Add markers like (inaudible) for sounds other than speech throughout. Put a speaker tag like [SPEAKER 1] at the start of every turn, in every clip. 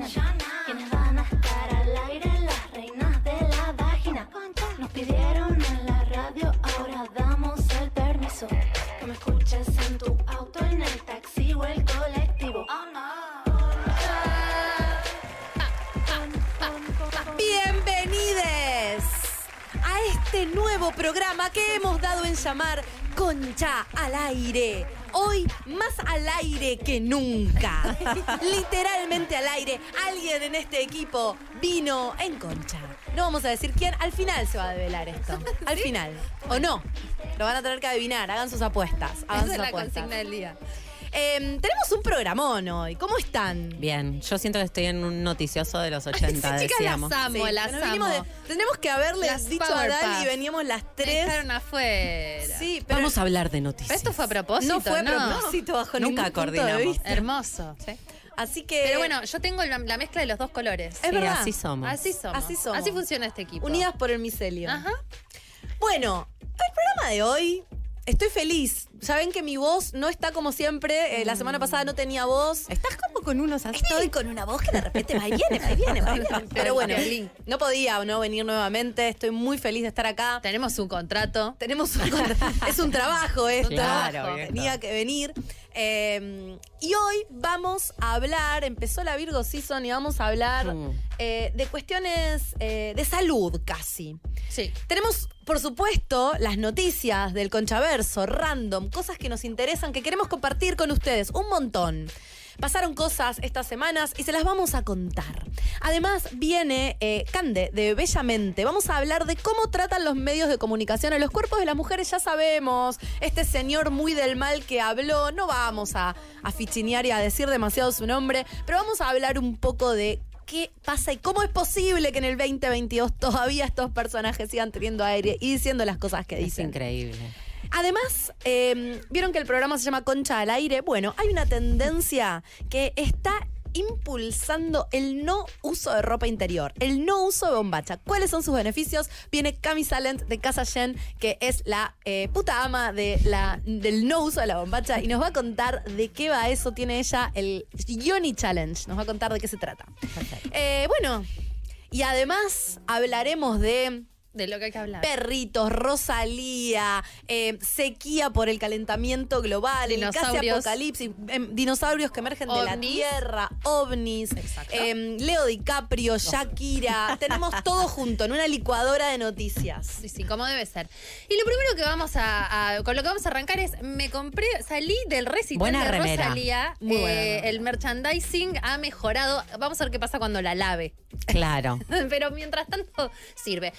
[SPEAKER 1] ¿Quiénes van a estar al aire? Las reinas de la vagina. Nos pidieron en la radio, ahora damos el permiso. Que me escuches en tu auto, en el taxi o el colectivo.
[SPEAKER 2] Bienvenides a este nuevo programa que hemos dado en llamar Concha al aire. Al aire que nunca. Literalmente al aire. Alguien en este equipo vino en concha. No vamos a decir quién. Al final se va a develar esto. Al final. ¿O no? Lo van a tener que adivinar. Hagan sus apuestas. Hagan
[SPEAKER 3] Esa
[SPEAKER 2] sus
[SPEAKER 3] es la
[SPEAKER 2] apuestas.
[SPEAKER 3] consigna del día.
[SPEAKER 2] Em, tenemos un programón hoy. ¿Cómo están?
[SPEAKER 4] Bien, yo siento que estoy en un noticioso de los 80,
[SPEAKER 3] Sí, chicas,
[SPEAKER 4] decíamos.
[SPEAKER 3] las amo,
[SPEAKER 2] Sí,
[SPEAKER 3] las amo.
[SPEAKER 2] de- tenemos que haberle
[SPEAKER 3] Las
[SPEAKER 2] dicho a Dali y veníamos las tres.
[SPEAKER 3] dejaron afuera.
[SPEAKER 2] Sí, pero
[SPEAKER 4] Vamos a hablar de noticias.
[SPEAKER 3] Pero esto fue a propósito,
[SPEAKER 2] no fue a
[SPEAKER 3] ¿no?
[SPEAKER 2] propósito bajo
[SPEAKER 4] Nunca
[SPEAKER 2] ningún punto de
[SPEAKER 4] coordinamos.
[SPEAKER 2] vista.
[SPEAKER 3] Hermoso.
[SPEAKER 2] Así que.
[SPEAKER 3] Pero bueno, yo tengo la, la mezcla de los dos colores.
[SPEAKER 2] Es
[SPEAKER 4] Sí,
[SPEAKER 2] verdad.
[SPEAKER 4] así somos.
[SPEAKER 3] Así somos.
[SPEAKER 2] Así somos.
[SPEAKER 3] Así funciona este equipo.
[SPEAKER 2] Unidas por el micelio.
[SPEAKER 3] Ajá.
[SPEAKER 2] Bueno, el programa de hoy. Estoy feliz. Saben que mi voz no está como siempre. Eh, la semana pasada no tenía voz.
[SPEAKER 4] Estás como con unos así.
[SPEAKER 2] Estoy con una voz que de repente va y viene, va y viene, va y viene. (laughs) Pero bueno, no podía no venir nuevamente. Estoy muy feliz de estar acá.
[SPEAKER 3] Tenemos un contrato.
[SPEAKER 2] Tenemos un contra- (laughs) es un trabajo esto.
[SPEAKER 4] Claro.
[SPEAKER 2] Tenía que venir. Eh, y hoy vamos a hablar, empezó la Virgo Season y vamos a hablar
[SPEAKER 4] Mm.
[SPEAKER 2] eh, de cuestiones eh, de salud casi.
[SPEAKER 3] Sí.
[SPEAKER 2] Tenemos, por supuesto, las noticias del Conchaverso, random, cosas que nos interesan, que queremos compartir con ustedes, un montón. Pasaron cosas estas semanas y se las vamos a contar. Además, viene eh, Cande de Bellamente. Vamos a hablar de cómo tratan los medios de comunicación a los cuerpos de las mujeres. Ya sabemos, este señor muy del mal que habló, no vamos a, a fichinear y a decir demasiado su nombre, pero vamos a hablar un poco de qué pasa y cómo es posible que en el 2022 todavía estos personajes sigan teniendo aire y diciendo las cosas que
[SPEAKER 4] Es
[SPEAKER 2] dicen.
[SPEAKER 4] increíble.
[SPEAKER 2] Además, eh, vieron que el programa se llama Concha al aire. Bueno, hay una tendencia que está impulsando el no uso de ropa interior, el no uso de bombacha. ¿Cuáles son sus beneficios? Viene Cami Salent de Casa Yen, que es la eh, puta ama de la, del no uso de la bombacha, y nos va a contar de qué va eso. Tiene ella el Yoni Challenge. Nos va a contar de qué se trata. Eh, bueno, y además hablaremos de
[SPEAKER 3] De lo que hay que hablar.
[SPEAKER 2] perritos, Rosalía, eh, sequía por el calentamiento global, el casi
[SPEAKER 3] Dinosaurios.
[SPEAKER 2] apocalipsis, em, dinosaurios que emergen de la tierra, ovnis, em, Leo DiCaprio, Shakira, (laughs) tenemos todo junto en una licuadora de noticias.
[SPEAKER 3] Sí, sí, como debe ser. Y lo primero que vamos a, a- con lo que vamos a arrancar es, me compré, salí del recital
[SPEAKER 4] Buena
[SPEAKER 3] de
[SPEAKER 4] remera.
[SPEAKER 3] Rosalía.
[SPEAKER 2] Muy buena
[SPEAKER 3] eh,
[SPEAKER 2] remera.
[SPEAKER 3] el merchandising ha mejorado. Vamos a ver qué pasa cuando la lave.
[SPEAKER 4] Claro. (laughs)
[SPEAKER 3] Pero mientras tanto sirve.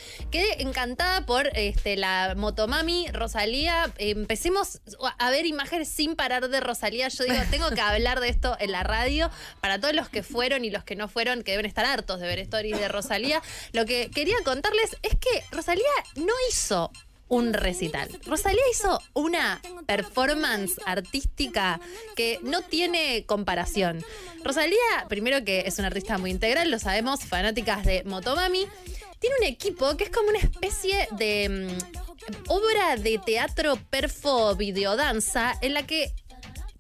[SPEAKER 3] Encantada por este, la motomami Rosalía. Empecemos a ver imágenes sin parar de Rosalía. Yo digo, tengo que hablar de esto en la radio para todos los que fueron y los que no fueron, que deben estar hartos de ver stories de Rosalía. Lo que quería contarles es que Rosalía no hizo un recital. Rosalía hizo una performance artística que no tiene comparación. Rosalía, primero que es una artista muy integral, lo sabemos, fanáticas de Motomami, tiene un equipo que es como una especie de mm, obra de teatro perfo videodanza en la que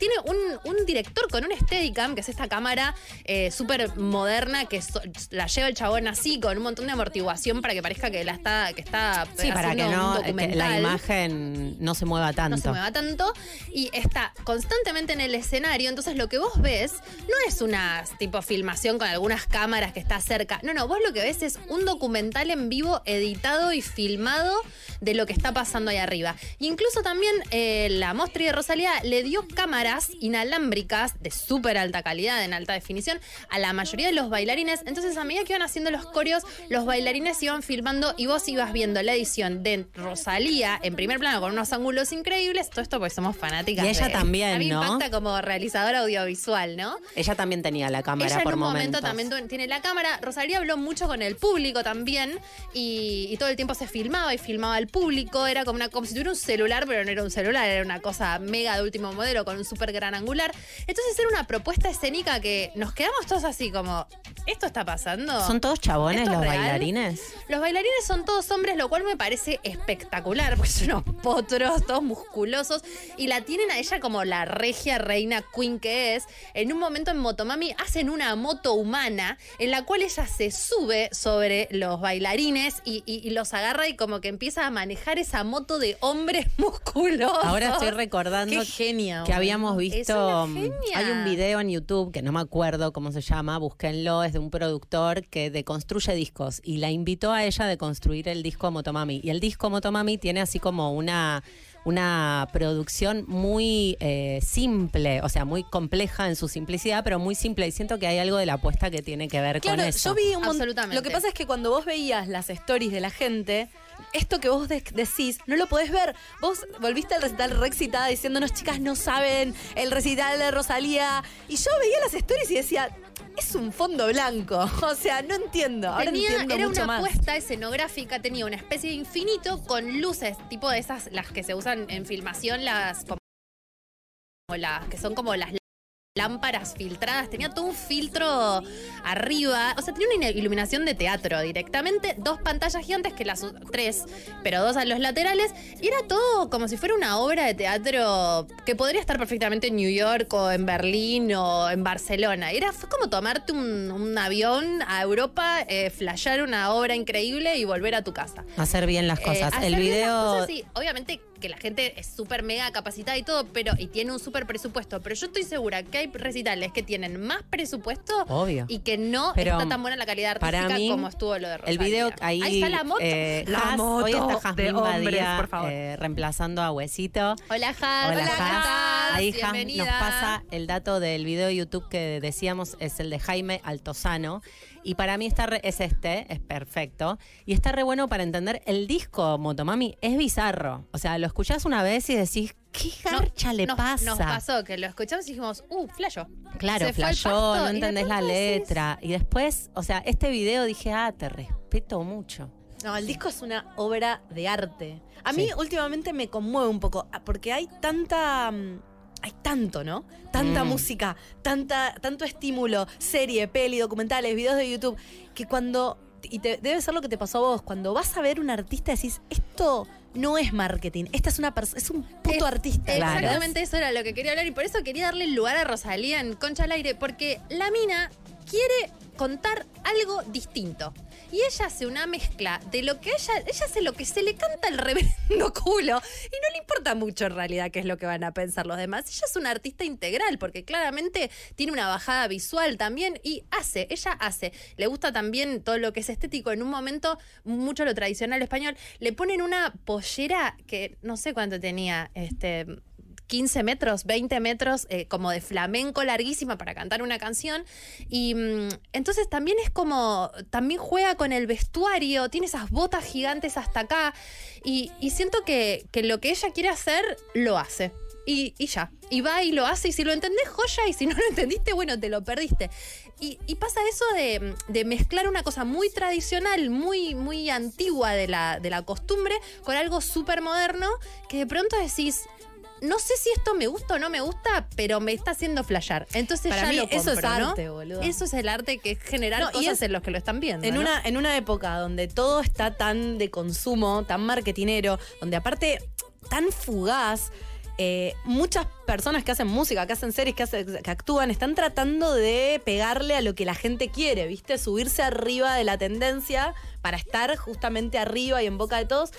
[SPEAKER 3] tiene un, un director con un Steadicam, que es esta cámara eh, súper moderna que so- la lleva el chabón así, con un montón de amortiguación para que parezca que la está, que está
[SPEAKER 4] Sí, para que no que la imagen no se mueva tanto.
[SPEAKER 3] no se mueva tanto y está constantemente en el escenario. Entonces lo que vos ves no es una tipo filmación con algunas cámaras que está cerca. No, no, vos lo que ves es un documental en vivo editado y filmado de lo que está pasando ahí arriba. Y incluso también eh, la Mostri de Rosalía le dio cámaras inalámbricas de súper alta calidad, en alta definición, a la mayoría de los bailarines. Entonces a medida que iban haciendo los coreos, los bailarines iban filmando y vos ibas viendo la edición de Rosalía en primer plano con unos ángulos increíbles. Todo esto porque somos fanáticas.
[SPEAKER 4] Y ella
[SPEAKER 3] de-
[SPEAKER 4] también,
[SPEAKER 3] A mí me
[SPEAKER 4] ¿no?
[SPEAKER 3] impacta como realizadora audiovisual, ¿no?
[SPEAKER 4] Ella también tenía la cámara
[SPEAKER 3] Ella
[SPEAKER 4] por
[SPEAKER 3] en un
[SPEAKER 4] momentos.
[SPEAKER 3] momento también tiene la cámara. Rosalía habló mucho con el público también y, y todo el tiempo se filmaba y filmaba al público. Era como, una, como si tuviera un celular, pero no era un celular, era una cosa mega de último modelo con un super súper gran angular. Entonces era una propuesta escénica que nos quedamos todos así como, ¿esto está pasando?
[SPEAKER 4] ¿Son todos chabones
[SPEAKER 3] ¿Esto es
[SPEAKER 4] los
[SPEAKER 3] real?
[SPEAKER 4] bailarines?
[SPEAKER 3] Los bailarines son todos hombres, lo cual me parece espectacular, porque son unos potros, todos musculosos, y la tienen a ella como la regia reina queen que es. En un momento en Motomami hacen una moto humana en la cual ella se sube sobre los bailarines y, y- y los agarra y como que empieza a manejar esa moto de hombres (laughs) musculosos.
[SPEAKER 4] Ahora estoy recordando
[SPEAKER 2] Qué genia.
[SPEAKER 4] que habíamos
[SPEAKER 3] Es
[SPEAKER 4] visto. mm. Hay un video en YouTube que no me acuerdo cómo se llama, búsquenlo, es de un productor que deconstruye discos y la invitó a ella a deconstruir el disco Motomami. Y el disco Motomami tiene así como una una producción muy eh, simple, o sea, muy compleja en su simplicidad, pero muy simple. Y siento que hay algo de la apuesta que tiene que ver
[SPEAKER 2] Claro,
[SPEAKER 4] con eso.
[SPEAKER 2] yo vi un montón.
[SPEAKER 3] Absolutamente.
[SPEAKER 2] Lo que pasa es que cuando vos veías las stories de la gente, esto que vos de- decís, no lo podés ver. Vos volviste al recital re excitada diciéndonos, chicas, no saben el recital de Rosalía. Y yo veía las stories y decía, es un fondo blanco. (laughs) O sea, no entiendo. Ahora
[SPEAKER 3] Tenía-
[SPEAKER 2] entiendo
[SPEAKER 3] era
[SPEAKER 2] mucho
[SPEAKER 3] una
[SPEAKER 2] más.
[SPEAKER 3] puesta escenográfica, tenía una especie de infinito con luces, tipo de esas, las que se usan en filmación, las como, como las que son como las lámparas filtradas, tenía todo un filtro arriba, o sea, tenía una iluminación de teatro directamente, dos pantallas gigantes que las tres, pero dos a los laterales, y era todo como si fuera una obra de teatro que podría estar perfectamente en New York o en Berlín o en Barcelona. Era fue como tomarte un, un avión a Europa, eh, flashear una obra increíble y volver a tu casa.
[SPEAKER 4] Hacer bien las
[SPEAKER 3] Eh,
[SPEAKER 4] cosas. el video.
[SPEAKER 3] cosas, sí, obviamente que la gente es súper mega capacitada y todo, pero y tiene un súper presupuesto. Pero yo estoy segura que hay recitales que tienen más presupuesto
[SPEAKER 4] Obvio.
[SPEAKER 3] y que no
[SPEAKER 4] Pero
[SPEAKER 3] está tan buena la calidad
[SPEAKER 4] para
[SPEAKER 3] artística
[SPEAKER 4] mí,
[SPEAKER 3] como estuvo lo de Rosalía.
[SPEAKER 4] El video ahí.
[SPEAKER 3] Ahí está la moto.
[SPEAKER 4] eh,
[SPEAKER 2] La
[SPEAKER 4] Has-
[SPEAKER 2] moto
[SPEAKER 4] hoy está
[SPEAKER 2] hombres,
[SPEAKER 4] Badía,
[SPEAKER 2] por favor.
[SPEAKER 4] eh, reemplazando a Huesito.
[SPEAKER 3] Hola, Has.
[SPEAKER 4] Hola,
[SPEAKER 3] ¿cómo
[SPEAKER 4] Has.
[SPEAKER 3] estás?
[SPEAKER 4] Ahí
[SPEAKER 3] Bienvenida.
[SPEAKER 4] nos pasa el dato del video de YouTube que decíamos es el de Jaime Altozano. Y para mí está re- es este, es perfecto. Y está re bueno para entender el disco Motomami. Es bizarro. O sea, lo escuchás una vez y decís, ¿qué
[SPEAKER 3] No,
[SPEAKER 4] garcha le
[SPEAKER 3] nos,
[SPEAKER 4] pasa?
[SPEAKER 3] Nos pasó que lo escuchamos y dijimos, uh, flasho.
[SPEAKER 4] Claro,
[SPEAKER 3] Se pasto
[SPEAKER 4] no entendés la
[SPEAKER 3] decís,
[SPEAKER 4] letra. Y después, o sea, este video dije, ah, te respeto mucho.
[SPEAKER 2] No, el disco es una obra de arte. A mí
[SPEAKER 4] Sí.
[SPEAKER 2] últimamente me conmueve un poco, ah, porque hay tanta... Hay tanto, ¿no? Tanta
[SPEAKER 4] Mm.
[SPEAKER 2] música, tanta, tanto estímulo, serie, peli, documentales, videos de YouTube, que cuando... Y te- debe ser lo que te pasó a vos, cuando vas a ver un artista decís, esto no es marketing, esta es una persona, es un puto
[SPEAKER 3] Es-
[SPEAKER 2] artista.
[SPEAKER 4] Claro.
[SPEAKER 3] Exactamente eso era lo que quería hablar y por eso quería darle lugar a Rosalía en Concha al Aire, porque la mina quiere contar algo distinto. Y ella hace una mezcla de lo que ella, ella hace lo que se le canta el reverendo (laughs) culo. Y no le importa mucho en realidad qué es lo que van a pensar los demás. Ella es una artista integral, porque claramente tiene una bajada visual también y hace, ella hace. Le gusta también todo lo que es estético. En un momento, mucho lo tradicional español, le ponen una pollera que no sé cuánto tenía, este 15 metros, 20 metros, eh, como de flamenco larguísima para cantar una canción. Y mm, entonces también es como, también juega con el vestuario, tiene esas botas gigantes hasta acá. Y, y siento que, que lo que ella quiere hacer, lo hace. Y, y ya. Y va y lo hace. Y si lo entendés, joya. Y si no lo entendiste, bueno, te lo perdiste. Y, pasa eso de, de mezclar una cosa muy tradicional, muy, muy antigua de la, de la costumbre, con algo súper moderno, que de pronto decís, no sé si esto me gusta o no me gusta, pero me está haciendo flashear. Entonces
[SPEAKER 2] Para
[SPEAKER 3] ya
[SPEAKER 2] mí
[SPEAKER 3] lo
[SPEAKER 2] eso es
[SPEAKER 3] compro, ¿no?
[SPEAKER 2] arte, boludo.
[SPEAKER 3] Eso es el arte que es generar
[SPEAKER 2] No, y
[SPEAKER 3] cosas
[SPEAKER 2] es-
[SPEAKER 3] en los que lo están viendo.
[SPEAKER 2] En
[SPEAKER 3] ¿no?
[SPEAKER 2] una, en una época donde todo está tan de consumo, tan marketinero, donde aparte tan fugaz, eh, muchas personas que hacen música, que hacen series, que, hacen- que actúan, están tratando de pegarle a lo que la gente quiere, ¿viste? Subirse arriba de la tendencia para estar justamente arriba y en boca de todos.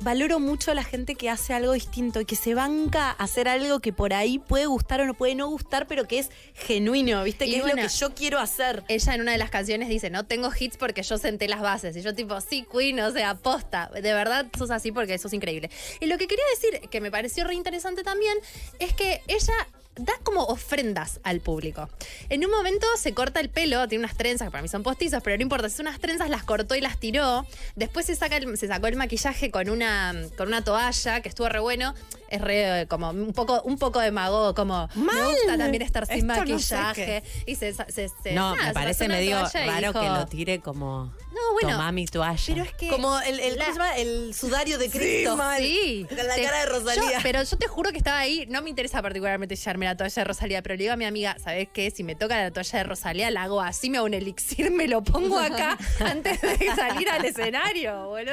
[SPEAKER 2] Valoro mucho a la gente que hace algo distinto y que se banca a hacer algo que por ahí puede gustar o no puede no gustar, pero que es genuino, ¿viste?
[SPEAKER 3] Y
[SPEAKER 2] Que es
[SPEAKER 3] bueno,
[SPEAKER 2] lo que yo quiero hacer.
[SPEAKER 3] Ella en una de las canciones dice, no tengo hits porque yo senté las bases. Y yo tipo, sí, Queen, o sea, posta. De verdad sos así porque sos increíble. Y lo que quería decir, que me pareció re interesante también, es que ella da como ofrendas al público. En un momento se corta el pelo, tiene unas trenzas que para mí son postizas, pero no importa, es unas trenzas, las cortó y las tiró. Después se, saca se sacó el maquillaje con una, con una toalla, que estuvo re bueno. Es re, eh, como un poco, un poco de mago, como me gusta también estar sin
[SPEAKER 4] Esto no sé
[SPEAKER 3] maquillaje. y se, se, se-
[SPEAKER 4] No,
[SPEAKER 3] nada,
[SPEAKER 4] me parece medio raro
[SPEAKER 3] dijo,
[SPEAKER 4] que lo tire como.
[SPEAKER 3] No, bueno,
[SPEAKER 4] Tomá mi toalla.
[SPEAKER 3] Pero es que.
[SPEAKER 2] Como el, el,
[SPEAKER 3] La-
[SPEAKER 2] ¿cómo se llama? el sudario de Cristo.
[SPEAKER 3] Sí.
[SPEAKER 2] Con la
[SPEAKER 3] Te-
[SPEAKER 2] cara de Rosalía.
[SPEAKER 3] yo- pero yo te juro que estaba ahí. No me interesa particularmente llevarme la toalla de Rosalía, pero le digo a mi amiga, ¿sabes qué? Si me toca la toalla de Rosalía, la hago así, me hago un elixir, me lo pongo acá (laughs) antes de salir al escenario, hago el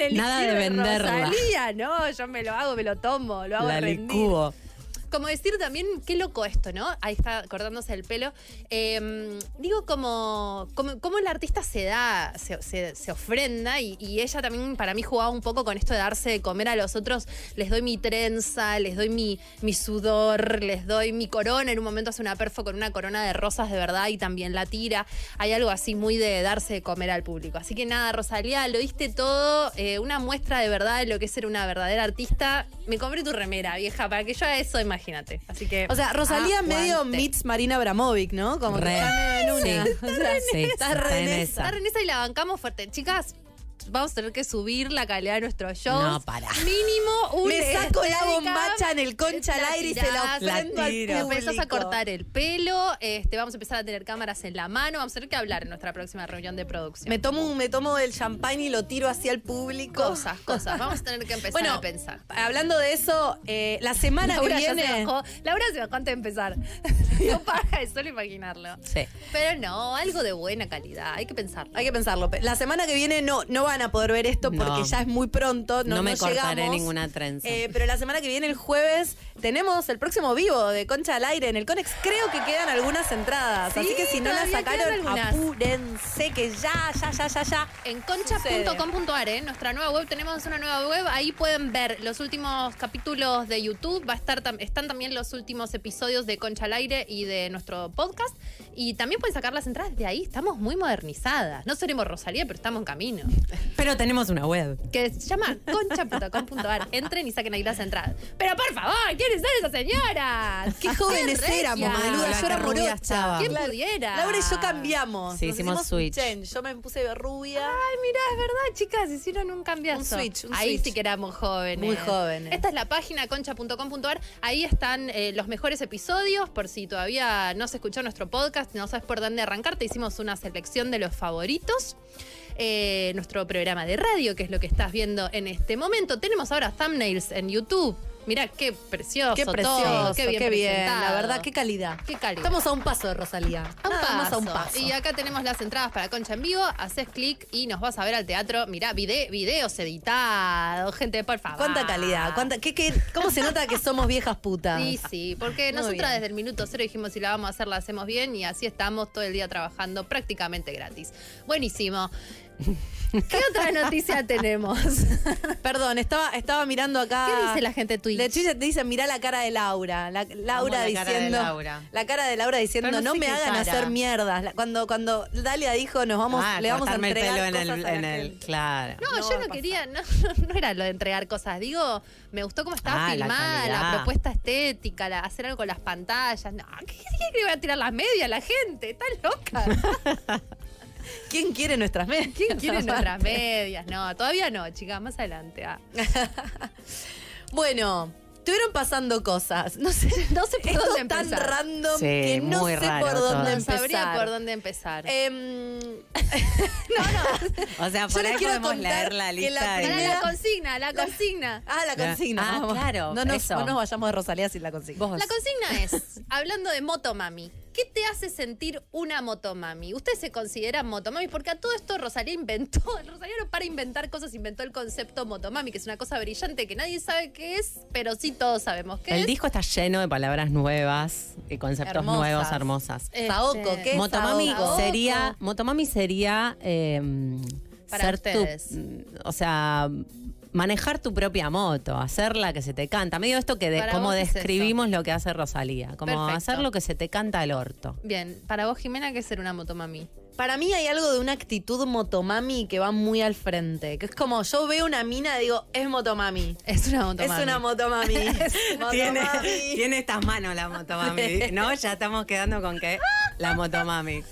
[SPEAKER 3] elixir
[SPEAKER 4] Nada de venderla.
[SPEAKER 3] Rosalía, no, yo me lo hago, me lo tomo, lo hago
[SPEAKER 4] la
[SPEAKER 3] rendir.
[SPEAKER 4] licúo.
[SPEAKER 3] Como decir también, qué loco esto, ¿no? Ahí está cortándose el pelo. Eh, digo, como, como, como el artista se da, se, se- ofrenda y, ella también para mí jugaba un poco con esto de darse de comer a los otros. Les doy mi trenza, les doy mi, mi sudor, les doy mi corona. En un momento hace una perfo con una corona de rosas de verdad y también la tira. Hay algo así muy de darse de comer al público. Así que nada, Rosalía, lo diste todo. eh, una muestra de verdad de lo que es ser una verdadera artista. Me compré tu remera, vieja, para que yo haga eso, imagínate. Así que.
[SPEAKER 2] O sea, Rosalía
[SPEAKER 3] aguante.
[SPEAKER 2] medio meets Marina Abramovic, ¿no? Como que
[SPEAKER 4] Re.
[SPEAKER 2] está en una.
[SPEAKER 4] Sí. (laughs)
[SPEAKER 2] O sea,
[SPEAKER 4] Sí,
[SPEAKER 2] está re en esa.
[SPEAKER 3] Está en esa y la bancamos fuerte. Chicas, vamos a tener que subir la calidad de nuestros shows.
[SPEAKER 4] No, pará.
[SPEAKER 3] Mínimo un
[SPEAKER 2] Me saco la
[SPEAKER 3] Steadicam,
[SPEAKER 2] bombacha en el concha al aire y se la ofrendo al público.
[SPEAKER 3] empezás a cortar el pelo, este, vamos a empezar a tener cámaras en la mano, vamos a tener que hablar en nuestra próxima reunión de producción.
[SPEAKER 2] Me tomo, me tomo el champán y lo tiro hacia el público.
[SPEAKER 3] Cosas, cosas. Vamos a tener que empezar
[SPEAKER 2] Bueno,
[SPEAKER 3] a pensar.
[SPEAKER 2] hablando de eso, eh, la semana
[SPEAKER 3] Laura
[SPEAKER 2] que viene.
[SPEAKER 3] se bajó. Laura se bajó antes de empezar. (laughs) No paja de solo imaginarlo.
[SPEAKER 4] Sí.
[SPEAKER 3] Pero no, algo de buena calidad, hay que pensarlo.
[SPEAKER 2] Hay que pensarlo. La semana que viene no, no van a poder ver esto porque
[SPEAKER 4] No.
[SPEAKER 2] ya es muy pronto. No,
[SPEAKER 4] No me
[SPEAKER 2] no
[SPEAKER 4] cortaré
[SPEAKER 2] llegamos.
[SPEAKER 4] ninguna trenza.
[SPEAKER 2] Eh, pero la semana que viene, el jueves, tenemos el próximo vivo de Concha al Aire en el Conex. Creo que quedan algunas entradas.
[SPEAKER 3] Sí,
[SPEAKER 2] así que si no las sacaron, apúrense que ya, ya, ya, ya, ya.
[SPEAKER 3] En concha.com.ar, ¿eh? nuestra nueva web, tenemos una nueva web, ahí pueden ver los últimos capítulos de YouTube, va a estar tam- están también los últimos episodios de Concha al Aire y de nuestro podcast, y también pueden sacar las entradas de ahí, estamos muy modernizadas, no seremos Rosalía, pero estamos en camino,
[SPEAKER 4] Pero tenemos una web.
[SPEAKER 3] que se llama concha.com.ar, entren y saquen ahí las entradas. Pero por favor, ¿quiénes son esas señoras?
[SPEAKER 2] Qué jóvenes éramos, boluda.
[SPEAKER 4] La
[SPEAKER 2] Yo era morocha.
[SPEAKER 3] ¿Quién pudiera?
[SPEAKER 2] Laura y yo cambiamos.
[SPEAKER 4] Sí,
[SPEAKER 2] Nos
[SPEAKER 4] hicimos switch.
[SPEAKER 2] change. Yo me puse rubia.
[SPEAKER 3] Ay, mira, es verdad, chicas, hicieron un cambiazo.
[SPEAKER 2] Un switch, un
[SPEAKER 3] Ahí
[SPEAKER 2] switch.
[SPEAKER 3] sí que éramos jóvenes.
[SPEAKER 2] Muy jóvenes.
[SPEAKER 3] Esta es la página concha.com.ar. Ahí están eh, los mejores episodios. Por si todavía no se escuchó nuestro podcast, no sabes por dónde arrancar, te hicimos una selección de los favoritos. Eh, nuestro programa de radio, que es lo que estás viendo en este momento. Tenemos ahora thumbnails en YouTube. Mirá, qué precioso.
[SPEAKER 2] Qué
[SPEAKER 3] todo,
[SPEAKER 2] precioso,
[SPEAKER 3] qué bien,
[SPEAKER 2] La
[SPEAKER 3] presentado.
[SPEAKER 2] verdad, qué calidad.
[SPEAKER 3] Qué calidad.
[SPEAKER 2] Estamos a un paso de Rosalía.
[SPEAKER 3] A un paso.
[SPEAKER 2] a un paso.
[SPEAKER 3] Y acá tenemos las entradas para Concha en vivo. Haces clic y nos vas a ver al teatro. Mirá, vide- videos editados. Gente, por favor.
[SPEAKER 2] ¿Cuánta calidad? ¿Cuánta, qué, qué, ¿Cómo se nota que somos viejas putas?
[SPEAKER 3] Sí, sí, porque
[SPEAKER 2] Muy
[SPEAKER 3] nosotras
[SPEAKER 2] bien.
[SPEAKER 3] desde el minuto cero dijimos si la vamos a hacer, la hacemos bien y así estamos todo el día trabajando prácticamente gratis. Buenísimo. ¿Qué otra noticia (laughs) tenemos?
[SPEAKER 2] Perdón, estaba, estaba mirando acá.
[SPEAKER 3] ¿Qué dice la gente de Twitch?
[SPEAKER 2] De Twitch te dicen, mirá la cara de Laura. La, Laura
[SPEAKER 4] la cara de
[SPEAKER 2] diciendo.
[SPEAKER 4] Laura.
[SPEAKER 2] La cara de Laura diciendo,
[SPEAKER 4] Pero
[SPEAKER 2] no,
[SPEAKER 4] no sé
[SPEAKER 2] me
[SPEAKER 4] qué
[SPEAKER 2] hagan
[SPEAKER 4] cara.
[SPEAKER 2] hacer mierdas. La- Cuando, cuando Dalia dijo, nos vamos,
[SPEAKER 4] Ah,
[SPEAKER 2] le vamos a
[SPEAKER 4] el
[SPEAKER 2] entregar
[SPEAKER 4] en
[SPEAKER 2] cosas
[SPEAKER 4] el,
[SPEAKER 2] a la
[SPEAKER 4] en el- claro.
[SPEAKER 3] No,
[SPEAKER 2] No
[SPEAKER 3] yo no quería, no, (laughs) no era lo de entregar cosas. Digo, me gustó cómo estaba
[SPEAKER 4] Ah,
[SPEAKER 3] filmada, la, propuesta estética, la- hacer algo con las pantallas. No, ¿qué, qué, qué le voy a tirar las medias la gente? Está loca. (laughs)
[SPEAKER 2] ¿Quién quiere nuestras medias?
[SPEAKER 3] ¿Quién (laughs) quiere nuestras medias? No, todavía no, chicas, más adelante. ah. (laughs)
[SPEAKER 2] Bueno, estuvieron pasando cosas. No sé,
[SPEAKER 3] No sé por (laughs) dónde
[SPEAKER 2] tan
[SPEAKER 3] empezar.
[SPEAKER 2] random
[SPEAKER 4] Sí,
[SPEAKER 2] que no
[SPEAKER 4] muy
[SPEAKER 2] sé
[SPEAKER 4] raro
[SPEAKER 2] por
[SPEAKER 4] todo.
[SPEAKER 2] dónde
[SPEAKER 3] No
[SPEAKER 2] empezar.
[SPEAKER 3] sabría por dónde empezar.
[SPEAKER 2] Em,
[SPEAKER 4] O sea,
[SPEAKER 2] Yo
[SPEAKER 4] por
[SPEAKER 2] les
[SPEAKER 4] ahí
[SPEAKER 2] quiero
[SPEAKER 4] podemos
[SPEAKER 2] contar
[SPEAKER 4] leer la lista.
[SPEAKER 2] la primera-
[SPEAKER 3] la consigna, la consigna.
[SPEAKER 2] ah, la consigna.
[SPEAKER 4] Ah,
[SPEAKER 2] vamos.
[SPEAKER 4] claro,
[SPEAKER 2] No nos,
[SPEAKER 4] eso.
[SPEAKER 2] no nos vayamos de Rosalía sin la consigna.
[SPEAKER 4] Vos.
[SPEAKER 3] La consigna es, hablando de motomami, ¿qué te hace sentir una motomami? ¿Usted se considera motomami? Porque a todo esto Rosalía inventó, (laughs) Rosalía no para inventar cosas, inventó el concepto motomami, que es una cosa brillante que nadie sabe qué es, pero sí todos sabemos qué
[SPEAKER 4] El
[SPEAKER 3] es.
[SPEAKER 4] disco está lleno de palabras nuevas y conceptos
[SPEAKER 2] Hermosas.
[SPEAKER 4] nuevos, hermosas.
[SPEAKER 3] Este,
[SPEAKER 2] Saoko, ¿qué es
[SPEAKER 4] Motomami
[SPEAKER 2] Saoko?
[SPEAKER 4] sería, Motomami sería eh,
[SPEAKER 3] Para
[SPEAKER 4] ser
[SPEAKER 3] ustedes.
[SPEAKER 4] tu, mm, o sea, manejar tu propia moto, hacer la que se te canta. Medio esto que de
[SPEAKER 3] Para es
[SPEAKER 4] describimos lo que hace Rosalía, como
[SPEAKER 3] Perfecto.
[SPEAKER 4] hacer lo que se te canta al orto.
[SPEAKER 3] Bien, para vos, Jimena, ¿qué es ser una motomami?
[SPEAKER 2] Para mí hay algo de una actitud motomami que va muy al frente. Que es como, yo veo una mina y digo, es motomami.
[SPEAKER 3] Es una motomami.
[SPEAKER 2] Es una motomami. (laughs)
[SPEAKER 4] Tiene,
[SPEAKER 2] motomami.
[SPEAKER 4] tiene estas manos la motomami. No, ya estamos quedando con que la motomami.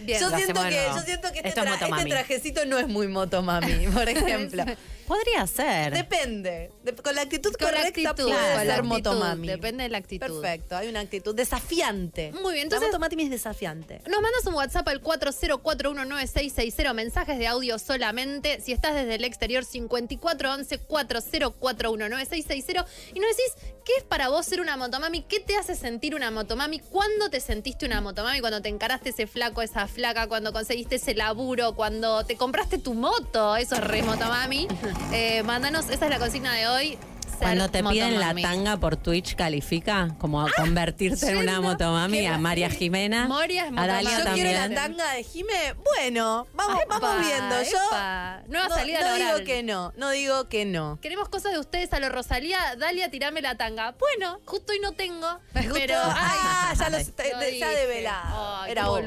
[SPEAKER 3] Bien.
[SPEAKER 2] Yo siento, que, yo siento que este,
[SPEAKER 4] es
[SPEAKER 2] este trajecito no es muy motomami, por (laughs) ejemplo.
[SPEAKER 4] Podría ser.
[SPEAKER 2] Depende. De- con la actitud
[SPEAKER 3] Con la
[SPEAKER 2] correcta
[SPEAKER 3] actitud,
[SPEAKER 2] puede
[SPEAKER 3] con la
[SPEAKER 2] ser
[SPEAKER 3] actitud,
[SPEAKER 2] motomami.
[SPEAKER 3] depende de la actitud.
[SPEAKER 2] Perfecto, hay una actitud desafiante.
[SPEAKER 3] Muy bien, entonces-
[SPEAKER 2] La motomami es desafiante.
[SPEAKER 3] Nos mandas un WhatsApp al 40419660, mensajes de audio solamente. Si estás desde el exterior, 5411-40419660. Y nos decís, ¿qué es para vos ser una motomami? ¿Qué te hace sentir una motomami? ¿Cuándo te sentiste una motomami? Cuando te encaraste ese flaco, esa flaca, cuando conseguiste ese laburo, cuando te compraste tu moto. Eso es re motomami. (laughs) Eh, mándanos, esa es la consigna de hoy.
[SPEAKER 4] Cuando te piden la tanga por Twitch, califica como a convertirte en una motomami a María Jimena.
[SPEAKER 3] Moria es
[SPEAKER 4] a. Dalia
[SPEAKER 2] Yo
[SPEAKER 4] también.
[SPEAKER 2] quiero la tanga de Jime. Bueno, vamos,
[SPEAKER 3] Epa,
[SPEAKER 2] vamos viendo. Yo
[SPEAKER 3] epa. Nueva
[SPEAKER 2] no,
[SPEAKER 3] salida
[SPEAKER 2] no
[SPEAKER 3] laboral.
[SPEAKER 2] digo que no, no digo que no.
[SPEAKER 3] Queremos cosas de ustedes a lo Rosalía. Dalia, tirame la tanga. Bueno, justo hoy no tengo.
[SPEAKER 2] Justo-
[SPEAKER 3] pero. (laughs)
[SPEAKER 2] ah,
[SPEAKER 3] ay,
[SPEAKER 2] ya lo
[SPEAKER 3] lo
[SPEAKER 2] se ha
[SPEAKER 3] dije.
[SPEAKER 2] develado.
[SPEAKER 3] Ay,
[SPEAKER 2] Era obvio.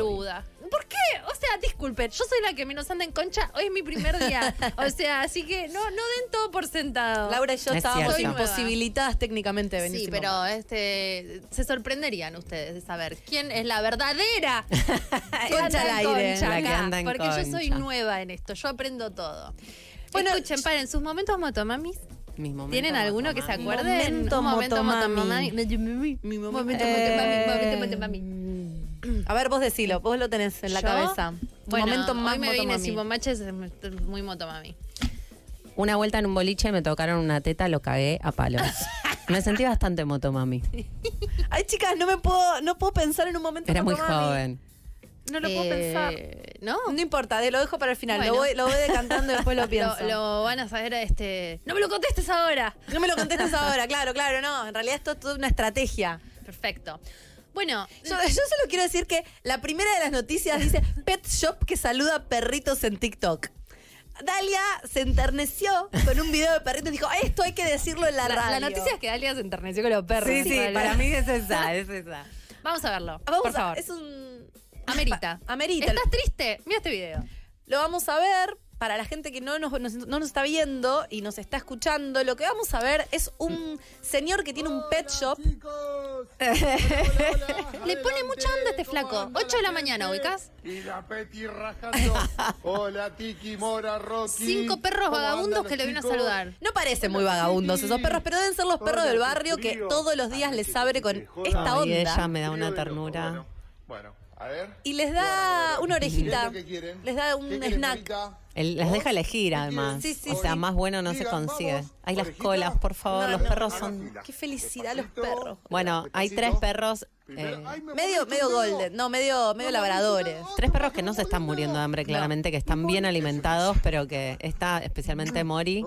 [SPEAKER 3] ¿Por qué? O sea, disculpen, yo soy la que menos anda en concha. Hoy es mi primer día. (laughs) O sea, así que no, no den todo por sentado.
[SPEAKER 2] Laura y yo
[SPEAKER 4] Es
[SPEAKER 2] estábamos imposibilitadas técnicamente de venir.
[SPEAKER 3] Sí, pero este se sorprenderían ustedes de saber quién es la verdadera (laughs)
[SPEAKER 2] Concha al aire.
[SPEAKER 3] concha
[SPEAKER 4] La que
[SPEAKER 3] acá,
[SPEAKER 4] anda en
[SPEAKER 3] porque yo soy nueva en esto, yo aprendo todo.
[SPEAKER 2] Bueno,
[SPEAKER 3] escuchen, paren, sus momentos motomamis.
[SPEAKER 4] Mis momentos
[SPEAKER 3] ¿Tienen alguno que se
[SPEAKER 4] motomami.
[SPEAKER 3] acuerden?
[SPEAKER 2] Momento
[SPEAKER 3] momento
[SPEAKER 2] motomami.
[SPEAKER 3] motomami.
[SPEAKER 2] Mi momento motomami.
[SPEAKER 3] motomami, momento motomami.
[SPEAKER 2] A ver, vos decilo, vos lo tenés en la
[SPEAKER 3] ¿Yo?
[SPEAKER 2] cabeza. Tu
[SPEAKER 3] Bueno,
[SPEAKER 2] momento más
[SPEAKER 3] hoy me vine
[SPEAKER 2] motomami.
[SPEAKER 3] sin bombaches, es muy motomami.
[SPEAKER 4] Una vuelta en un boliche me tocaron una teta, lo cagué a palos. (laughs) me sentí bastante motomami.
[SPEAKER 2] Ay, chicas, no me puedo, no puedo pensar en un momento
[SPEAKER 4] Era muy joven.
[SPEAKER 2] No lo puedo
[SPEAKER 3] Eh,
[SPEAKER 2] pensar.
[SPEAKER 3] ¿No?
[SPEAKER 2] No importa, de- lo dejo para el final.
[SPEAKER 3] Bueno.
[SPEAKER 2] Lo, voy, lo voy decantando y después lo pienso. (laughs)
[SPEAKER 3] Lo, lo van a saber este. ¡No me lo contestes ahora!
[SPEAKER 2] No me lo contestes ahora, claro, claro, no. En realidad esto es toda una estrategia.
[SPEAKER 3] Perfecto. Bueno,
[SPEAKER 2] Yo, yo solo quiero decir que la primera de las noticias dice (laughs) Pet Shop que saluda perritos en TikTok. Dalia se enterneció con un video de perritos y dijo, esto hay que decirlo en la,
[SPEAKER 3] la,
[SPEAKER 2] radio.
[SPEAKER 3] la noticia es que Dalia se enterneció con los perros.
[SPEAKER 4] Sí, sí, para mí es esa, (laughs) es esa.
[SPEAKER 3] Vamos a verlo.
[SPEAKER 2] Vamos
[SPEAKER 3] por
[SPEAKER 2] a-
[SPEAKER 3] favor.
[SPEAKER 2] Es un...
[SPEAKER 3] Amerita. (laughs)
[SPEAKER 2] Amerita.
[SPEAKER 3] ¿Estás triste? Mira este video.
[SPEAKER 2] Lo vamos a ver. Para la gente que no nos, nos- no nos está viendo y nos está escuchando, lo que vamos a ver es un señor que tiene un pet shop. (laughs)
[SPEAKER 3] Le pone mucha onda a este flaco. 8 de la mañana, ¿ubicás?
[SPEAKER 5] Y la Peti rajando. (laughs) Hola, Tiki, Mora, Rocky.
[SPEAKER 3] Cinco perros
[SPEAKER 5] ¿Cómo
[SPEAKER 3] vagabundos que le vino a
[SPEAKER 5] chicos?
[SPEAKER 3] saludar.
[SPEAKER 2] No parecen muy vagabundos esos perros, pero deben ser los perros del barrio que todos los días les abre con esta
[SPEAKER 4] Ay, ella
[SPEAKER 2] onda.
[SPEAKER 4] me da una
[SPEAKER 5] y
[SPEAKER 4] ternura.
[SPEAKER 5] Bueno, bueno, a ver.
[SPEAKER 2] Y les da una
[SPEAKER 5] ¿Qué es
[SPEAKER 2] orejita. Les da un
[SPEAKER 5] ¿Qué quieren,
[SPEAKER 2] snack.
[SPEAKER 4] Las deja elegir
[SPEAKER 5] ¿Qué
[SPEAKER 4] además.
[SPEAKER 2] Sí, sí,
[SPEAKER 4] o sea,
[SPEAKER 2] sí.
[SPEAKER 4] más bueno no se consigue. Hay las colas, por favor,
[SPEAKER 2] No,
[SPEAKER 4] los perros son...
[SPEAKER 2] Qué felicidad los perros.
[SPEAKER 4] Bueno, hay tres perros... Eh,
[SPEAKER 5] Ay, me
[SPEAKER 2] Medio, medio golden, no, medio, medio labradores.
[SPEAKER 4] Tres perros que no se están muriendo de hambre, claramente, que están bien alimentados, pero que está especialmente Mori,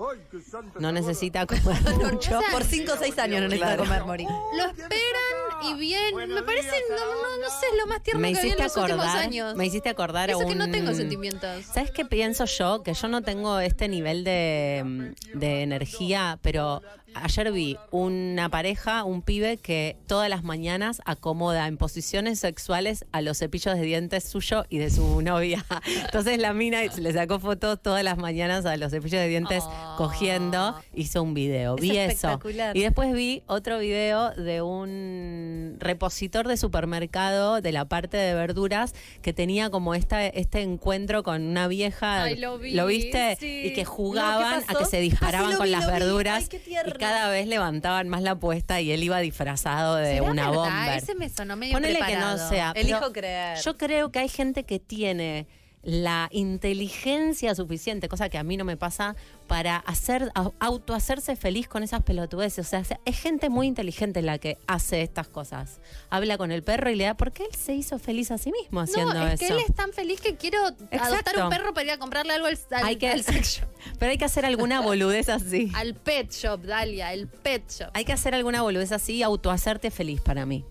[SPEAKER 4] no necesita comer (laughs) mucho.
[SPEAKER 2] Por 5 o 6 años no necesita comer morir.
[SPEAKER 3] Lo esperan y bien. Me parece,
[SPEAKER 5] días,
[SPEAKER 3] no, no, no sé, es lo más tierno
[SPEAKER 4] Me
[SPEAKER 3] que vi en
[SPEAKER 4] hiciste
[SPEAKER 3] los últimos
[SPEAKER 4] acordar,
[SPEAKER 3] años.
[SPEAKER 4] me hiciste acordar a
[SPEAKER 3] Eso que no
[SPEAKER 4] un-
[SPEAKER 3] tengo sentimientos.
[SPEAKER 4] ¿Sabes qué pienso yo? Que yo no tengo este nivel de, de energía, pero ayer vi una pareja, un pibe que todas las mañanas acomoda en posiciones sexuales a los cepillos de dientes suyo y de su novia. (laughs) Entonces la mina le sacó fotos todas las mañanas a los cepillos de dientes
[SPEAKER 3] Oh.
[SPEAKER 4] cogiendo, hizo un video.
[SPEAKER 2] Es
[SPEAKER 4] Vi eso. Y después vi otro video de un repositor de supermercado de la parte de verduras que tenía como esta, este encuentro con una vieja.
[SPEAKER 3] Ay, lo vi,
[SPEAKER 4] viste?
[SPEAKER 3] sí.
[SPEAKER 4] Y que jugaban
[SPEAKER 2] ¿qué
[SPEAKER 4] a que se
[SPEAKER 2] Ah,
[SPEAKER 4] disparaban
[SPEAKER 2] sí, lo
[SPEAKER 4] con
[SPEAKER 2] vi,
[SPEAKER 4] las
[SPEAKER 2] lo
[SPEAKER 4] verduras
[SPEAKER 2] Ay, qué.
[SPEAKER 4] Cada vez levantaban más la apuesta y él iba disfrazado de
[SPEAKER 3] ¿Será
[SPEAKER 4] una
[SPEAKER 3] verdad?
[SPEAKER 4] bomba.
[SPEAKER 3] Ese me sonó medio
[SPEAKER 4] Ponele que no sea.
[SPEAKER 2] Elijo creer.
[SPEAKER 4] Yo creo que hay gente que tiene la inteligencia suficiente, cosa que a mí no me pasa, para hacer autohacerse feliz con esas pelotudeces. O sea, es gente muy inteligente la que hace estas cosas. Habla con el perro y le da, porque él se hizo feliz a sí mismo haciendo
[SPEAKER 3] No, es
[SPEAKER 4] eso.
[SPEAKER 3] que él es tan feliz que quiero adoptar
[SPEAKER 4] Exacto.
[SPEAKER 3] un perro para ir a comprarle algo al, al,
[SPEAKER 4] hay que,
[SPEAKER 3] al (laughs) sex shop.
[SPEAKER 4] pero hay que hacer alguna boludez así.
[SPEAKER 3] Al pet shop, Dalia, el pet shop.
[SPEAKER 4] Hay que hacer alguna boludez así y autohacerte feliz para mí.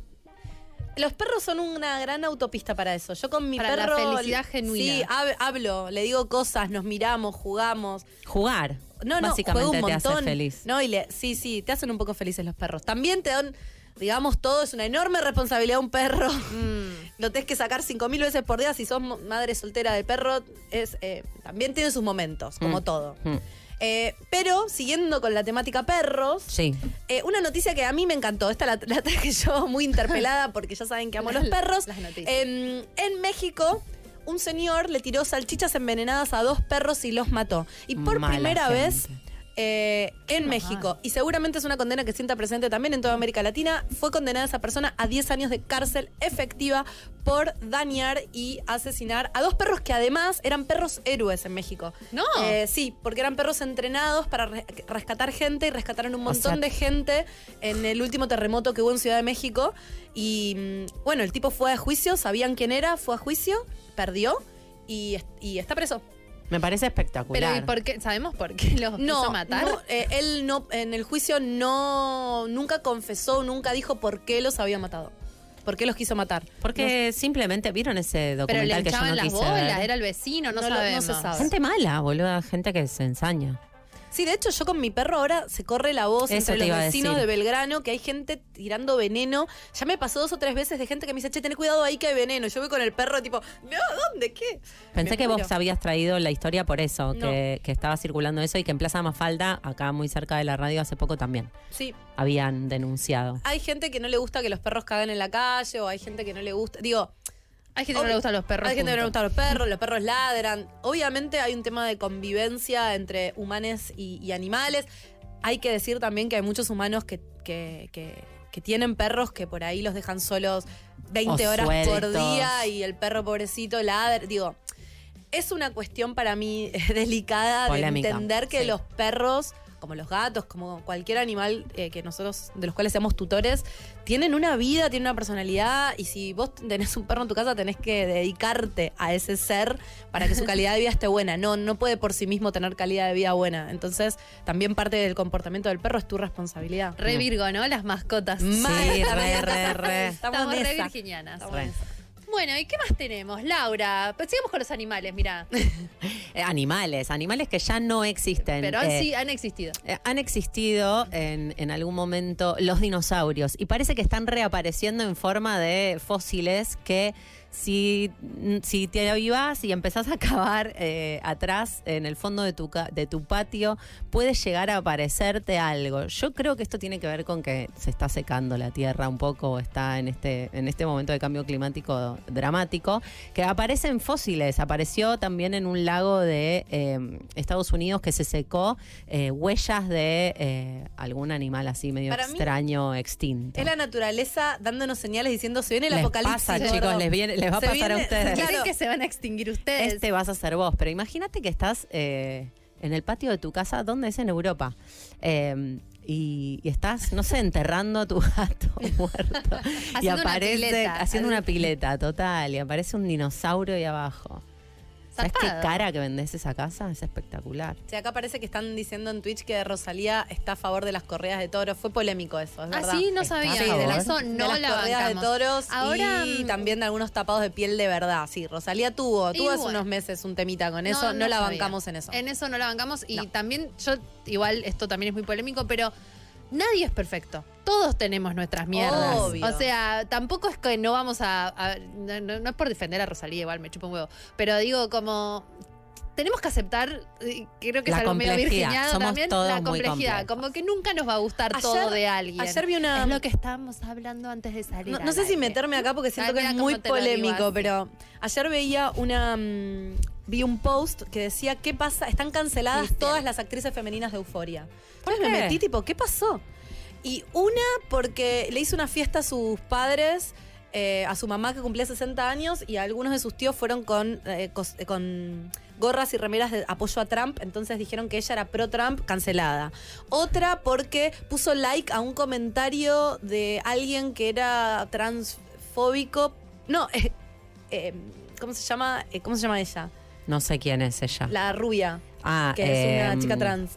[SPEAKER 2] Los perros son una gran autopista para eso. Yo con mi
[SPEAKER 3] Para la
[SPEAKER 2] perro.
[SPEAKER 3] felicidad genuina.
[SPEAKER 2] Sí, hab- hablo, le digo cosas, nos miramos, jugamos.
[SPEAKER 4] Jugar.
[SPEAKER 2] No, no,
[SPEAKER 4] básicamente
[SPEAKER 2] juego un
[SPEAKER 4] te hace
[SPEAKER 2] montón.
[SPEAKER 4] feliz.
[SPEAKER 2] No, y le, sí, sí, te hacen un poco felices los perros. También te dan, digamos, todo es una enorme responsabilidad un perro.
[SPEAKER 3] Mm.
[SPEAKER 2] Lo tenés que sacar cinco mil veces por día. Si sos madre soltera de perro, es, eh, también tiene sus momentos, como
[SPEAKER 4] Mm.
[SPEAKER 2] todo.
[SPEAKER 4] Mm.
[SPEAKER 2] Eh, pero, siguiendo con la temática perros,
[SPEAKER 4] Sí.
[SPEAKER 2] eh, una noticia que a mí me encantó. Esta la, la traje (laughs) yo muy interpelada porque ya saben que amo los perros.
[SPEAKER 3] Las noticias.
[SPEAKER 2] Em, en México, un señor le tiró salchichas envenenadas a dos perros y los mató. Y por
[SPEAKER 4] Mala
[SPEAKER 2] primera
[SPEAKER 4] gente.
[SPEAKER 2] vez, eh, en México. Y seguramente es una condena que sienta presente también en toda América Latina. Fue condenada esa persona a 10 años de cárcel efectiva por dañar y asesinar a dos perros que además eran perros héroes en México.
[SPEAKER 3] No.
[SPEAKER 2] Eh, sí, porque eran perros entrenados para re- rescatar gente y rescataron un
[SPEAKER 4] O
[SPEAKER 2] montón
[SPEAKER 4] sea-
[SPEAKER 2] de gente en el último terremoto que hubo en Ciudad de México. Y mm, bueno, el tipo fue a juicio, sabían quién era, fue a juicio, perdió y está preso.
[SPEAKER 4] Me parece espectacular.
[SPEAKER 3] Pero ¿y por qué? ¿Sabemos por qué los
[SPEAKER 2] No,
[SPEAKER 3] quiso matar?
[SPEAKER 2] no, eh, él no, en el juicio no, nunca confesó, nunca dijo por qué los había matado. ¿Por qué los quiso matar?
[SPEAKER 4] Porque simplemente vieron ese
[SPEAKER 3] Pero le
[SPEAKER 4] documental que yo no
[SPEAKER 3] las
[SPEAKER 4] quise
[SPEAKER 3] bolas,
[SPEAKER 4] ver.
[SPEAKER 3] era el vecino, no,
[SPEAKER 2] No lo- no
[SPEAKER 3] sabemos.
[SPEAKER 2] se sabe.
[SPEAKER 4] Gente mala, boluda, gente que se ensaña.
[SPEAKER 2] Sí, de hecho, yo con mi perro ahora se corre la voz
[SPEAKER 4] Eso
[SPEAKER 2] entre los vecinos de Belgrano que hay gente tirando veneno. Ya me pasó dos o tres veces de gente que me dice, che, ten cuidado ahí que hay veneno. Yo voy con el perro tipo, no, ¿dónde? ¿Qué?
[SPEAKER 4] Pensé
[SPEAKER 2] Me
[SPEAKER 4] que vos habías traído la historia por eso,
[SPEAKER 2] No.
[SPEAKER 4] que, que estaba circulando eso y que en Plaza Mafalda, acá muy cerca de la radio, hace poco también
[SPEAKER 2] Sí,
[SPEAKER 4] habían denunciado.
[SPEAKER 2] hay gente que no le gusta que los perros caguen en la calle o hay gente que no le gusta. Digo,
[SPEAKER 3] Hay gente que no le gustan los perros.
[SPEAKER 2] Hay gente que no le gustan los perros, (laughs) los perros ladran. Obviamente hay un tema de convivencia entre humanos y, y animales. Hay que decir también que hay muchos humanos que, que, que- que tienen perros que por ahí los dejan solos 20
[SPEAKER 4] O
[SPEAKER 2] horas por
[SPEAKER 4] sueltos.
[SPEAKER 2] día y el perro pobrecito ladra. Digo, es una cuestión para mí (laughs) delicada
[SPEAKER 4] Polémica,
[SPEAKER 2] de entender que
[SPEAKER 4] sí.
[SPEAKER 2] los perros, como los gatos, como cualquier animal eh, que nosotros, de los cuales seamos tutores, tienen una vida, tienen una personalidad, y si vos tenés un perro en tu casa, tenés que dedicarte a ese ser para que su calidad de vida esté buena. No, no puede por sí mismo tener calidad de vida buena. Entonces, también parte del comportamiento del perro es tu responsabilidad.
[SPEAKER 3] Re Virgo, ¿no? Las mascotas.
[SPEAKER 4] Sí, (laughs) re, re, re.
[SPEAKER 2] Estamos
[SPEAKER 3] Estamos re virginianas.
[SPEAKER 2] Estamos.
[SPEAKER 3] Bueno, ¿y qué más tenemos? Laura, pues sigamos con los animales, mira. (laughs)
[SPEAKER 4] Eh, animales, animales que ya no existen.
[SPEAKER 3] Pero
[SPEAKER 4] Eh,
[SPEAKER 3] sí han existido.
[SPEAKER 4] Eh, Han existido en, en algún momento los dinosaurios y parece que están reapareciendo en forma de fósiles que si, si te avivás y empezás a cavar eh, atrás en el fondo de tu, de tu patio, puede llegar a aparecerte algo. Yo creo que esto tiene que ver con que se está secando la tierra un poco, está en este, en este momento de cambio climático dramático, que aparecen fósiles. Apareció también en un lago de eh, Estados Unidos que se secó eh, huellas de eh, algún animal así medio
[SPEAKER 2] Para
[SPEAKER 4] extraño, extinto.
[SPEAKER 2] Es la naturaleza dándonos señales diciendo se viene el
[SPEAKER 4] les
[SPEAKER 2] apocalipsis.
[SPEAKER 4] pasa,
[SPEAKER 2] gordo".
[SPEAKER 4] chicos, les, viene, les va a
[SPEAKER 2] Se
[SPEAKER 4] pasar a ustedes.
[SPEAKER 2] Claro.
[SPEAKER 3] ¿Creen que se van a extinguir ustedes?
[SPEAKER 4] Este vas a ser vos, pero imagínate que estás eh, en el patio de tu casa, ¿dónde es en Europa? Eh, y, y estás, no sé, enterrando a tu gato (laughs) muerto. y
[SPEAKER 3] una
[SPEAKER 4] aparece
[SPEAKER 3] pileta.
[SPEAKER 4] haciendo una pileta, total. Y aparece un dinosaurio ahí abajo. ¿Sabes qué cara que vendés esa casa? Es espectacular.
[SPEAKER 2] Sí, acá parece que están diciendo en Twitch que Rosalía está a favor de las correas de toros. Fue polémico eso, es
[SPEAKER 3] Ah,
[SPEAKER 2] verdad.
[SPEAKER 3] sí, no
[SPEAKER 4] ¿Está
[SPEAKER 3] sabía. Sí, de eso
[SPEAKER 2] de
[SPEAKER 3] no
[SPEAKER 2] las
[SPEAKER 3] la
[SPEAKER 2] correas de toros
[SPEAKER 3] Ahora,
[SPEAKER 2] y
[SPEAKER 3] mm,
[SPEAKER 2] también de algunos tapados de piel de verdad. Sí, Rosalía tuvo, tuvo hace unos meses un temita con eso, no, la
[SPEAKER 3] sabía.
[SPEAKER 2] bancamos en eso.
[SPEAKER 3] En eso no la bancamos. Y
[SPEAKER 2] No.
[SPEAKER 3] también, yo, igual, esto también es muy polémico, pero nadie es perfecto. Todos tenemos nuestras mierdas.
[SPEAKER 2] Obvio.
[SPEAKER 3] O sea, tampoco es que no vamos a. a- no, no- no es por defender a Rosalía, igual me chupa un huevo. Pero digo, como. Tenemos que aceptar, y creo que
[SPEAKER 4] La
[SPEAKER 3] es algo medio virginiano
[SPEAKER 4] Somos
[SPEAKER 3] también, la complejidad. Como que nunca nos va a gustar
[SPEAKER 2] Ayer-
[SPEAKER 3] todo de alguien.
[SPEAKER 2] ayer vi una-
[SPEAKER 3] Es lo que estábamos hablando antes de salir.
[SPEAKER 2] No, sé si meterme acá porque siento
[SPEAKER 3] Ay,
[SPEAKER 2] que es muy polémico, pero ayer veía una mm, vi un post que decía qué pasa, están canceladas
[SPEAKER 3] Cristian.
[SPEAKER 2] todas las actrices femeninas de Euforia.
[SPEAKER 4] ¿Por
[SPEAKER 2] Entonces me metí tipo, ¿qué pasó? Y una porque le hizo una fiesta a sus padres, eh, a su mamá que cumplía 60 años y algunos de sus tíos fueron con eh, cos- eh, con gorras y remeras de apoyo a Trump, entonces dijeron que ella era pro Trump, cancelada. Otra porque puso like a un comentario de alguien que era transfóbico. No, ¿cómo se llama? ¿Cómo se llama ella?
[SPEAKER 4] No sé quién es ella.
[SPEAKER 2] La rubia,
[SPEAKER 4] ah,
[SPEAKER 2] que es una
[SPEAKER 4] em,
[SPEAKER 2] chica trans.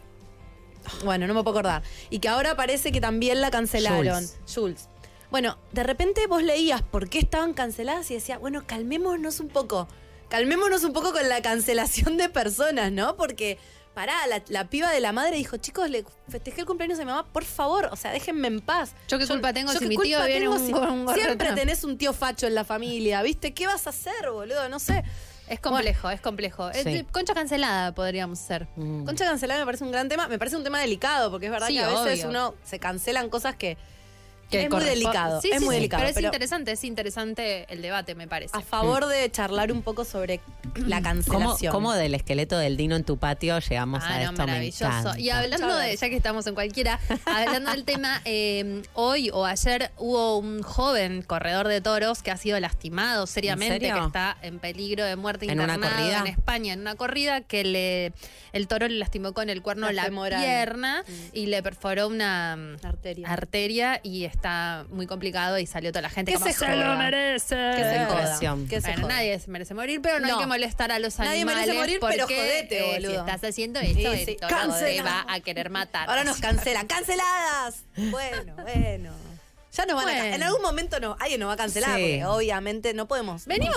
[SPEAKER 2] Bueno, no me puedo acordar. Y que ahora parece que también la cancelaron.
[SPEAKER 4] Jules.
[SPEAKER 2] Jules. Bueno, de repente vos leías por qué estaban canceladas y decías, bueno, calmémonos un poco. Calmémonos un poco con la cancelación de personas, ¿no? Porque, pará, la, la piba de la madre dijo, chicos, le festejé el cumpleaños a mi mamá, por favor, o sea, déjenme en paz.
[SPEAKER 3] Yo qué culpa tengo
[SPEAKER 2] yo
[SPEAKER 3] si
[SPEAKER 2] qué
[SPEAKER 3] mi tío
[SPEAKER 2] culpa
[SPEAKER 3] viene
[SPEAKER 2] tengo
[SPEAKER 3] un-
[SPEAKER 2] si-
[SPEAKER 3] un
[SPEAKER 2] Siempre tenés un tío facho en la familia, ¿viste? ¿Qué vas a hacer, boludo? No sé.
[SPEAKER 3] Es complejo, es complejo.
[SPEAKER 4] Sí.
[SPEAKER 3] concha cancelada podríamos ser.
[SPEAKER 4] mm.
[SPEAKER 2] Concha cancelada me parece un gran tema. Me parece un tema delicado, porque es verdad
[SPEAKER 3] Sí,
[SPEAKER 2] que a veces
[SPEAKER 3] obvio.
[SPEAKER 2] uno se cancelan cosas que, es muy delicado.
[SPEAKER 3] Sí,
[SPEAKER 2] es
[SPEAKER 3] sí,
[SPEAKER 2] muy
[SPEAKER 3] sí,
[SPEAKER 2] delicado.
[SPEAKER 3] Pero es interesante, es interesante el debate, me parece.
[SPEAKER 2] a favor de charlar un poco sobre (clears throat) la
[SPEAKER 4] ¿Cómo,
[SPEAKER 2] cancelación.
[SPEAKER 4] cómo del esqueleto del Dino en tu patio llegamos a
[SPEAKER 3] Ah, no,
[SPEAKER 4] esto?
[SPEAKER 3] Maravilloso. Y hablando de, ya que estamos en cualquiera, hablando del tema, (laughs) eh, hoy o ayer hubo un joven corredor de toros que ha sido lastimado seriamente, que está en peligro de muerte
[SPEAKER 4] ¿En una corrida?
[SPEAKER 3] en España, en una corrida que le el toro le lastimó con el cuerno
[SPEAKER 2] La
[SPEAKER 3] la, pierna y le perforó una mm,
[SPEAKER 2] Arteria.
[SPEAKER 3] arteria y está muy complicado y salió toda la gente
[SPEAKER 2] Que
[SPEAKER 3] como
[SPEAKER 2] se
[SPEAKER 3] lo merece.
[SPEAKER 2] Que se joda. Que se
[SPEAKER 3] Bueno,
[SPEAKER 2] joda.
[SPEAKER 3] nadie se merece morir, pero no,
[SPEAKER 2] No.
[SPEAKER 3] hay que molestar a los
[SPEAKER 2] Nadie
[SPEAKER 3] animales.
[SPEAKER 2] merece morir, pero jodete,
[SPEAKER 3] eh,
[SPEAKER 2] boludo.
[SPEAKER 3] Si estás haciendo esto,
[SPEAKER 2] Sí,
[SPEAKER 3] el
[SPEAKER 2] sí.
[SPEAKER 3] toro te va a querer matar.
[SPEAKER 2] Ahora nos cancelan. ¡Canceladas! Bueno, (laughs) bueno. Ya nos van a
[SPEAKER 3] Bueno.
[SPEAKER 2] ca- En algún momento no, alguien nos va a cancelar,
[SPEAKER 4] Sí.
[SPEAKER 2] porque obviamente no podemos.
[SPEAKER 3] Venimos,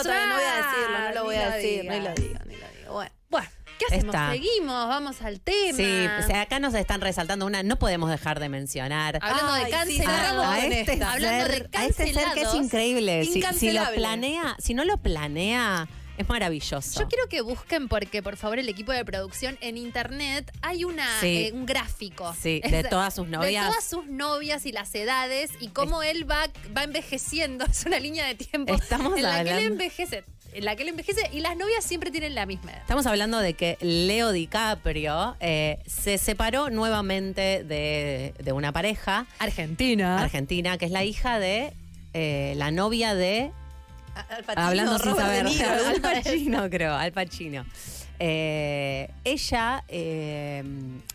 [SPEAKER 2] otra vez, no voy a decirlo, no lo voy
[SPEAKER 3] Ni
[SPEAKER 2] a decir, ni lo digo, ni lo digo. Bueno.
[SPEAKER 3] Bueno, ¿qué hacemos?
[SPEAKER 4] Está.
[SPEAKER 3] Seguimos, vamos al tema.
[SPEAKER 4] Sí, o sea, acá nos están resaltando una, no podemos dejar de mencionar.
[SPEAKER 3] Hablando
[SPEAKER 2] Ay,
[SPEAKER 3] de
[SPEAKER 2] sí,
[SPEAKER 3] cancelados.
[SPEAKER 2] cerramos
[SPEAKER 4] a este.
[SPEAKER 3] Hablando de
[SPEAKER 4] ser, a este ser que es increíble. Si, si lo planea, si no lo planea, es maravilloso.
[SPEAKER 3] Yo quiero que busquen, porque por favor, el equipo de producción en internet hay una
[SPEAKER 4] Sí.
[SPEAKER 3] eh, un gráfico.
[SPEAKER 4] Sí,
[SPEAKER 3] Es
[SPEAKER 4] de todas sus novias.
[SPEAKER 3] De todas sus novias y las edades y cómo él va, va envejeciendo. (laughs) Es una línea de tiempo
[SPEAKER 4] Estamos
[SPEAKER 3] en la que él
[SPEAKER 4] hablando-
[SPEAKER 3] envejece. En la que él envejece y las novias siempre tienen la misma edad.
[SPEAKER 4] Estamos hablando de que Leo DiCaprio eh, se separó nuevamente de, de una pareja
[SPEAKER 3] Argentina.
[SPEAKER 4] argentina, que es la hija de eh, la novia de
[SPEAKER 2] Al Pacino,
[SPEAKER 4] Hablando sin
[SPEAKER 2] Robert
[SPEAKER 4] saber. (laughs) Al. Pacino, creo, Al Pacino. Eh, ella eh,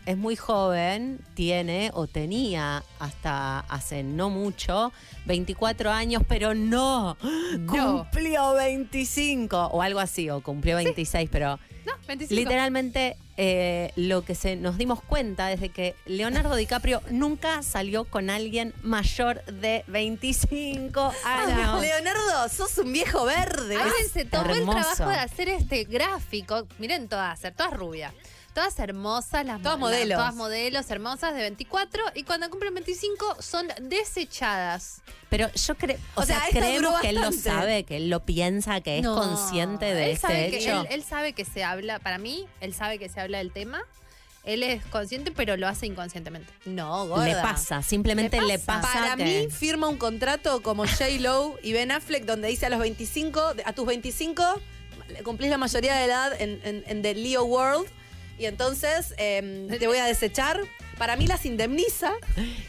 [SPEAKER 4] es muy joven, tiene o tenía hasta hace no mucho 24 años, pero no,
[SPEAKER 3] No.
[SPEAKER 4] cumplió 25 o algo así, o cumplió 26, pero
[SPEAKER 3] No, 25.
[SPEAKER 4] literalmente eh, lo que se nos dimos cuenta es de que Leonardo DiCaprio nunca salió con alguien mayor de 25 (laughs) años.
[SPEAKER 2] Leonardo, sos un viejo verde.
[SPEAKER 3] Alguien se tomó el
[SPEAKER 4] hermoso.
[SPEAKER 3] trabajo de hacer este gráfico. Miren todas, todas rubias. Todas hermosas, las
[SPEAKER 2] Todas modelos.
[SPEAKER 3] Todas modelos hermosas de 24 y cuando cumplen 25 son desechadas.
[SPEAKER 4] Pero yo creo, o,
[SPEAKER 2] O sea,
[SPEAKER 4] sea, creemos que él lo sabe, que él lo piensa, que es consciente de
[SPEAKER 3] él
[SPEAKER 4] este
[SPEAKER 3] sabe que-
[SPEAKER 4] hecho.
[SPEAKER 3] él, él sabe que se habla, para mí, él sabe que se habla del tema. Él es consciente, pero lo hace inconscientemente.
[SPEAKER 2] No, gorda.
[SPEAKER 4] le pasa, simplemente
[SPEAKER 3] Le
[SPEAKER 4] le
[SPEAKER 3] pasa.
[SPEAKER 2] Para
[SPEAKER 4] que-
[SPEAKER 2] mí firma un contrato como J. Lo y Ben Affleck donde dice a los 25, a tus 25 cumplís la mayoría de edad en, en- en The Leo World y entonces em, te voy a desechar. Para mí las indemniza.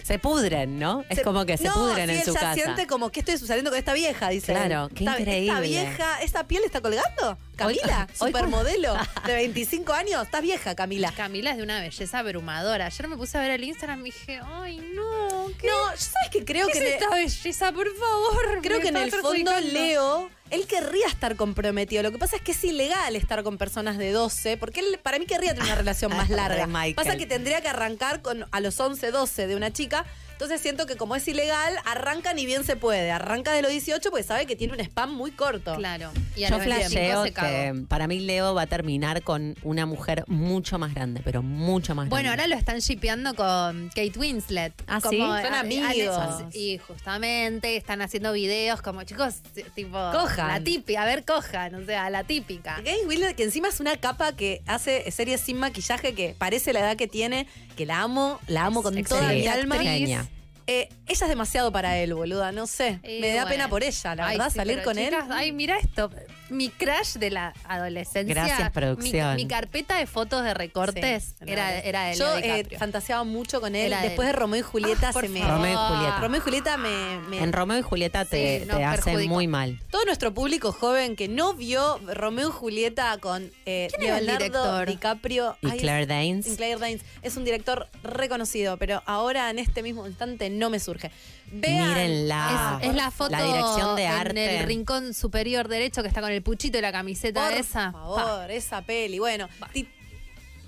[SPEAKER 4] se pudren, ¿no? Es
[SPEAKER 2] Se-
[SPEAKER 4] como que se
[SPEAKER 2] No,
[SPEAKER 4] pudren
[SPEAKER 2] sí,
[SPEAKER 4] en su casa.
[SPEAKER 2] siente como que estoy sucediendo con esta vieja, dice.
[SPEAKER 4] Claro, qué
[SPEAKER 2] Esta- Esta
[SPEAKER 4] increíble.
[SPEAKER 2] vieja, ¿esa piel está colgando? Camila, (laughs)
[SPEAKER 4] hoy-
[SPEAKER 2] supermodelo (laughs) de 25 años. Estás vieja, Camila.
[SPEAKER 3] Camila es de una belleza abrumadora. Ayer me puse a ver el Instagram y dije, ay, no, ¿qué,
[SPEAKER 2] No, ¿sabes qué? Creo
[SPEAKER 3] ¿qué
[SPEAKER 2] que
[SPEAKER 3] es esta belleza, por favor?
[SPEAKER 2] Creo que en el fondo. Leo, él querría estar comprometido. Lo que pasa es que es ilegal estar con personas de 12, porque él para mí querría tener una relación más larga. Pasa que tendría que arrancar con a los 11, 12 de una chica. Entonces siento que como es ilegal, arranca ni bien se puede. Arranca de los 18 porque sabe que tiene un spam muy corto.
[SPEAKER 3] Claro. Y a
[SPEAKER 4] Yo
[SPEAKER 3] los 25
[SPEAKER 4] flasheo
[SPEAKER 3] se cagó.
[SPEAKER 4] que para mí Leo va a terminar con una mujer mucho más grande, pero mucho más
[SPEAKER 3] Bueno,
[SPEAKER 4] grande.
[SPEAKER 3] ahora lo están shipeando con Kate Winslet.
[SPEAKER 4] Ah, ¿sí?
[SPEAKER 2] Son
[SPEAKER 3] a-
[SPEAKER 2] amigos.
[SPEAKER 3] a- Y justamente están haciendo videos como, chicos, tipo...
[SPEAKER 2] Cojan.
[SPEAKER 3] La típica, a ver, cojan, o sea, la típica.
[SPEAKER 2] Gay Wheeler, que encima es una capa que hace series sin maquillaje, que parece la edad que tiene, que la amo, la amo con toda mi alma.
[SPEAKER 4] actriz.
[SPEAKER 2] Eh, ella es demasiado para él, boluda, no sé. Me da
[SPEAKER 3] bueno.
[SPEAKER 2] pena por ella, la
[SPEAKER 3] Ay,
[SPEAKER 2] verdad,
[SPEAKER 3] sí,
[SPEAKER 2] salir
[SPEAKER 3] pero
[SPEAKER 2] con
[SPEAKER 3] chicas,
[SPEAKER 2] él.
[SPEAKER 3] Ay, mira esto. Mi crush de la adolescencia.
[SPEAKER 4] Gracias, producción.
[SPEAKER 3] Mi, mi carpeta de fotos de recortes
[SPEAKER 2] Sí,
[SPEAKER 3] era, era de
[SPEAKER 2] Yo eh,
[SPEAKER 3] DiCaprio.
[SPEAKER 2] fantaseaba mucho con él.
[SPEAKER 3] Era
[SPEAKER 2] Después de
[SPEAKER 3] él.
[SPEAKER 2] Romeo y Julieta
[SPEAKER 3] Ah, por
[SPEAKER 2] se me.
[SPEAKER 4] Romeo y Julieta.
[SPEAKER 2] Romeo y Julieta me. me-
[SPEAKER 4] En Romeo y Julieta te,
[SPEAKER 3] Sí,
[SPEAKER 4] te hacen muy mal.
[SPEAKER 2] todo nuestro público joven que no vio Romeo y Julieta con eh,
[SPEAKER 3] ¿Quién era el
[SPEAKER 2] Leonardo
[SPEAKER 3] director?
[SPEAKER 2] DiCaprio.
[SPEAKER 4] Y
[SPEAKER 2] ay,
[SPEAKER 4] Claire Danes.
[SPEAKER 2] Y Claire Danes es un director reconocido, pero ahora en este mismo instante no me surge. Vean,
[SPEAKER 4] Mírenla.
[SPEAKER 3] es, es la foto
[SPEAKER 4] La dirección de
[SPEAKER 3] en
[SPEAKER 4] arte.
[SPEAKER 3] el rincón superior derecho que está con el puchito y la camiseta
[SPEAKER 2] por
[SPEAKER 3] esa.
[SPEAKER 2] favor, esa peli. Bueno,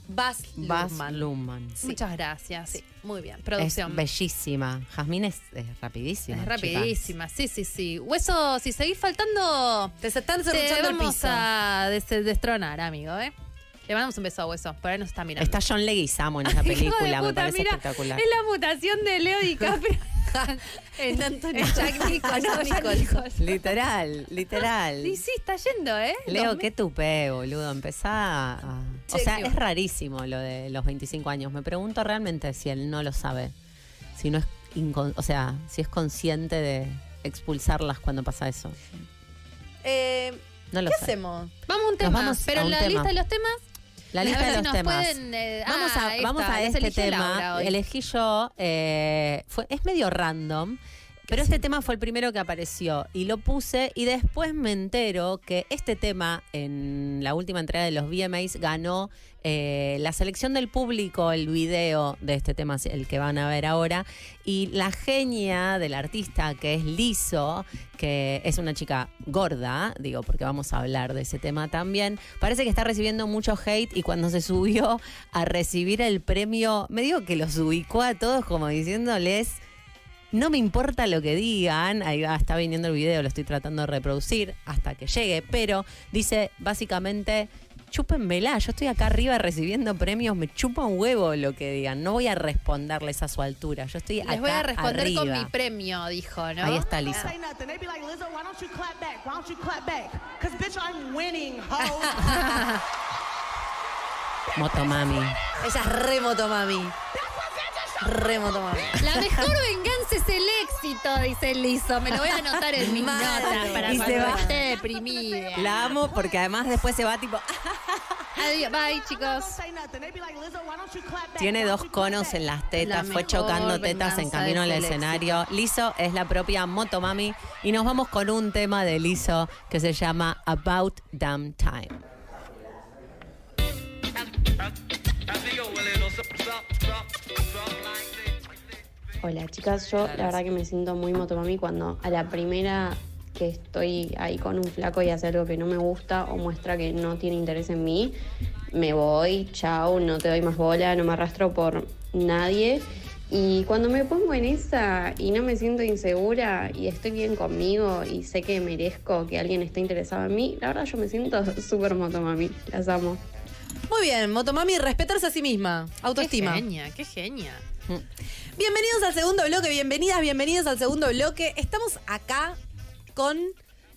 [SPEAKER 2] Baz Luhrmann.
[SPEAKER 3] Muchas gracias.
[SPEAKER 2] Sí, muy bien.
[SPEAKER 3] Producción.
[SPEAKER 4] Es bellísima. Jazmín es, es rapidísima.
[SPEAKER 3] Es
[SPEAKER 4] chicas.
[SPEAKER 3] rapidísima, sí, sí, sí. Hueso, si seguís faltando,
[SPEAKER 2] Te se están cerruchando el
[SPEAKER 3] vamos
[SPEAKER 2] piso.
[SPEAKER 3] a des- destronar, amigo, ¿eh? Le mandamos un beso a Hueso, por ahí nos está mirando.
[SPEAKER 4] Está John Leguizamo en (laughs) esa película, me
[SPEAKER 3] puta,
[SPEAKER 4] parece
[SPEAKER 3] mira,
[SPEAKER 4] espectacular.
[SPEAKER 3] Es la mutación de Leo DiCaprio. (laughs) en,
[SPEAKER 2] Antonio.
[SPEAKER 3] en Jack Nicholson.
[SPEAKER 2] Ah.
[SPEAKER 4] Literal, literal.
[SPEAKER 3] Sí, sí, está yendo, ¿eh?
[SPEAKER 4] Leo, qué tupé, boludo. Empezá a... O sea, es rarísimo lo de los 25 años. Me pregunto realmente si él no lo sabe. si no es incon- o sea, si es consciente de expulsarlas cuando pasa eso.
[SPEAKER 2] Eh,
[SPEAKER 4] No lo
[SPEAKER 2] ¿Qué hacemos?
[SPEAKER 3] Vamos a un tema.
[SPEAKER 4] vamos
[SPEAKER 3] pero
[SPEAKER 4] a
[SPEAKER 3] en
[SPEAKER 4] un
[SPEAKER 3] la
[SPEAKER 4] tema.
[SPEAKER 3] lista de los temas.
[SPEAKER 4] La lista de los temas.
[SPEAKER 3] pueden, eh,
[SPEAKER 4] Vamos
[SPEAKER 3] ah,
[SPEAKER 4] a,
[SPEAKER 3] ahí
[SPEAKER 4] vamos a este tema. Elegí yo. eh, fue, es medio random. Pero este tema fue el primero que apareció y lo puse y después me entero que este tema en la última entrega de los VMAs ganó eh, la selección del público, el video de este tema, el que van a ver ahora, y la genia del artista que es Lizo, que es una chica gorda, digo, porque vamos a hablar de ese tema también, parece que está recibiendo mucho hate y cuando se subió a recibir el premio, me digo que los ubicó a todos como diciéndoles... No me importa lo que digan, ahí va, está viniendo el video, lo estoy tratando de reproducir hasta que llegue, pero dice básicamente, chúpenmela, yo estoy acá arriba recibiendo premios, me chupa un huevo lo que digan, no voy a responderles a su altura, yo estoy acá
[SPEAKER 3] Les voy a responder con mi premio, dijo, ¿no?
[SPEAKER 4] Ahí está Lisa. Motomami.
[SPEAKER 2] Ella es re motomami. Re motomami.
[SPEAKER 3] La mejor venganza es el éxito, dice Lizo. Me lo voy a anotar en mis
[SPEAKER 2] Mal.
[SPEAKER 3] notas para
[SPEAKER 4] Y
[SPEAKER 3] cuando
[SPEAKER 4] se va.
[SPEAKER 3] esté deprimida.
[SPEAKER 4] La amo porque además después se va tipo...
[SPEAKER 3] Adiós, bye, chicos.
[SPEAKER 4] Tiene dos conos en las
[SPEAKER 3] La
[SPEAKER 4] tetas, fue
[SPEAKER 3] mejor
[SPEAKER 4] chocando tetas en
[SPEAKER 3] venganza
[SPEAKER 4] camino al
[SPEAKER 3] es el
[SPEAKER 4] escenario. Lizo es la propia Motomami y nos vamos con un tema de Lizo que se llama About Damn Time.
[SPEAKER 6] Hola chicas, yo la verdad que me siento muy motomami cuando a la primera que estoy ahí con un flaco y hace algo que no me gusta o muestra que no tiene interés en mí, me voy, chao, no te doy más bola, no me arrastro por nadie. Y cuando me pongo en esa y no me siento insegura y estoy bien conmigo y sé que merezco que alguien esté interesado en mí, la verdad yo me siento (laughs) súper motomami, las amo.
[SPEAKER 2] Muy bien, motomami, respetarse a sí misma. Autoestima.
[SPEAKER 3] Qué genia, qué genia.
[SPEAKER 2] Bienvenidos al segundo bloque, bienvenidas, bienvenidos al segundo bloque. Estamos acá con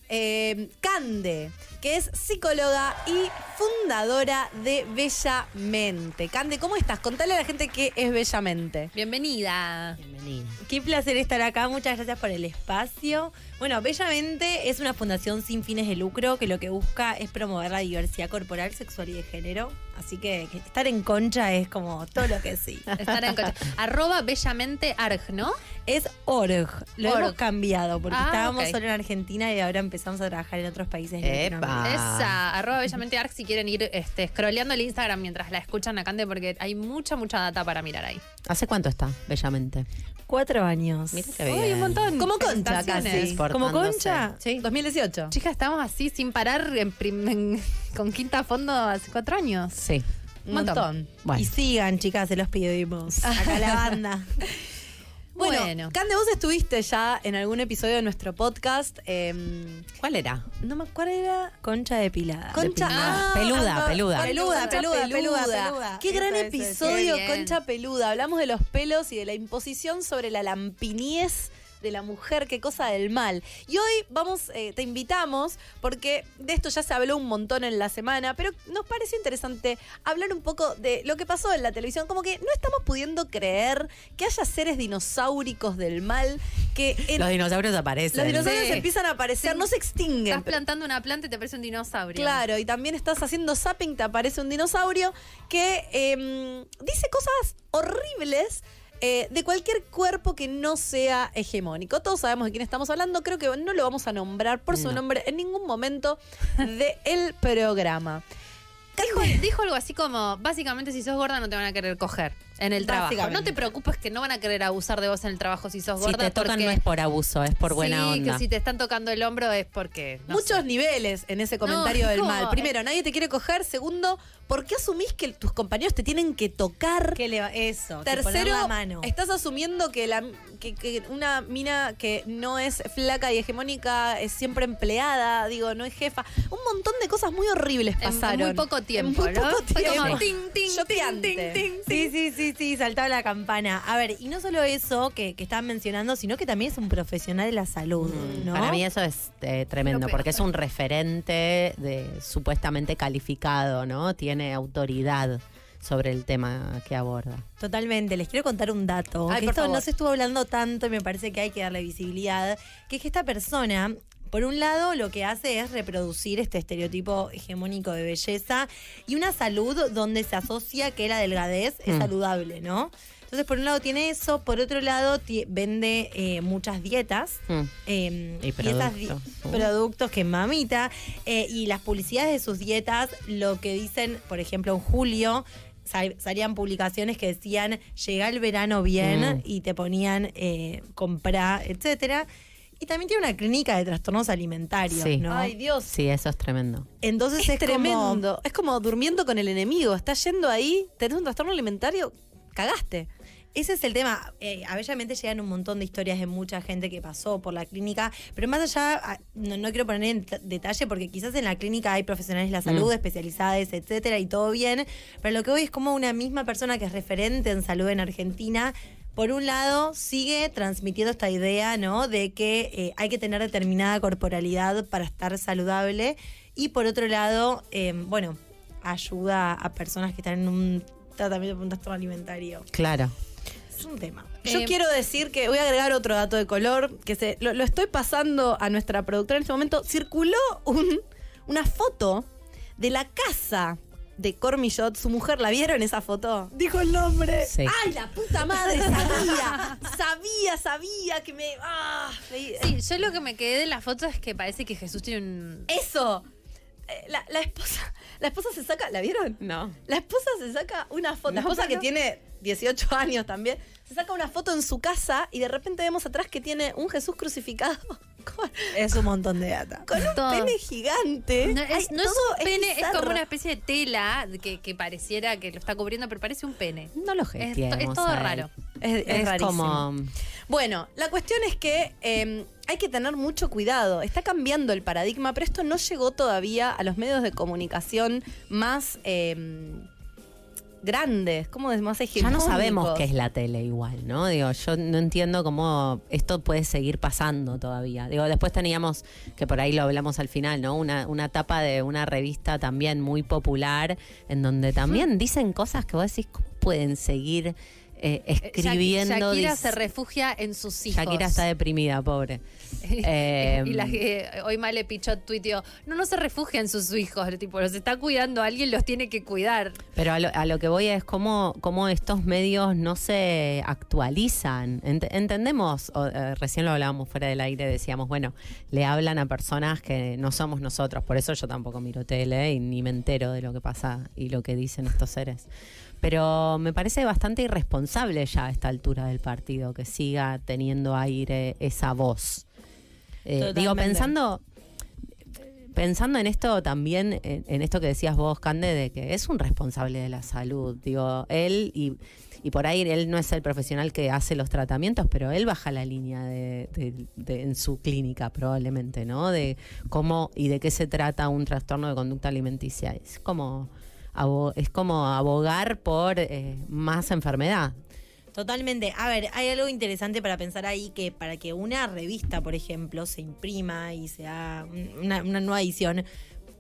[SPEAKER 2] eh, Cande, que es psicóloga y fundadora de Bellamente. Cande, ¿cómo estás? Contale a la gente qué es Bellamente.
[SPEAKER 3] Bienvenida.
[SPEAKER 4] Bienvenida.
[SPEAKER 7] Qué placer estar acá, muchas gracias por el espacio. Bueno, Bellamente es una fundación sin fines de lucro que lo que busca es promover la diversidad corporal, sexual y de género. Así que, que estar en concha es como todo lo que sí. (laughs)
[SPEAKER 3] Estar en coche. Arroba bellamente arg, ¿no?
[SPEAKER 7] Es org, lo
[SPEAKER 3] Org.
[SPEAKER 7] hemos cambiado porque
[SPEAKER 3] Ah,
[SPEAKER 7] estábamos solo en Argentina y ahora empezamos a trabajar en otros países. de
[SPEAKER 4] Epa. Ah.
[SPEAKER 3] Esa, arroba bellamente arg si quieren ir este, scrolleando el Instagram mientras la escuchan a Cande porque hay mucha, mucha data para mirar ahí.
[SPEAKER 4] ¿Hace cuánto está, Bellamente?
[SPEAKER 7] Cuatro años.
[SPEAKER 4] Mira qué bien.
[SPEAKER 3] Uy, un montón.
[SPEAKER 2] Como concha casi.
[SPEAKER 7] ¿Como concha?
[SPEAKER 2] Sí, 2018.
[SPEAKER 3] Chicas, estamos así sin parar en con quinta fondo hace cuatro años.
[SPEAKER 4] Sí.
[SPEAKER 2] Un montón.
[SPEAKER 4] Bueno.
[SPEAKER 7] Y sigan, chicas, se los pedimos. (laughs) Acá la banda.
[SPEAKER 2] Bueno,
[SPEAKER 3] Bueno.
[SPEAKER 2] Cande, vos estuviste ya en algún episodio de nuestro podcast. eh,
[SPEAKER 4] ¿Cuál era?
[SPEAKER 2] no me acuerdo, era
[SPEAKER 7] Concha depilada.
[SPEAKER 2] Concha.
[SPEAKER 3] Ah,
[SPEAKER 4] peluda, peluda.
[SPEAKER 2] Peluda, peluda,
[SPEAKER 7] peluda,
[SPEAKER 2] peluda.
[SPEAKER 7] peluda.
[SPEAKER 2] Qué
[SPEAKER 7] Eso
[SPEAKER 2] gran episodio. Concha peluda. Hablamos de los pelos y de la imposición sobre la lampiniez de la mujer, qué cosa del mal. Y hoy vamos, eh, te invitamos, porque de esto ya se habló un montón en la semana, pero nos pareció interesante hablar un poco de lo que pasó en la televisión. Como que no estamos pudiendo creer que haya seres dinosauricos del mal, que en-
[SPEAKER 4] Los dinosaurios aparecen.
[SPEAKER 2] los dinosaurios
[SPEAKER 3] Sí.
[SPEAKER 2] empiezan a aparecer,
[SPEAKER 3] Sí.
[SPEAKER 2] no se extinguen.
[SPEAKER 3] Estás plantando una planta y te parece un dinosaurio.
[SPEAKER 2] Claro, y también estás haciendo zapping, te aparece un dinosaurio que em, dice cosas horribles. Eh, de cualquier cuerpo que no sea hegemónico. Todos sabemos de quién estamos hablando, creo que no lo vamos a nombrar por su
[SPEAKER 4] No.
[SPEAKER 2] nombre en ningún momento del programa.
[SPEAKER 3] Dijo, dijo algo así como, básicamente si sos gorda no te van a querer coger en el trabajo. No te preocupes que no van a querer abusar de vos en el trabajo si sos
[SPEAKER 4] Si
[SPEAKER 3] gorda.
[SPEAKER 4] te tocan
[SPEAKER 3] porque-
[SPEAKER 4] no es por abuso, es por buena
[SPEAKER 3] sí,
[SPEAKER 4] onda.
[SPEAKER 3] que si te están tocando el hombro es porque... no
[SPEAKER 2] Muchos
[SPEAKER 3] sé.
[SPEAKER 2] niveles en ese comentario del mal. Primero, nadie te quiere coger. Segundo, ¿por qué asumís que tus compañeros te tienen que tocar?
[SPEAKER 7] Que le va- eso, que
[SPEAKER 2] Tercero,
[SPEAKER 7] la mano.
[SPEAKER 2] estás asumiendo que, la, que, que una mina que no es flaca y hegemónica es siempre empleada, digo, no es jefa. Un montón de cosas muy horribles
[SPEAKER 3] En- en
[SPEAKER 2] pasaron.
[SPEAKER 3] muy poco tiempo,
[SPEAKER 2] En muy
[SPEAKER 3] ¿no?
[SPEAKER 2] poco tiempo.
[SPEAKER 3] como ting, ting, ting,
[SPEAKER 2] Choqueante.
[SPEAKER 3] ting, ting,
[SPEAKER 7] Sí, sí, sí, sí, saltaba la campana. A ver, y no solo eso que, que estaban mencionando, sino que también es un profesional de la salud, ¿no?
[SPEAKER 4] Mm, Para mí eso es eh, tremendo, porque es un referente de supuestamente calificado, ¿no? Tiene autoridad. sobre el tema que aborda.
[SPEAKER 7] Totalmente, les quiero contar un dato.
[SPEAKER 2] Ay,
[SPEAKER 7] que esto
[SPEAKER 2] favor.
[SPEAKER 7] no se estuvo hablando tanto y me parece que hay que darle visibilidad. Que es que esta persona, por un lado, lo que hace es reproducir este estereotipo hegemónico de belleza y una salud donde se asocia que la delgadez es
[SPEAKER 4] Mm.
[SPEAKER 7] saludable, ¿no? Entonces, por un lado tiene eso, por otro lado vende eh, muchas dietas.
[SPEAKER 4] Mm.
[SPEAKER 7] eh,
[SPEAKER 4] Y
[SPEAKER 7] di-
[SPEAKER 4] productos. Uh.
[SPEAKER 7] productos que mamita eh, y las publicidades de sus dietas lo que dicen por ejemplo en julio sal- salían publicaciones que decían llega el verano bien
[SPEAKER 4] Mm.
[SPEAKER 7] y te ponían eh, comprar etcétera y también tiene una clínica de trastornos alimentarios
[SPEAKER 4] Sí.
[SPEAKER 7] ¿no?
[SPEAKER 2] Ay, Dios.
[SPEAKER 4] Sí, eso es tremendo.
[SPEAKER 7] entonces
[SPEAKER 2] Es,
[SPEAKER 7] es, como-
[SPEAKER 2] tremendo. Es como durmiendo con el enemigo. Estás yendo ahí, tenés un trastorno alimentario, cagaste.
[SPEAKER 7] Ese es el tema. Eh, a Bellamente llegan un montón de historias de mucha gente que pasó por la clínica, pero más allá, ah, no, no quiero poner en detalle porque quizás en la clínica hay profesionales de la salud
[SPEAKER 4] Mm.
[SPEAKER 7] especializados, etcétera, y todo bien, pero lo que hoy es como una misma persona que es referente en salud en Argentina. Por un lado, sigue transmitiendo esta idea, ¿no? De que eh, hay que tener determinada corporalidad para estar saludable. Y por otro lado, eh, bueno, ayuda a personas que están en un tratamiento por un trastorno alimentario.
[SPEAKER 4] Claro.
[SPEAKER 7] Es un tema.
[SPEAKER 2] Yo
[SPEAKER 3] Eh,
[SPEAKER 2] quiero decir que voy a agregar otro dato de color, que se lo, lo estoy pasando a nuestra productora en este momento. Circuló un- una foto de la casa de Cormillot, su mujer, ¿la vieron esa foto? Dijo el nombre.
[SPEAKER 4] Sí.
[SPEAKER 2] ¡Ay, la puta madre! (laughs) Sabía, sabía, sabía que me... Ah,
[SPEAKER 3] Sí, yo lo que me quedé de la foto es que parece que Jesús tiene un.
[SPEAKER 2] Eso. La, la esposa, (laughs) la esposa se saca, ¿la vieron?
[SPEAKER 4] No.
[SPEAKER 2] La esposa se saca una foto. La
[SPEAKER 4] No,
[SPEAKER 2] esposa que tiene 18 (laughs) años también. Se saca una foto en su casa y de repente vemos atrás que tiene un Jesús crucificado (laughs) con,
[SPEAKER 7] Es un montón de data.
[SPEAKER 2] con un
[SPEAKER 3] Todo.
[SPEAKER 2] pene gigante.
[SPEAKER 3] No,
[SPEAKER 2] Ay,
[SPEAKER 3] es, no es
[SPEAKER 2] todo
[SPEAKER 3] un pene, es como una especie de tela que, que pareciera que lo está cubriendo, pero parece un pene.
[SPEAKER 4] No lo
[SPEAKER 3] Es,
[SPEAKER 4] gestiemos
[SPEAKER 3] es todo raro.
[SPEAKER 2] Es, es
[SPEAKER 4] Es,
[SPEAKER 2] rarísimo.
[SPEAKER 4] como...
[SPEAKER 2] Bueno, la cuestión es que eh, hay que tener mucho cuidado. Está cambiando el paradigma, pero esto no llegó todavía a los medios de comunicación más eh, grandes, como más
[SPEAKER 4] Ya no sabemos
[SPEAKER 2] hegemónicos.
[SPEAKER 4] qué es la tele igual, ¿no? Digo, yo no entiendo cómo esto puede seguir pasando todavía. Digo, después teníamos, que por ahí lo hablamos al final, ¿no? Una, una tapa de una revista también muy popular, en donde también dicen cosas que vos decís, ¿cómo pueden seguir eh, escribiendo?
[SPEAKER 3] Sha- Shakira se refugia en sus hijos.
[SPEAKER 4] Shakira está deprimida, pobre. (laughs) Eh,
[SPEAKER 3] y la que hoy Male Pichot tuiteó, no, no se refugia en sus hijos, (laughs) tipo, los está cuidando, alguien los tiene que cuidar.
[SPEAKER 4] Pero a lo, a lo que voy es cómo, cómo estos medios no se actualizan. Ent- entendemos, o, eh, recién lo hablábamos fuera del aire, decíamos, bueno, le hablan a personas que no somos nosotros, por eso yo tampoco miro tele y ni me entero de lo que pasa y lo que dicen estos seres. Pero me parece bastante irresponsable ya a esta altura del partido que siga teniendo aire esa voz. Eh, digo, pensando pensando en esto también, en, en esto que decías vos, Cande, de que es un responsable de la salud. Digo, él y, y por ahí él no es el profesional que hace los tratamientos, pero él baja la línea de, de- de- en su clínica probablemente, ¿no? De cómo y de qué se trata un trastorno de conducta alimenticia. Es como, es como abogar por eh, más enfermedad.
[SPEAKER 7] Totalmente. A ver, hay algo interesante para pensar ahí que para que una revista, por ejemplo, se imprima y sea una, una nueva edición,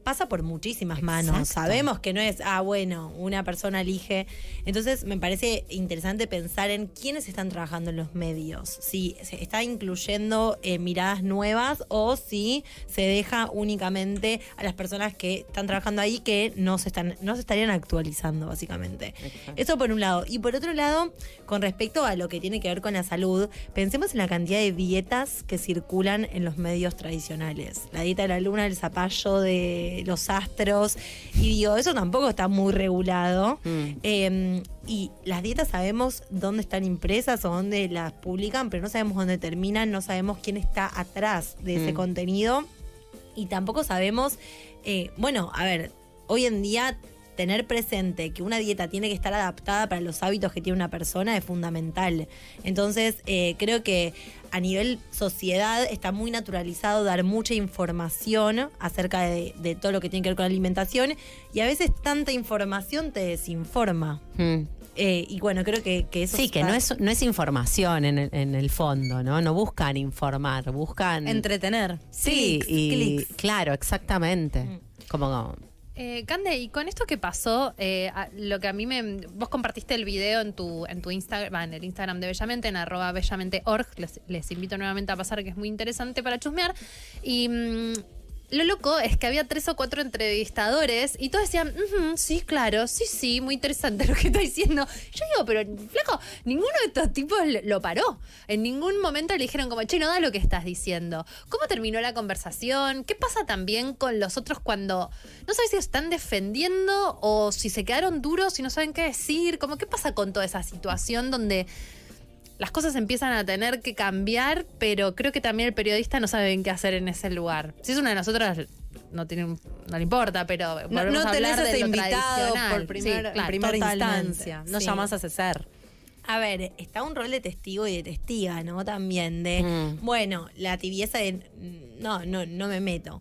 [SPEAKER 7] pasa por muchísimas manos. Sabemos que no es, ah, bueno, una persona elige. Entonces, me parece interesante pensar en quiénes están trabajando en los medios. Si se está incluyendo eh, miradas nuevas o si se deja únicamente a las personas que están trabajando ahí que no se, están, no se estarían actualizando, básicamente. Eso por un lado. Y por otro lado, con respecto a lo que tiene que ver con la salud, pensemos en la cantidad de dietas que circulan en los medios tradicionales. La dieta de la luna, el zapallo de los astros. Y digo, eso tampoco está muy regulado.
[SPEAKER 4] Mm.
[SPEAKER 7] Eh, y las dietas sabemos dónde están impresas o dónde las publican, pero no sabemos dónde terminan, no sabemos quién está atrás de ese
[SPEAKER 4] Mm.
[SPEAKER 7] contenido. Y tampoco sabemos, eh, bueno, a ver, hoy en día tener presente que una dieta tiene que estar adaptada para los hábitos que tiene una persona es fundamental. Entonces, eh, creo que a nivel sociedad está muy naturalizado dar mucha información acerca de, de todo lo que tiene que ver con la alimentación y a veces tanta información te desinforma.
[SPEAKER 4] Mm.
[SPEAKER 7] Eh, y bueno, creo que, que eso
[SPEAKER 4] Sí, que no es, no es información en el, en el fondo, ¿no? No buscan informar, buscan...
[SPEAKER 2] Entretener.
[SPEAKER 4] Sí,
[SPEAKER 2] Clics,
[SPEAKER 4] y
[SPEAKER 2] clics.
[SPEAKER 4] claro, exactamente.
[SPEAKER 7] Mm.
[SPEAKER 4] Como
[SPEAKER 3] Eh, Cande, y con esto que pasó, eh, lo que a mí me. Vos compartiste el video en tu, en tu Instagram, en el Instagram de Bellamente, en arroba bellamente.org. Les, les invito nuevamente a pasar, que es muy interesante para chusmear. Y. mm, lo loco es que había tres o cuatro entrevistadores y todos decían, "Ujú, sí, claro, sí, sí, muy interesante (laughs) lo que está diciendo. Yo digo, pero flaco, ninguno de estos tipos lo- lo paró. En ningún momento le dijeron como, che, no da lo que estás diciendo. ¿Cómo terminó la conversación? ¿Qué pasa también con los otros cuando no sabes si están defendiendo o si se quedaron duros y no saben qué decir? Como, ¿Qué pasa con toda esa situación donde las cosas empiezan a tener que cambiar, pero creo que también el periodista no sabe bien qué hacer en ese lugar. Si es una de nosotras, no tiene un- no le importa, pero
[SPEAKER 2] No, no
[SPEAKER 3] a
[SPEAKER 2] tenés ese invitado por primer-
[SPEAKER 3] Sí, claro.
[SPEAKER 2] en primera instancia. No
[SPEAKER 7] Sí.
[SPEAKER 2] llamás a ese ser.
[SPEAKER 7] A ver, está un rol de testigo y de testiga, ¿no? También de,
[SPEAKER 4] Mm.
[SPEAKER 7] bueno, la tibieza de, no, no, no me meto.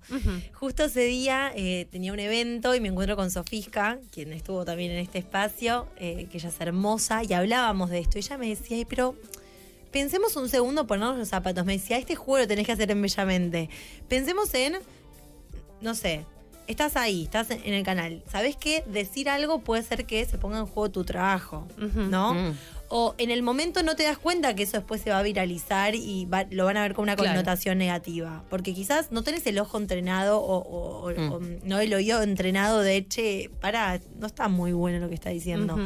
[SPEAKER 7] Justo ese día eh, tenía un evento y me encuentro con Sofisca, quien estuvo también en este espacio, eh, que ella es hermosa, y hablábamos de esto. Y ella me decía, "Ay, pero pensemos un segundo ponernos los zapatos. Me decía, este juego lo tenés que hacer en Bellamente. Pensemos en, no sé, estás ahí, estás en el canal. ¿Sabés qué? Decir algo puede ser que se ponga en juego tu trabajo, ¿no?
[SPEAKER 4] Mm.
[SPEAKER 7] O en el momento no te das cuenta que eso después se va a viralizar y va- lo van a ver con una
[SPEAKER 3] Claro.
[SPEAKER 7] connotación negativa. Porque quizás no tenés el ojo entrenado o, o-
[SPEAKER 4] Mm.
[SPEAKER 7] o, no el oído entrenado de, che, para, no está muy bueno lo que está diciendo.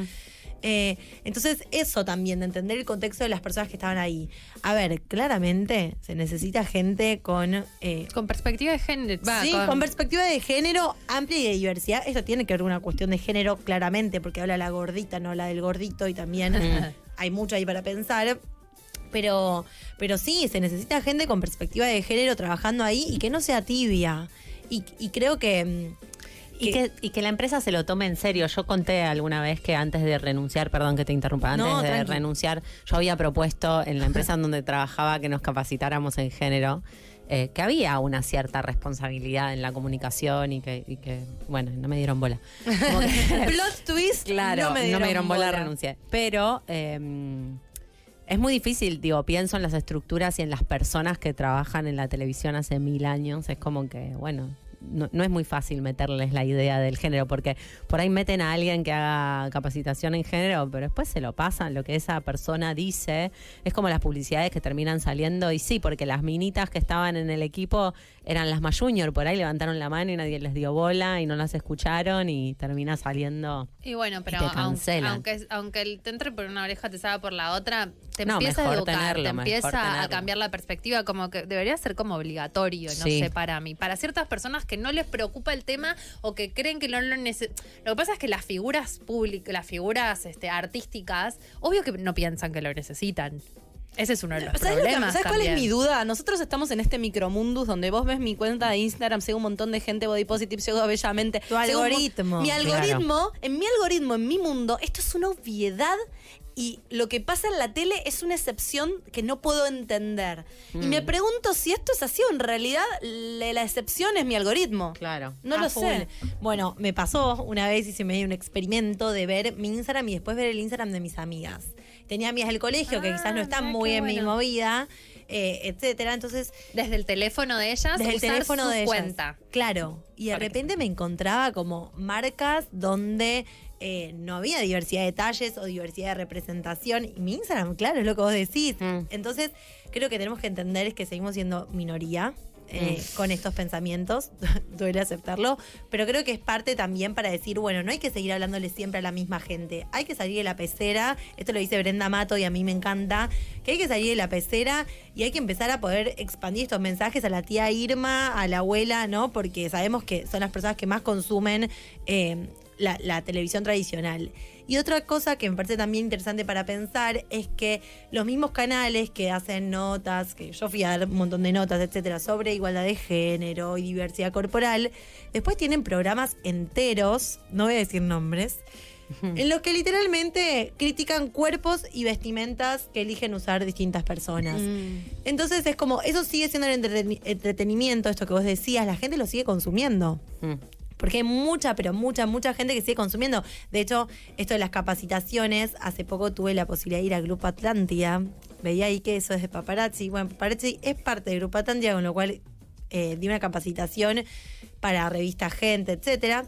[SPEAKER 7] Eh, entonces, eso también, de entender el contexto de las personas que estaban ahí. A ver, claramente se necesita gente con. eh,
[SPEAKER 3] Con perspectiva de género. va,
[SPEAKER 7] sí, con... perspectiva de género amplia y de diversidad. Esto tiene que ver con una cuestión de género, claramente, porque habla la gordita, no la del gordito, y también (laughs) hay mucho ahí para pensar. Pero, pero sí, se necesita gente con perspectiva de género trabajando ahí y que no sea tibia. Y, y creo que.
[SPEAKER 4] Y que, y que la empresa se lo tome en serio. Yo conté alguna vez que antes de renunciar, perdón que te interrumpa, antes
[SPEAKER 7] No,
[SPEAKER 4] de
[SPEAKER 7] tranqui.
[SPEAKER 4] renunciar, yo había propuesto en la empresa en donde trabajaba que nos capacitáramos en género, eh, que había una cierta responsabilidad en la comunicación y que, y que, bueno, no me dieron bola. Como que- (laughs)
[SPEAKER 2] Plot twist.
[SPEAKER 4] Claro,
[SPEAKER 2] no me dieron,
[SPEAKER 4] bola,
[SPEAKER 2] bola.
[SPEAKER 4] renuncié. Pero eh, es muy difícil, digo, pienso en las estructuras y en las personas que trabajan en la televisión hace mil años. Es como que, bueno, no, es muy fácil meterles la idea del género, porque por ahí meten a alguien que haga capacitación en género, pero después se lo pasan, lo que esa persona dice. Es como las publicidades que terminan saliendo, y sí, porque las minitas que estaban en el equipo eran las más junior, por ahí levantaron la mano y nadie les dio bola y no las escucharon y termina saliendo.
[SPEAKER 3] Y bueno, pero
[SPEAKER 4] te
[SPEAKER 3] aunque, aunque, aunque te entre por una oreja, te salga por la otra, te
[SPEAKER 4] No,
[SPEAKER 3] empieza a educar,
[SPEAKER 4] tenerlo,
[SPEAKER 3] te empieza a cambiar la perspectiva, como que debería ser como obligatorio, no
[SPEAKER 4] Sí.
[SPEAKER 3] sé, para mí. Para ciertas personas que no les preocupa el tema o que creen que no lo necesitan. Lo que pasa es que las figuras públicas, las figuras este, artísticas, obvio que no piensan que lo necesitan. Ese es uno de los
[SPEAKER 2] ¿Sabes, lo que-
[SPEAKER 3] problemas.
[SPEAKER 2] ¿sabes cuál es mi duda? Nosotros estamos en este micromundus donde vos ves mi cuenta de Instagram, sigo un montón de gente body positive, sigo bellamente.
[SPEAKER 7] Tu algoritmo.
[SPEAKER 2] Mi
[SPEAKER 7] Claro.
[SPEAKER 2] algoritmo, en mi algoritmo, en mi mundo, esto es una obviedad y lo que pasa en la tele es una excepción que no puedo entender. Y
[SPEAKER 7] Mm.
[SPEAKER 2] me pregunto si esto es así o en realidad la excepción es mi algoritmo.
[SPEAKER 4] Claro.
[SPEAKER 2] No lo
[SPEAKER 7] full.
[SPEAKER 2] sé.
[SPEAKER 7] Bueno, me pasó una vez y se me dio un experimento de ver mi Instagram y después ver el Instagram de mis amigas. Tenía amigas del colegio que quizás no están
[SPEAKER 3] mirá
[SPEAKER 7] muy en mi
[SPEAKER 3] bueno.
[SPEAKER 7] movida, eh, etcétera. Entonces,
[SPEAKER 3] Desde el teléfono de ellas,
[SPEAKER 7] desde el
[SPEAKER 3] usar
[SPEAKER 7] teléfono
[SPEAKER 3] su
[SPEAKER 7] de ellas.
[SPEAKER 3] cuenta.
[SPEAKER 7] Claro. Y de repente me encontraba como marcas donde eh, no había diversidad de talles o diversidad de representación. Y mi Instagram, claro, es lo que vos decís.
[SPEAKER 4] Mm.
[SPEAKER 7] Entonces, creo que tenemos que entender es que seguimos siendo minoría. Eh,
[SPEAKER 4] Mm.
[SPEAKER 7] con estos pensamientos, (laughs) duele aceptarlo, pero creo que es parte también para decir, bueno, no hay que seguir hablándole siempre a la misma gente, hay que salir de la pecera, esto lo dice Brenda Mato y a mí me encanta, que hay que salir de la pecera y hay que empezar a poder expandir estos mensajes a la tía Irma, a la abuela, ¿no? Porque sabemos que son las personas que más consumen eh, la, la televisión tradicional. Y otra cosa que me parece también interesante para pensar es que los mismos canales que hacen notas, que yo fui a dar un montón de notas, etcétera, sobre igualdad de género y diversidad corporal, después tienen programas enteros, no voy a decir nombres, (laughs) en los que literalmente critican cuerpos y vestimentas que eligen usar distintas personas. Entonces es como, eso sigue siendo el entreten- entretenimiento, esto que vos decías, la gente lo sigue consumiendo.
[SPEAKER 4] Mm.
[SPEAKER 7] Porque hay mucha, pero mucha, mucha gente que sigue consumiendo. De hecho, esto de las capacitaciones, hace poco tuve la posibilidad de ir al Grupo Atlántida. Veía ahí que eso es de paparazzi. Bueno, paparazzi es parte del Grupo Atlántida, con lo cual eh, di una capacitación para revista Gente, etcétera.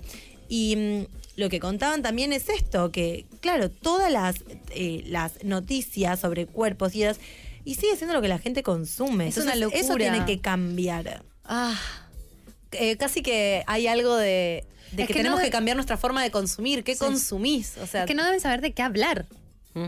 [SPEAKER 7] Y mm, lo que contaban también es esto, que claro, todas las, eh, las noticias sobre cuerpos y edades, y sigue siendo lo que la gente consume.
[SPEAKER 2] Es una
[SPEAKER 7] Entonces, Eso
[SPEAKER 2] locura.
[SPEAKER 7] tiene que cambiar.
[SPEAKER 2] Ah, eh, casi que hay algo de, que,
[SPEAKER 3] que
[SPEAKER 2] tenemos
[SPEAKER 3] no de-
[SPEAKER 2] que cambiar nuestra forma de consumir. ¿Qué consumís? O sea,
[SPEAKER 3] Es que no deben saber de qué hablar.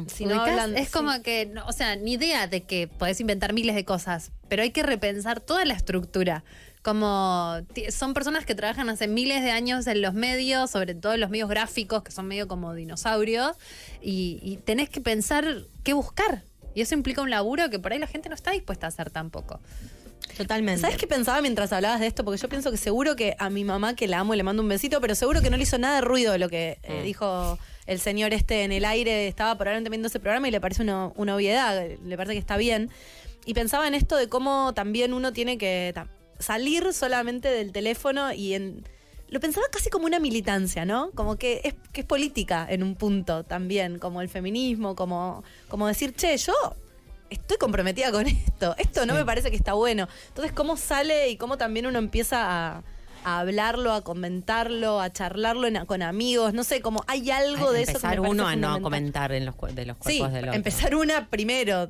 [SPEAKER 2] si no
[SPEAKER 3] ¿Ubicás?
[SPEAKER 2] hablan-
[SPEAKER 3] es
[SPEAKER 2] sí.
[SPEAKER 3] como que, no, o sea, ni idea de que podés inventar miles de cosas, pero hay que repensar toda la estructura. Como son personas que trabajan hace miles de años en los medios, sobre todo en los medios gráficos, que son medio como dinosaurios, y, y tenés que pensar qué buscar. Y eso implica un laburo que por ahí la gente no está dispuesta a hacer tampoco.
[SPEAKER 7] Totalmente.
[SPEAKER 2] ¿Sabes qué pensaba mientras hablabas de esto? Porque yo pienso que seguro que a mi mamá, que la amo y le mando un besito, pero seguro que no le hizo nada de ruido lo que eh, dijo el señor este en el aire. Estaba probablemente viendo ese programa y le parece una, una obviedad, le parece que está bien. Y pensaba en esto de cómo también uno tiene que salir solamente del teléfono y en... Lo pensaba casi como una militancia, ¿no? Como que es, que es política en un punto también, como el feminismo, como, como decir, che, yo estoy comprometida con esto, esto no me parece que está bueno. Entonces, ¿cómo sale y cómo también uno empieza a, a hablarlo, a comentarlo, a charlarlo en- con amigos? No sé, como hay algo de eso que me
[SPEAKER 4] Empezar uno a no comentar en los, de los
[SPEAKER 2] Sí,
[SPEAKER 4] cuerpos del otro.
[SPEAKER 2] empezar una primero.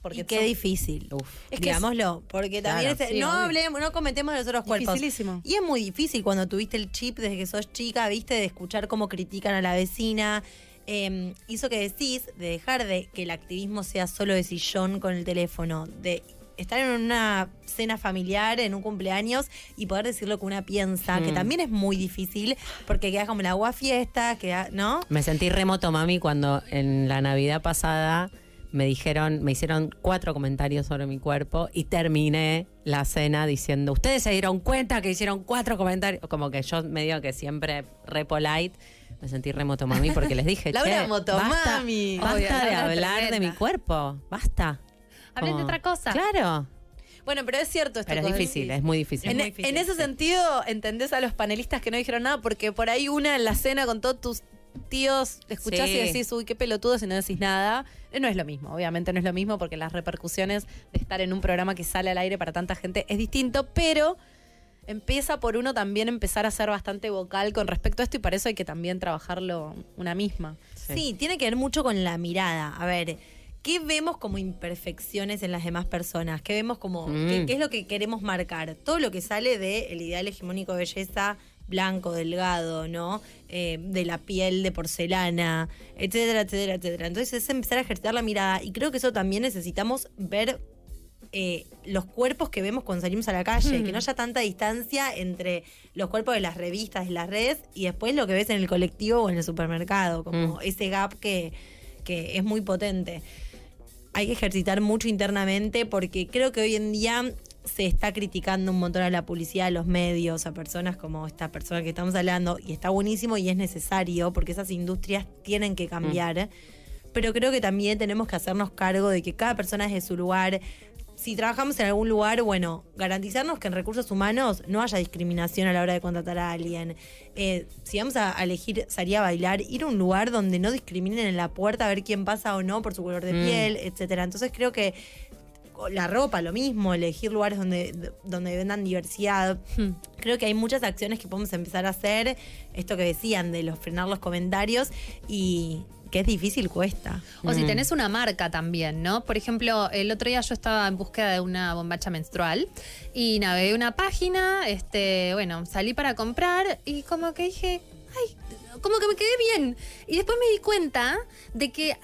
[SPEAKER 2] Porque
[SPEAKER 7] y qué
[SPEAKER 2] son-
[SPEAKER 7] difícil.
[SPEAKER 4] Uf.
[SPEAKER 2] Es que
[SPEAKER 7] digámoslo, porque también
[SPEAKER 4] Claro.
[SPEAKER 7] es-
[SPEAKER 2] Sí,
[SPEAKER 7] no hablemos, no comentemos de los otros cuerpos.
[SPEAKER 2] Dificilísimo.
[SPEAKER 7] Y es muy difícil cuando tuviste el chip desde que sos chica, viste, de escuchar cómo critican a la vecina. Eh, hizo que decís de dejar de que el activismo sea solo de sillón con el teléfono, de estar en una cena familiar, en un cumpleaños y poder decir lo que una piensa, que
[SPEAKER 4] Mm.
[SPEAKER 7] también es muy difícil porque queda como la agua fiesta, queda, ¿no?
[SPEAKER 4] Me sentí remoto, mami, cuando en la Navidad pasada me dijeron, me hicieron cuatro comentarios sobre mi cuerpo y terminé la cena diciendo, ustedes se dieron cuenta que hicieron cuatro comentarios. Como que yo medio que siempre re polite. Me sentí remoto, mami, porque les dije, (laughs)
[SPEAKER 2] Laura
[SPEAKER 4] che,
[SPEAKER 2] Motomami.
[SPEAKER 4] basta,
[SPEAKER 3] Obvio,
[SPEAKER 4] basta de
[SPEAKER 3] Laura
[SPEAKER 4] hablar de mi cuerpo, basta.
[SPEAKER 3] Hablen de
[SPEAKER 4] Como-
[SPEAKER 3] otra cosa.
[SPEAKER 4] Claro,
[SPEAKER 2] Bueno, pero es cierto esto.
[SPEAKER 4] pero es difícil, es muy difícil.
[SPEAKER 2] En,
[SPEAKER 7] muy difícil,
[SPEAKER 2] en ese
[SPEAKER 7] sí.
[SPEAKER 2] sentido, entendés a los panelistas que no dijeron nada, porque por ahí una en la cena con todos tus tíos, escuchás
[SPEAKER 4] Sí.
[SPEAKER 2] y decís, uy, qué pelotudo si no decís nada. Eh, No es lo mismo, obviamente no es lo mismo, porque las repercusiones de estar en un programa que sale al aire para tanta gente es distinto, pero empieza por uno también empezar a ser bastante vocal con respecto a esto y para eso hay que también trabajarlo una misma.
[SPEAKER 7] Sí. tiene que ver mucho con la mirada. A ver, ¿qué vemos como imperfecciones en las demás personas? ¿Qué vemos como,
[SPEAKER 4] Mm.
[SPEAKER 7] qué, qué es lo que queremos marcar? Todo lo que sale del ideal hegemónico de belleza blanco, delgado, ¿no? Eh, de la piel de porcelana, etcétera, etcétera, etcétera. Entonces es empezar a ejercitar la mirada y creo que eso también necesitamos ver eh, los cuerpos que vemos cuando salimos a la calle, que no haya tanta distancia entre los cuerpos de las revistas y las redes y después lo que ves en el colectivo o en el supermercado, como
[SPEAKER 4] Mm.
[SPEAKER 7] ese gap que, que es muy potente. Hay que ejercitar mucho internamente porque creo que hoy en día se está criticando un montón a la publicidad, a los medios, a personas como esta persona que estamos hablando, y está buenísimo y es necesario porque esas industrias tienen que cambiar. Pero creo que también tenemos que hacernos cargo de que cada persona es de su lugar. Si trabajamos en algún lugar, bueno, garantizarnos que en recursos humanos no haya discriminación a la hora de contratar a alguien. Eh, si vamos a, elegir salir a bailar, ir a un lugar donde no discriminen en la puerta a ver quién pasa o no por su color de
[SPEAKER 4] Mm.
[SPEAKER 7] piel, etcétera. Entonces creo que la ropa, lo mismo, elegir lugares donde, donde vendan diversidad. Creo que hay muchas acciones que podemos empezar a hacer. Esto que decían de los frenar los comentarios y que es difícil, cuesta.
[SPEAKER 3] O si tenés una marca también, ¿no? Por ejemplo, el otro día yo estaba en búsqueda de una bombacha menstrual y navegué una página, este, bueno, salí para comprar y como que dije, ay, como que me quedé bien. Y después me di cuenta de que, eh,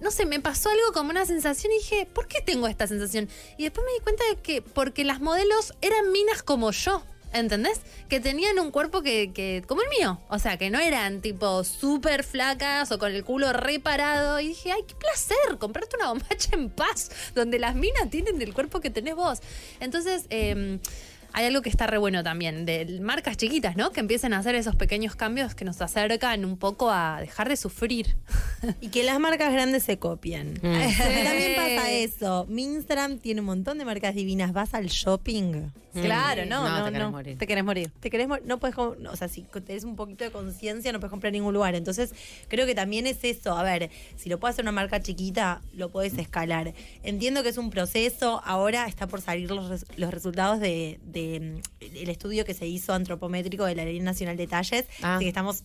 [SPEAKER 3] no sé, me pasó algo como una sensación y dije, ¿por qué tengo esta sensación? Y después me di cuenta de que porque las modelos eran minas como yo. ¿Entendés? Que tenían un cuerpo que, que como el mío. O sea, que no eran tipo súper flacas o con el culo reparado. Y dije, ay, qué placer comprarte una bombacha en paz, donde las minas tienen el cuerpo que tenés vos. Entonces, eh, hay algo que está re bueno también, de marcas chiquitas, ¿no? Que empiecen a hacer esos pequeños cambios que nos acercan un poco a dejar de sufrir.
[SPEAKER 7] Y que las marcas grandes se copien.
[SPEAKER 4] Mm.
[SPEAKER 7] También pasa eso. Minstram tiene un montón de marcas divinas. Vas al shopping.
[SPEAKER 2] Claro, no,
[SPEAKER 4] No,
[SPEAKER 2] no,
[SPEAKER 4] te
[SPEAKER 2] no.
[SPEAKER 4] querés morir.
[SPEAKER 2] Te querés morir.
[SPEAKER 7] Te querés, mo- no puedes, no, o sea, si tenés un poquito de conciencia, no puedes comprar en ningún lugar. Entonces, creo que también es eso. A ver, si lo puede hacer una marca chiquita, lo puedes escalar. Entiendo que es un proceso. Ahora está por salir los, res- los resultados de, de, mm, el estudio que se hizo antropométrico de la Ley Nacional de Talles.
[SPEAKER 4] Ah.
[SPEAKER 7] Así que estamos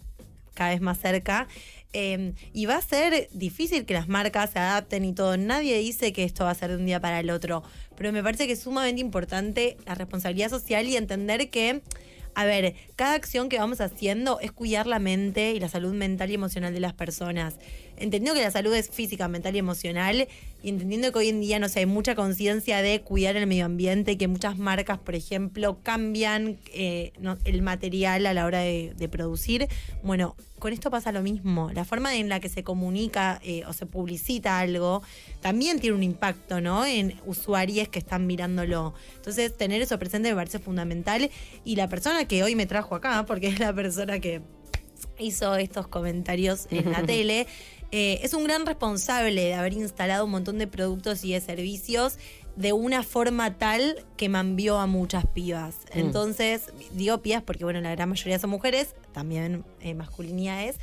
[SPEAKER 7] cada vez más cerca. Eh, y va a ser difícil que las marcas se adapten y todo. Nadie dice que esto va a ser de un día para el otro. Pero me parece que es sumamente importante la responsabilidad social y entender que, a ver, cada acción que vamos haciendo es cuidar la mente y la salud mental y emocional de las personas. Entendiendo que la salud es física, mental y emocional, y entendiendo que hoy en día, no sé, hay mucha conciencia de cuidar el medio ambiente, y que muchas marcas, por ejemplo, cambian eh, no- el material a la hora de, de producir. Bueno, con esto pasa lo mismo. La forma en la que se comunica eh, o se publicita algo también tiene un impacto, ¿no? En usuarios que están mirándolo. Entonces, tener eso presente me parece fundamental. Y la persona que hoy me trajo acá, porque es la persona que hizo estos comentarios en la (laughs) tele, eh, es un gran responsable de haber instalado un montón de productos y de servicios de una forma tal que mambió a muchas pibas. Entonces, digo pibas porque, bueno, la gran mayoría son mujeres, también eh, masculinidades,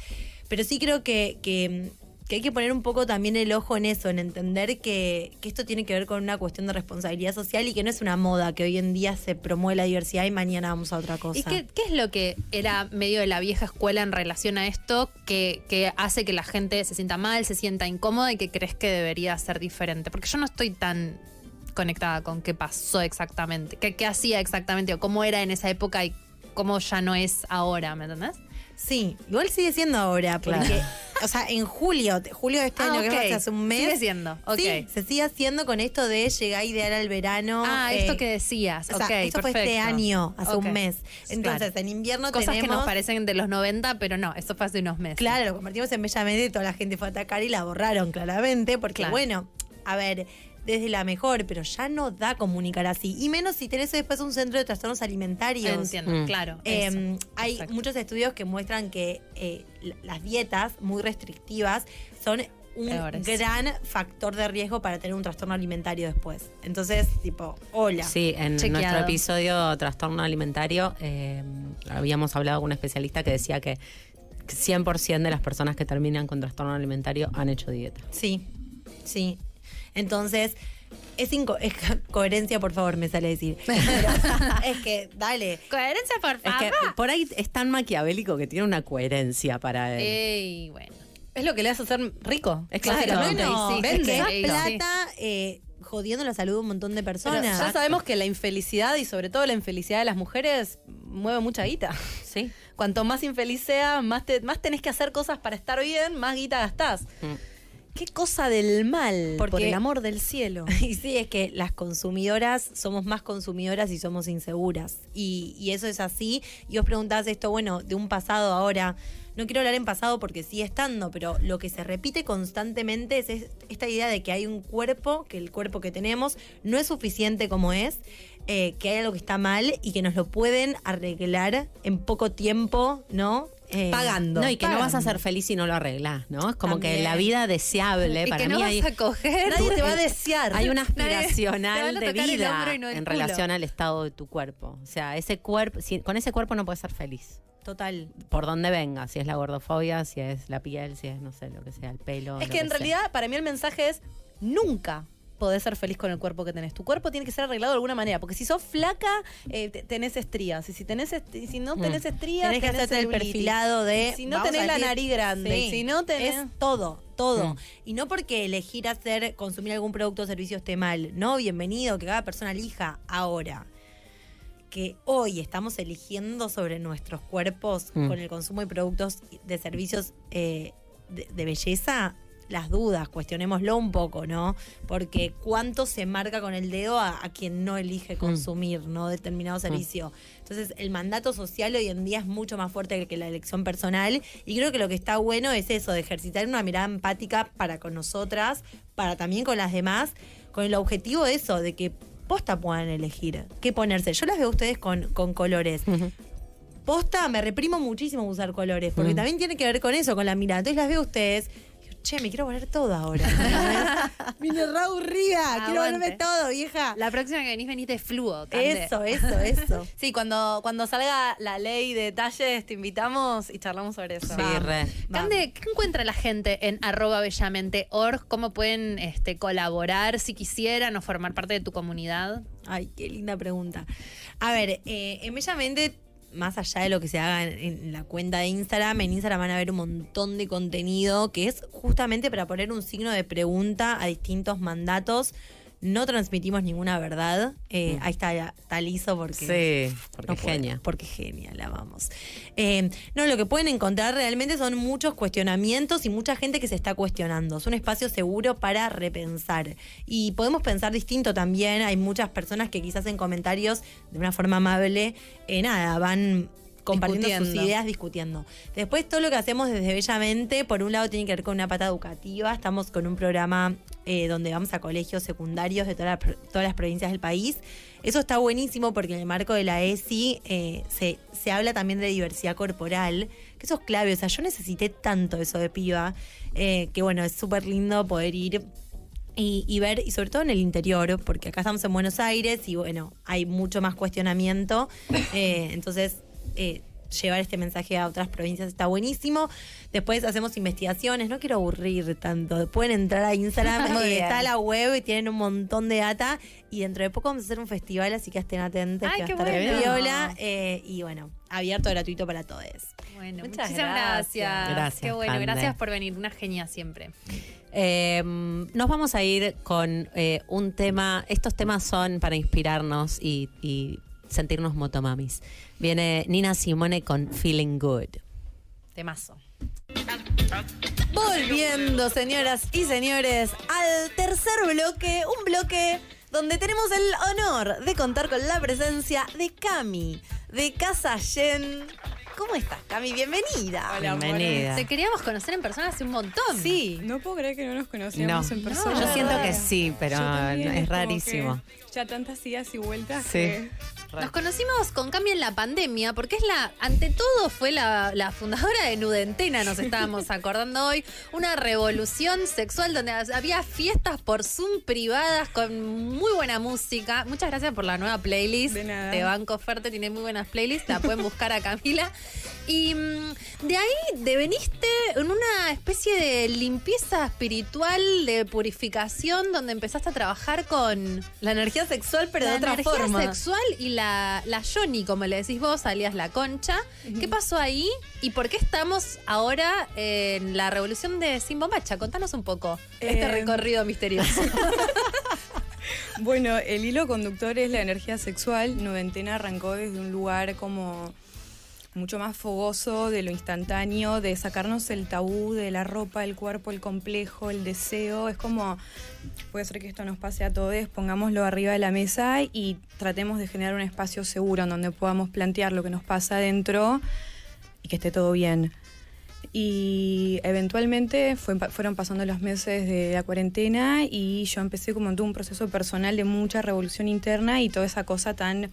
[SPEAKER 7] pero sí creo que, que, que hay que poner un poco también el ojo en eso, en entender que, que esto tiene que ver con una cuestión de responsabilidad social y que no es una moda que hoy en día se promueve la diversidad y mañana vamos a otra cosa.
[SPEAKER 3] ¿Y qué, qué es lo que era medio de la vieja escuela en relación a esto que, que hace que la gente se sienta mal, se sienta incómoda y que crees que debería ser diferente? Porque yo no estoy tan conectada con qué pasó exactamente, qué, qué hacía exactamente o cómo era en esa época y cómo ya no es ahora, ¿me entendés?
[SPEAKER 7] Sí, igual sigue siendo ahora, porque, o sea, en julio, julio de este
[SPEAKER 3] Ah,
[SPEAKER 7] año, que
[SPEAKER 3] ok.
[SPEAKER 7] es hace un mes.
[SPEAKER 3] Sigue siendo.
[SPEAKER 7] Sí, se sigue haciendo con esto de llegar a idear al verano.
[SPEAKER 3] Ah,
[SPEAKER 7] eh,
[SPEAKER 3] esto que decías,
[SPEAKER 7] o sea,
[SPEAKER 3] ok,
[SPEAKER 7] esto fue este año, hace un mes. Entonces,
[SPEAKER 3] Claro.
[SPEAKER 7] en invierno
[SPEAKER 3] Cosas
[SPEAKER 7] tenemos...
[SPEAKER 3] que nos parecen de los 90, pero no, eso fue hace unos meses.
[SPEAKER 7] Claro, lo convertimos en Bellamente y toda la gente fue a atacar y la borraron claramente, porque
[SPEAKER 3] Claro.
[SPEAKER 7] bueno, a ver, desde la mejor, pero ya no da comunicar así. Y menos si tenés después un centro de trastornos alimentarios.
[SPEAKER 3] Entiendo,
[SPEAKER 4] Mm.
[SPEAKER 3] claro.
[SPEAKER 7] Eh,
[SPEAKER 3] eso.
[SPEAKER 7] hay
[SPEAKER 3] Exacto.
[SPEAKER 7] muchos estudios que muestran que eh, las dietas muy restrictivas son un
[SPEAKER 3] Peores.
[SPEAKER 7] gran factor de riesgo para tener un trastorno alimentario después. Entonces, tipo, hola.
[SPEAKER 4] Sí, en
[SPEAKER 3] Chequeado.
[SPEAKER 4] nuestro episodio Trastorno Alimentario eh, habíamos hablado con un especialista que decía que 100% de las personas que terminan con trastorno alimentario han hecho dieta.
[SPEAKER 7] Sí, sí. Entonces, es, inco- es (laughs) coherencia, por favor, me sale decir. (laughs) Pero es que, dale.
[SPEAKER 3] Coherencia, por
[SPEAKER 4] Es
[SPEAKER 3] favor.
[SPEAKER 4] que por ahí es tan maquiavélico que tiene una coherencia para él.
[SPEAKER 3] Ey, bueno.
[SPEAKER 2] Es lo que le hace ser rico.
[SPEAKER 4] Exacto.
[SPEAKER 2] básicamente.
[SPEAKER 7] Bueno,
[SPEAKER 3] sí,
[SPEAKER 7] es
[SPEAKER 2] vende.
[SPEAKER 7] que esa
[SPEAKER 3] sí.
[SPEAKER 7] plata eh, jodiendo la salud de un montón de
[SPEAKER 2] Pero
[SPEAKER 7] personas.
[SPEAKER 2] ya sabemos que la infelicidad y sobre todo la infelicidad de las mujeres mueve mucha guita.
[SPEAKER 4] Sí.
[SPEAKER 2] Cuanto más infeliz seas, más, te- más tenés que hacer cosas para estar bien, más guita gastás.
[SPEAKER 4] Mm.
[SPEAKER 2] Qué cosa del mal, por el amor del cielo. (laughs)
[SPEAKER 7] Y sí, es que las consumidoras somos más consumidoras y somos inseguras. Y, y eso es así. Y os preguntás esto, bueno, de un pasado ahora. No quiero hablar en pasado porque sigue estando, pero lo que se repite constantemente es, es esta idea de que hay un cuerpo, que el cuerpo que tenemos no es suficiente como es, eh, que hay algo que está mal y que nos lo pueden arreglar en poco tiempo, ¿no? Eh,
[SPEAKER 2] Pagando.
[SPEAKER 4] No, y que no vas a ser feliz si no lo arreglas, ¿no? Es como que la vida deseable (laughs)
[SPEAKER 3] Y
[SPEAKER 4] para
[SPEAKER 3] que
[SPEAKER 4] mí
[SPEAKER 3] no
[SPEAKER 4] hay,
[SPEAKER 3] vas a coger.
[SPEAKER 2] Nadie te va a (laughs) desear.
[SPEAKER 4] hay una (laughs) aspiracional de vida
[SPEAKER 3] no
[SPEAKER 4] en relación al estado de tu cuerpo. O sea, ese cuerpo, si- con ese cuerpo no puedes ser feliz.
[SPEAKER 7] Total.
[SPEAKER 4] Por donde venga, si es la gordofobia, si es la piel, si es, no sé, lo que sea, el pelo.
[SPEAKER 2] Es que en realidad, para mí el mensaje es nunca podés ser feliz con el cuerpo que tenés. Tu cuerpo tiene que ser arreglado de alguna manera, porque si sos flaca, eh, te- tenés estrías. Y si tenés est- si no tenés estrías,
[SPEAKER 7] Tenés que hacerte el perfilado de.
[SPEAKER 2] Y si no tenés la nariz grande,
[SPEAKER 7] Sí,
[SPEAKER 2] si no tenés...
[SPEAKER 7] Es todo, todo.
[SPEAKER 4] Mm.
[SPEAKER 7] Y no porque elegir hacer, consumir algún producto o servicio esté mal. No, bienvenido, que cada persona elija ahora. Que hoy estamos eligiendo sobre nuestros cuerpos
[SPEAKER 4] Mm.
[SPEAKER 7] con el consumo de productos de servicios eh, de, de belleza. Las dudas, cuestionémoslo un poco, ¿no? Porque cuánto se marca con el dedo a, a quien no elige consumir, ¿no? Determinado servicio. Entonces, el mandato social hoy en día es mucho más fuerte que la elección personal. Y creo que lo que está bueno es eso, de ejercitar una mirada empática para con nosotras, para también con las demás, con el objetivo de eso, de que posta puedan elegir qué ponerse. Yo las veo a ustedes con, con colores. Posta, me reprimo muchísimo usar colores, porque
[SPEAKER 4] Mm.
[SPEAKER 7] también tiene que ver con eso, con la mirada. Entonces las veo a ustedes. Che, me quiero poner todo ahora. (laughs) Vine re aburrida, quiero
[SPEAKER 3] Aguante.
[SPEAKER 7] ponerme todo, vieja.
[SPEAKER 3] La próxima que venís, venís de fluo. Cande.
[SPEAKER 7] Eso, eso, eso. (laughs)
[SPEAKER 2] Sí, cuando, cuando salga la ley de talles, te invitamos y charlamos sobre eso.
[SPEAKER 4] Sí, re.
[SPEAKER 3] Cande, ¿qué encuentra la gente en arroba bellamente.org? ¿Cómo pueden este, colaborar si quisieran o formar parte de tu comunidad?
[SPEAKER 7] Ay, qué linda pregunta. A ver, eh, en Bellamente, más allá de lo que se haga en, la cuenta de Instagram, en Instagram van a ver un montón de contenido que es justamente para poner un signo de pregunta a distintos mandatos. No transmitimos ninguna verdad. Eh, Ahí está, está liso porque
[SPEAKER 4] Sí, porque
[SPEAKER 7] no puede,
[SPEAKER 4] genia.
[SPEAKER 7] Porque genia, la vamos. Eh, no, lo que pueden encontrar realmente son muchos cuestionamientos y mucha gente que se está cuestionando. Es un espacio seguro para repensar. Y podemos pensar distinto también. Hay muchas personas que quizás en comentarios, de una forma amable, eh, nada, van compartiendo sus ideas, discutiendo. Después todo lo que hacemos desde Bellamente, por un lado tiene que ver con una pata educativa. Estamos con un programa eh, donde vamos a colegios secundarios de toda la todas las provincias del país. Eso está buenísimo porque en el marco de la ESI eh, se, se habla también de diversidad corporal, que eso es clave. O sea, yo necesité tanto eso de piba, eh, que bueno, es súper lindo poder ir y, y ver, y sobre todo en el interior, porque acá estamos en Buenos Aires y bueno, hay mucho más cuestionamiento. eh, entonces, eh, llevar este mensaje a otras provincias está buenísimo. Después hacemos investigaciones, no quiero aburrir tanto. Pueden entrar a Instagram, (laughs) eh, está la web y tienen un montón de data. Y dentro de poco vamos a hacer un festival, así que estén atentos,
[SPEAKER 3] Ay,
[SPEAKER 7] que
[SPEAKER 3] qué
[SPEAKER 7] va a estar
[SPEAKER 3] bueno.
[SPEAKER 7] piola. eh, y bueno, abierto gratuito para todos.
[SPEAKER 3] Bueno,
[SPEAKER 2] Muchas
[SPEAKER 3] muchísimas gracias.
[SPEAKER 2] gracias.
[SPEAKER 3] Qué bueno, gracias por venir. Una genia siempre.
[SPEAKER 4] Eh, nos vamos a ir con eh, un tema. Estos temas son para inspirarnos y, y sentirnos motomamis. Viene Nina Simone con Feeling Good.
[SPEAKER 3] Temazo.
[SPEAKER 2] Volviendo, señoras y señores, al tercer bloque, un bloque donde tenemos el honor de contar con la presencia de Cami, de Casa Yen. ¿Cómo estás, Cami? Bienvenida.
[SPEAKER 4] Bienvenida.
[SPEAKER 3] Te queríamos conocer en persona hace un montón.
[SPEAKER 2] Sí.
[SPEAKER 8] No puedo creer que no nos conocíamos
[SPEAKER 4] No.
[SPEAKER 8] en persona.
[SPEAKER 4] Yo siento que sí, pero
[SPEAKER 8] también,
[SPEAKER 4] es rarísimo.
[SPEAKER 8] Ya tantas idas y vueltas
[SPEAKER 4] Sí.
[SPEAKER 8] que
[SPEAKER 3] Nos conocimos con Cami en la pandemia, porque es la, ante todo fue la, la fundadora de Nudentena, nos estábamos acordando hoy, una revolución sexual donde había fiestas por Zoom privadas con muy buena música. Muchas gracias por la nueva playlist.
[SPEAKER 8] De nada.
[SPEAKER 3] De Banco Fuerte tiene muy buenas playlists, la pueden buscar a Camila. Y mm, de ahí deveniste en una especie de limpieza espiritual, de purificación, donde empezaste a trabajar con
[SPEAKER 2] La energía sexual, pero
[SPEAKER 3] la
[SPEAKER 2] de otra
[SPEAKER 3] energía
[SPEAKER 2] forma.
[SPEAKER 3] sexual y la, la Johnny, como le decís vos, alias la concha. ¿Qué pasó ahí y por qué estamos ahora en la revolución de Sin Bombacha? Contanos un poco este
[SPEAKER 8] Eh,
[SPEAKER 3] recorrido misterioso. (laughs)
[SPEAKER 8] Bueno, el hilo conductor es la energía sexual. Noventena arrancó desde un lugar como mucho más fogoso, de lo instantáneo, de sacarnos el tabú de la ropa, el cuerpo, el complejo, el deseo. Es como, puede ser que esto nos pase a todos, pongámoslo arriba de la mesa y tratemos de generar un espacio seguro en donde podamos plantear lo que nos pasa adentro y que esté todo bien. Y eventualmente fue- fueron pasando los meses de la cuarentena y yo empecé como en todo un proceso personal de mucha revolución interna y toda esa cosa tan...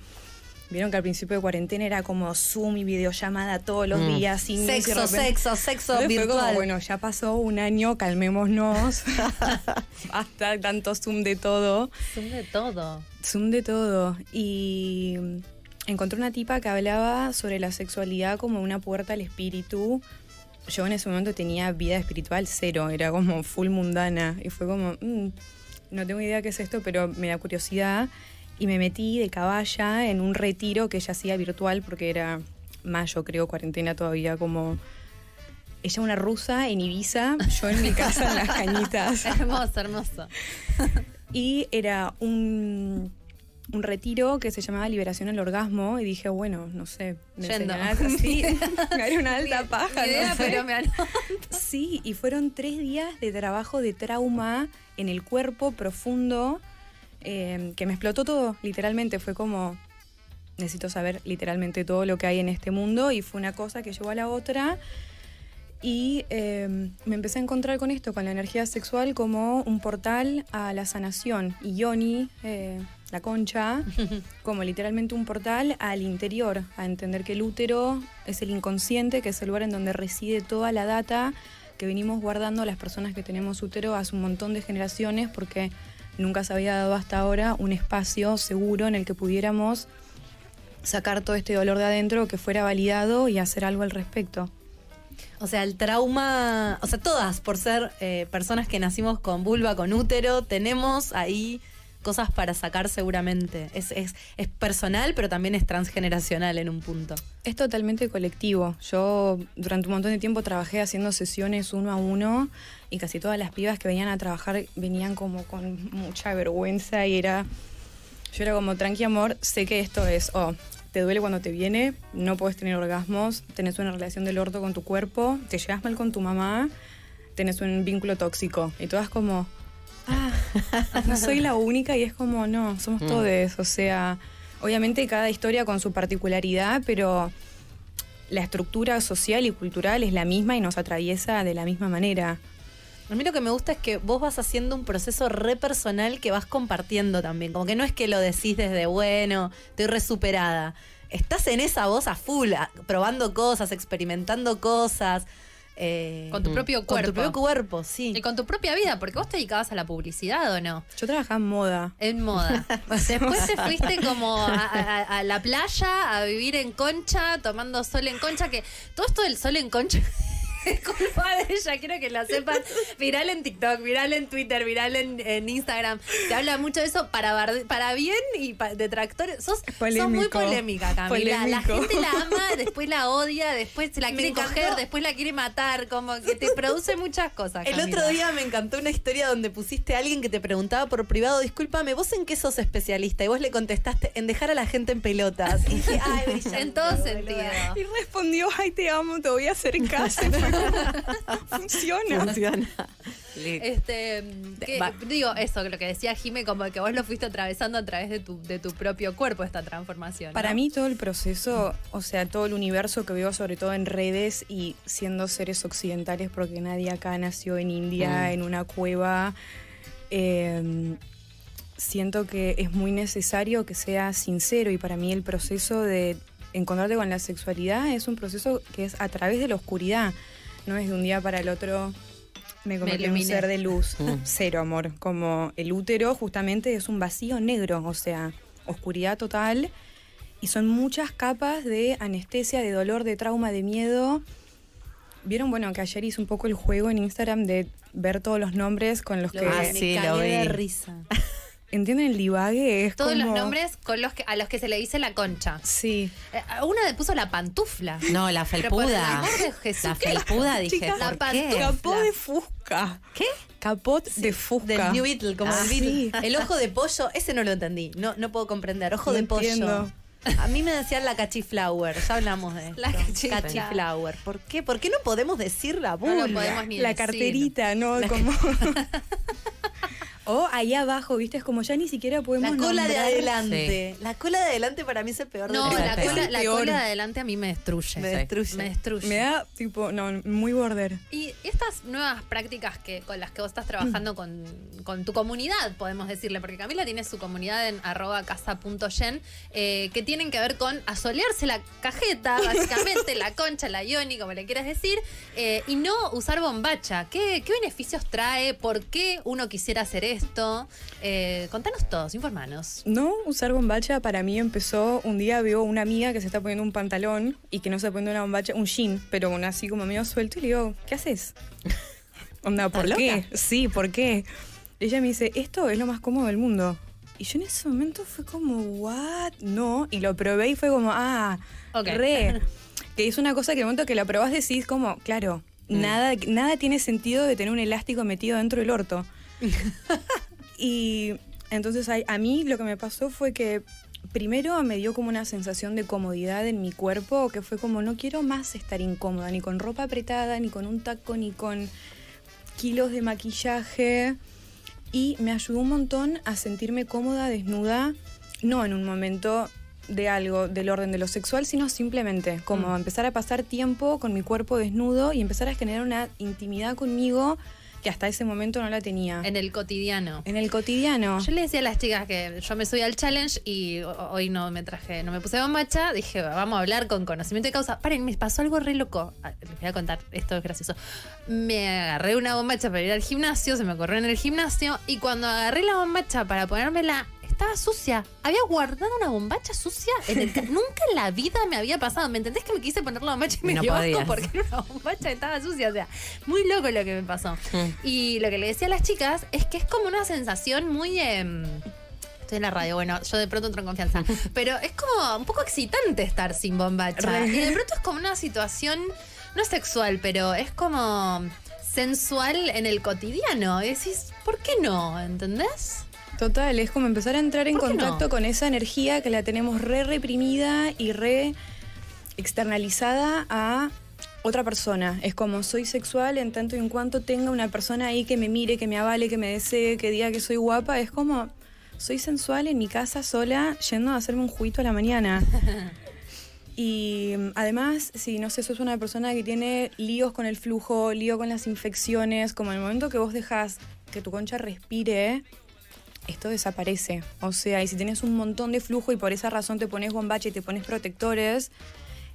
[SPEAKER 8] Vieron que al principio de cuarentena era como Zoom y videollamada todos los
[SPEAKER 4] Mm.
[SPEAKER 8] días. Sin
[SPEAKER 2] Sexo, sexo, sexo
[SPEAKER 8] entonces fue como,
[SPEAKER 2] virtual.
[SPEAKER 8] bueno, ya pasó un año, calmémonos. (laughs) Hasta tanto Zoom de todo.
[SPEAKER 3] Zoom de todo.
[SPEAKER 8] Zoom de todo. Y encontré una tipa que hablaba sobre la sexualidad como una puerta al espíritu. Yo en ese momento tenía vida espiritual cero, era como full mundana. Y fue como, mm, no tengo idea qué es esto, pero me da curiosidad. Y me metí de caballa en un retiro que ella hacía virtual porque era mayo, creo, cuarentena todavía, como ella una rusa en Ibiza, yo en mi casa en las (laughs) cañitas.
[SPEAKER 3] Hermoso, hermoso. (laughs)
[SPEAKER 8] Y era un, un retiro que se llamaba Liberación al Orgasmo. Y dije, bueno, no sé, me
[SPEAKER 3] Yendo.
[SPEAKER 8] así. (laughs) me haré una alta paja.
[SPEAKER 3] Idea,
[SPEAKER 8] no sé.
[SPEAKER 3] pero me anoto.
[SPEAKER 8] Sí, y fueron tres días de trabajo de trauma en el cuerpo profundo eh, que me explotó todo, literalmente. Fue como, necesito saber literalmente todo lo que hay en este mundo y fue una cosa que llevó a la otra. Y eh, me empecé a encontrar con esto, con la energía sexual como un portal a la sanación. Y Yoni, eh, la concha, (laughs) como literalmente un portal al interior, a entender que el útero es el inconsciente, que es el lugar en donde reside toda la data que venimos guardando las personas que tenemos útero hace un montón de generaciones porque nunca se había dado hasta ahora un espacio seguro en el que pudiéramos sacar todo este dolor de adentro, que fuera validado y hacer algo al respecto.
[SPEAKER 2] O sea, el trauma, o sea, todas por ser eh, personas que nacimos con vulva, con útero, tenemos ahí cosas para sacar seguramente. Es, es, es personal, pero también es transgeneracional en un punto.
[SPEAKER 8] Es totalmente colectivo. Yo durante un montón de tiempo trabajé haciendo sesiones uno a uno y casi todas las pibas que venían a trabajar venían como con mucha vergüenza y era... Yo era como, tranqui amor, sé que esto es, oh, te duele cuando te viene, no puedes tener orgasmos, tenés una relación del orto con tu cuerpo, te llevas mal con tu mamá, tenés un vínculo tóxico. Y todas como, ah, no soy la única y es como, no, somos
[SPEAKER 4] Mm.
[SPEAKER 8] todos. O sea, obviamente cada historia con su particularidad, pero la estructura social y cultural es la misma y nos atraviesa de la misma manera.
[SPEAKER 2] A mí lo que me gusta es que vos vas haciendo un proceso re personal que vas compartiendo también. Como que no es que lo decís desde, bueno, estoy re superada. Estás en esa voz a full, probando cosas, experimentando cosas. Eh,
[SPEAKER 3] Con tu propio
[SPEAKER 2] Con
[SPEAKER 3] cuerpo.
[SPEAKER 2] tu propio cuerpo, sí.
[SPEAKER 3] Y con tu propia vida, porque vos te dedicabas a la publicidad o no?
[SPEAKER 8] Yo trabajaba en moda.
[SPEAKER 3] En moda. (laughs) Después te (laughs) fuiste como a, a- a la playa, a vivir en concha, tomando sol en concha, que todo esto del sol en concha (laughs) es culpa de ella, quiero que la sepan. Viral en TikTok, viral en Twitter, viral en, en Instagram. Se habla mucho de eso para, barde- para bien y pa- detractores. Sos, sos muy polémica, Camila. La
[SPEAKER 8] Polémico.
[SPEAKER 3] gente la ama, (laughs) después la odia, después se la quiere coger, después la quiere matar, como que te produce muchas cosas.
[SPEAKER 2] El otro día me encantó una historia donde pusiste a alguien que te preguntaba por privado, discúlpame, ¿vos en qué sos especialista? Y vos le contestaste en dejar a la gente en pelotas. Y dije, ay, brillante, (laughs)
[SPEAKER 3] En todo sentido.
[SPEAKER 8] Y respondió, ay, te amo, te voy a hacer caso. (laughs) Funciona.
[SPEAKER 4] Funciona.
[SPEAKER 3] Este, que- digo eso, lo que decía Jime, como que vos lo fuiste atravesando a través de tu, de tu propio cuerpo esta transformación.
[SPEAKER 8] Para mí todo el proceso, o sea, todo el universo que veo sobre todo en redes y siendo seres occidentales, porque nadie acá nació en India, en una cueva, eh, siento que es muy necesario que sea sincero y para mí el proceso de encontrarte con la sexualidad es un proceso que es a través de la oscuridad, no es de un día para el otro. Me convertí en un ser de luz,
[SPEAKER 4] Mm.
[SPEAKER 8] cero amor. Como el útero justamente es un vacío negro, o sea, oscuridad total y son muchas capas de anestesia, de dolor, de trauma, de miedo. Vieron, bueno, que ayer hice un poco el juego en Instagram de ver todos los nombres con los
[SPEAKER 2] Lo
[SPEAKER 8] que...
[SPEAKER 4] Ah, sí, lo
[SPEAKER 2] de risa. (laughs)
[SPEAKER 8] ¿Entienden el divague? Es
[SPEAKER 3] Todos los nombres con los que, a los que se le dice la concha.
[SPEAKER 8] Sí.
[SPEAKER 3] Eh, una le puso la pantufla.
[SPEAKER 4] No, la felpuda.
[SPEAKER 3] amor de Jesús,
[SPEAKER 4] La
[SPEAKER 3] ¿qué?
[SPEAKER 4] felpuda, dije,
[SPEAKER 8] Chicas,
[SPEAKER 3] la
[SPEAKER 4] ¿por
[SPEAKER 3] pan-
[SPEAKER 4] qué?
[SPEAKER 8] Capó de Fusca.
[SPEAKER 2] ¿Qué?
[SPEAKER 8] Capot de Fusca.
[SPEAKER 2] Del New Beetle, como
[SPEAKER 8] Ah,
[SPEAKER 2] el Beatle.
[SPEAKER 8] sí.
[SPEAKER 2] El ojo de pollo, ese no lo entendí. No, no puedo comprender. Ojo
[SPEAKER 8] No
[SPEAKER 2] de pollo. A mí me decían la cachiflower, ya hablamos de esto.
[SPEAKER 3] La cachifla-
[SPEAKER 2] cachiflower. ¿Por qué? ¿Por qué no podemos decir la
[SPEAKER 3] No
[SPEAKER 2] vulva?
[SPEAKER 3] lo podemos ni
[SPEAKER 8] La
[SPEAKER 3] decir.
[SPEAKER 8] carterita, ¿no? Como... (laughs) (laughs) o ahí abajo, ¿viste? Es como ya ni siquiera podemos
[SPEAKER 2] La cola de adelante. La cola de adelante para mí es el peor
[SPEAKER 3] No,
[SPEAKER 2] de
[SPEAKER 3] la
[SPEAKER 4] Exacto.
[SPEAKER 3] cola, la cola de adelante a mí me destruye.
[SPEAKER 2] Me destruye.
[SPEAKER 3] Me destruye.
[SPEAKER 8] Me da, tipo, no, muy border.
[SPEAKER 3] Y estas nuevas prácticas que con las que vos estás trabajando con, con tu comunidad, podemos decirle, porque Camila tiene su comunidad en arroba casa.gen, eh, que tienen que ver con asolearse la cajeta, (laughs) básicamente, la concha, la yoni, como le quieras decir, eh, y no usar bombacha. ¿Qué, ¿Qué beneficios trae? ¿Por qué uno quisiera hacer esto? Eh, contanos todos, informanos.
[SPEAKER 8] No usar bombacha para mí empezó un día veo una amiga que se está poniendo un pantalón y que no se está poniendo una bombacha, un jean, pero un así como medio suelto y le digo, ¿qué haces? (laughs) Onda, ¿por
[SPEAKER 4] ¿Estás
[SPEAKER 8] qué?
[SPEAKER 4] loca?
[SPEAKER 8] Sí, ¿por qué? Ella me dice, esto es lo más cómodo del mundo. Y yo en ese momento fue como, ¿what? No. Y lo probé y fue como, ah,
[SPEAKER 3] Ok.
[SPEAKER 8] re. (laughs) Que es una cosa que el momento que la probás decís como, claro, nada, nada tiene sentido de tener un elástico metido dentro del orto. (laughs) Y entonces a, a mí lo que me pasó fue que primero me dio como una sensación de comodidad en mi cuerpo, que fue como no quiero más estar incómoda, ni con ropa apretada, ni con un taco, ni con kilos de maquillaje. Y me ayudó un montón a sentirme cómoda, desnuda, no en un momento de algo del orden de lo sexual, sino simplemente como empezar a pasar tiempo con mi cuerpo desnudo y empezar a generar una intimidad conmigo que hasta ese momento no la tenía.
[SPEAKER 3] En el cotidiano.
[SPEAKER 8] En el cotidiano.
[SPEAKER 3] Yo le decía a las chicas que yo me subí al challenge y ho- hoy no me traje, no me puse bombacha. Dije, vamos a hablar con conocimiento de causa. Paren, me pasó algo re loco. Ah, Les voy a contar, esto es gracioso. Me agarré una bombacha para ir al gimnasio, se me corrió en el gimnasio y cuando agarré la bombacha para ponérmela, estaba sucia. Había guardado una bombacha sucia en el ca- (laughs) Nunca en la vida me había pasado. ¿Me entendés que me quise poner la bombacha y me
[SPEAKER 4] No
[SPEAKER 3] dio asco
[SPEAKER 4] podías.
[SPEAKER 3] porque era una bombacha que estaba sucia? O sea, muy loco lo que me pasó. Y lo que le decía a las chicas es que es como una sensación muy... em, Estoy en la radio, bueno, yo de pronto entro en confianza. (laughs) Pero es como un poco excitante estar sin bombacha. Y de pronto es como una situación, no sexual, pero es como sensual en el cotidiano. Y decís, ¿por qué no? ¿Entendés?
[SPEAKER 8] Total, es como empezar a entrar en contacto con esa energía que la tenemos re reprimida y re externalizada a otra persona. Es como soy sexual en tanto y en cuanto tenga una persona ahí que me mire, que me avale, que me desee, que diga que soy guapa. Es como soy sensual en mi casa sola yendo a hacerme un juguito a la mañana. (laughs) Y además, si no sé, sos una persona que tiene líos con el flujo, lío con las infecciones, como en el momento que vos dejas que tu concha respire, esto desaparece. O sea, y si tienes un montón de flujo y por esa razón te pones bombacha y te pones protectores,